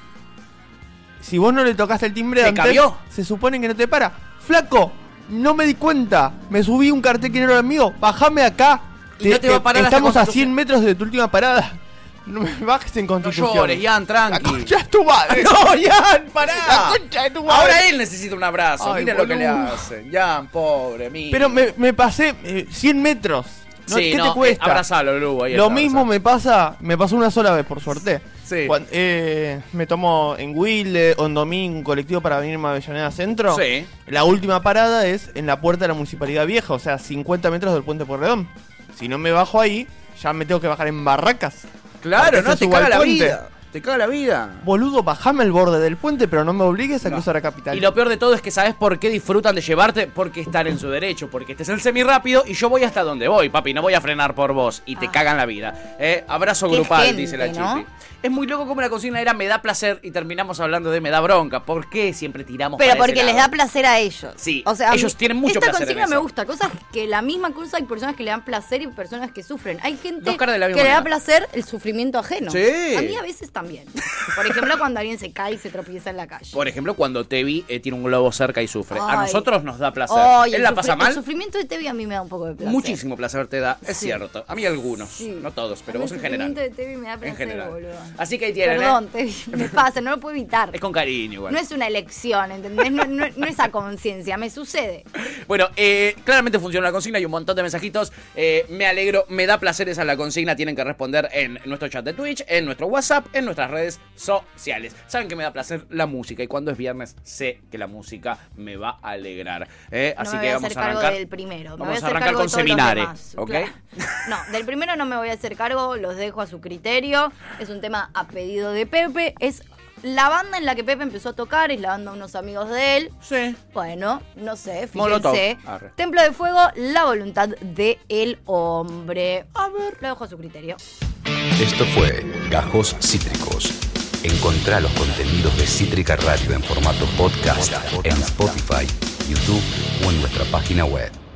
Si vos no le tocaste el timbre ¿Se antes, cambió? se supone que no te para. Flaco, no me di cuenta. Me subí un cartel que no era mío. Bajame acá. Y no te va a parar Estamos a Constitución. 100 metros de tu última parada. No me bajes en No Constitución. llores, Jan, tranqui. La concha es tu madre. No, Jan, pará. La concha de tu madre. Ahora él necesita un abrazo. Ay, Mira lo que le boludo. hacen. Jan, pobre, mío. Pero me, me pasé eh, 100 metros. ¿no? Sí, ¿Qué no, te cuesta? abrazalo, Lu, ahí Lo está, mismo me pasa, me pasó una sola vez, por suerte. Sí. Cuan- eh, me tomo en Wilde o en Domingo un colectivo para venirme a Avellaneda Centro. Sí. La última parada es en la puerta de la Municipalidad Vieja, o sea, 50 metros del puente Porredón. Si no me bajo ahí, ya me tengo que bajar en Barracas. Claro, no te caga la vida. Te caga la vida. Boludo, bajame el borde del puente, pero no me obligues a cruzar a Capital. Y lo peor de todo es que sabes por qué disfrutan de llevarte, porque están en su derecho, porque este es el semi rápido y yo voy hasta donde voy, papi, no voy a frenar por vos y te cagan la vida. Eh, abrazo Qué grupal, gente, dice la ¿no? Chipi. Es muy loco como la consigna era me da placer y terminamos hablando de me da bronca. ¿Por qué siempre tiramos Pero para ese porque les da placer a ellos. Sí, o sea, ellos tienen mucho esta placer en consigna me eso. gusta. Cosas que la misma cosa hay personas que le dan placer y personas que sufren. Hay gente que le da placer el sufrimiento ajeno. Sí. A mí a veces también. Por ejemplo, cuando alguien se cae y se tropieza en la calle. Por ejemplo, cuando Tevi eh, tiene un globo cerca y sufre. a nosotros nos da placer. Ay, Él el la pasa El mal. sufrimiento de Tevi a mí me da un poco de placer. Muchísimo placer te da, es Sí. cierto. A mí algunos, Sí. no todos, pero vos en el general. sufrimiento de Tevi me da placer, general. boludo. Así que ahí tienen, Perdón, ¿eh? Tevi, me pasa, no lo puedo evitar. Es con cariño igual. No es una elección, ¿entendés? No, no, no es a conciencia, me sucede. Bueno, eh, claramente funciona la consigna, hay un montón de mensajitos. Me alegro, me da placer esa la consigna. Tienen que responder en nuestro chat de Twitch, en nuestro WhatsApp, en nuestras redes sociales. Saben que me da placer la música y cuando es viernes sé que la música me va a alegrar. Eh, No Así me que voy a vamos hacer cargo arrancar. del primero. Me Vamos voy a hacer arrancar cargo con de todos los Seminare, demás. ¿ok? Claro. No, del primero no me voy a hacer cargo, los dejo a su criterio. Es un tema a pedido de Pepe. Es la banda en la que Pepe empezó a tocar, es la banda de unos amigos de él. Sí. Bueno, no sé, Molotov. fíjense. Templo de Fuego, la voluntad del el hombre. A ver. Lo dejo a su criterio. Esto fue Gajos Cítricos. Encontrá los contenidos de Cítrica Radio en formato podcast en Spotify, YouTube o en nuestra página web.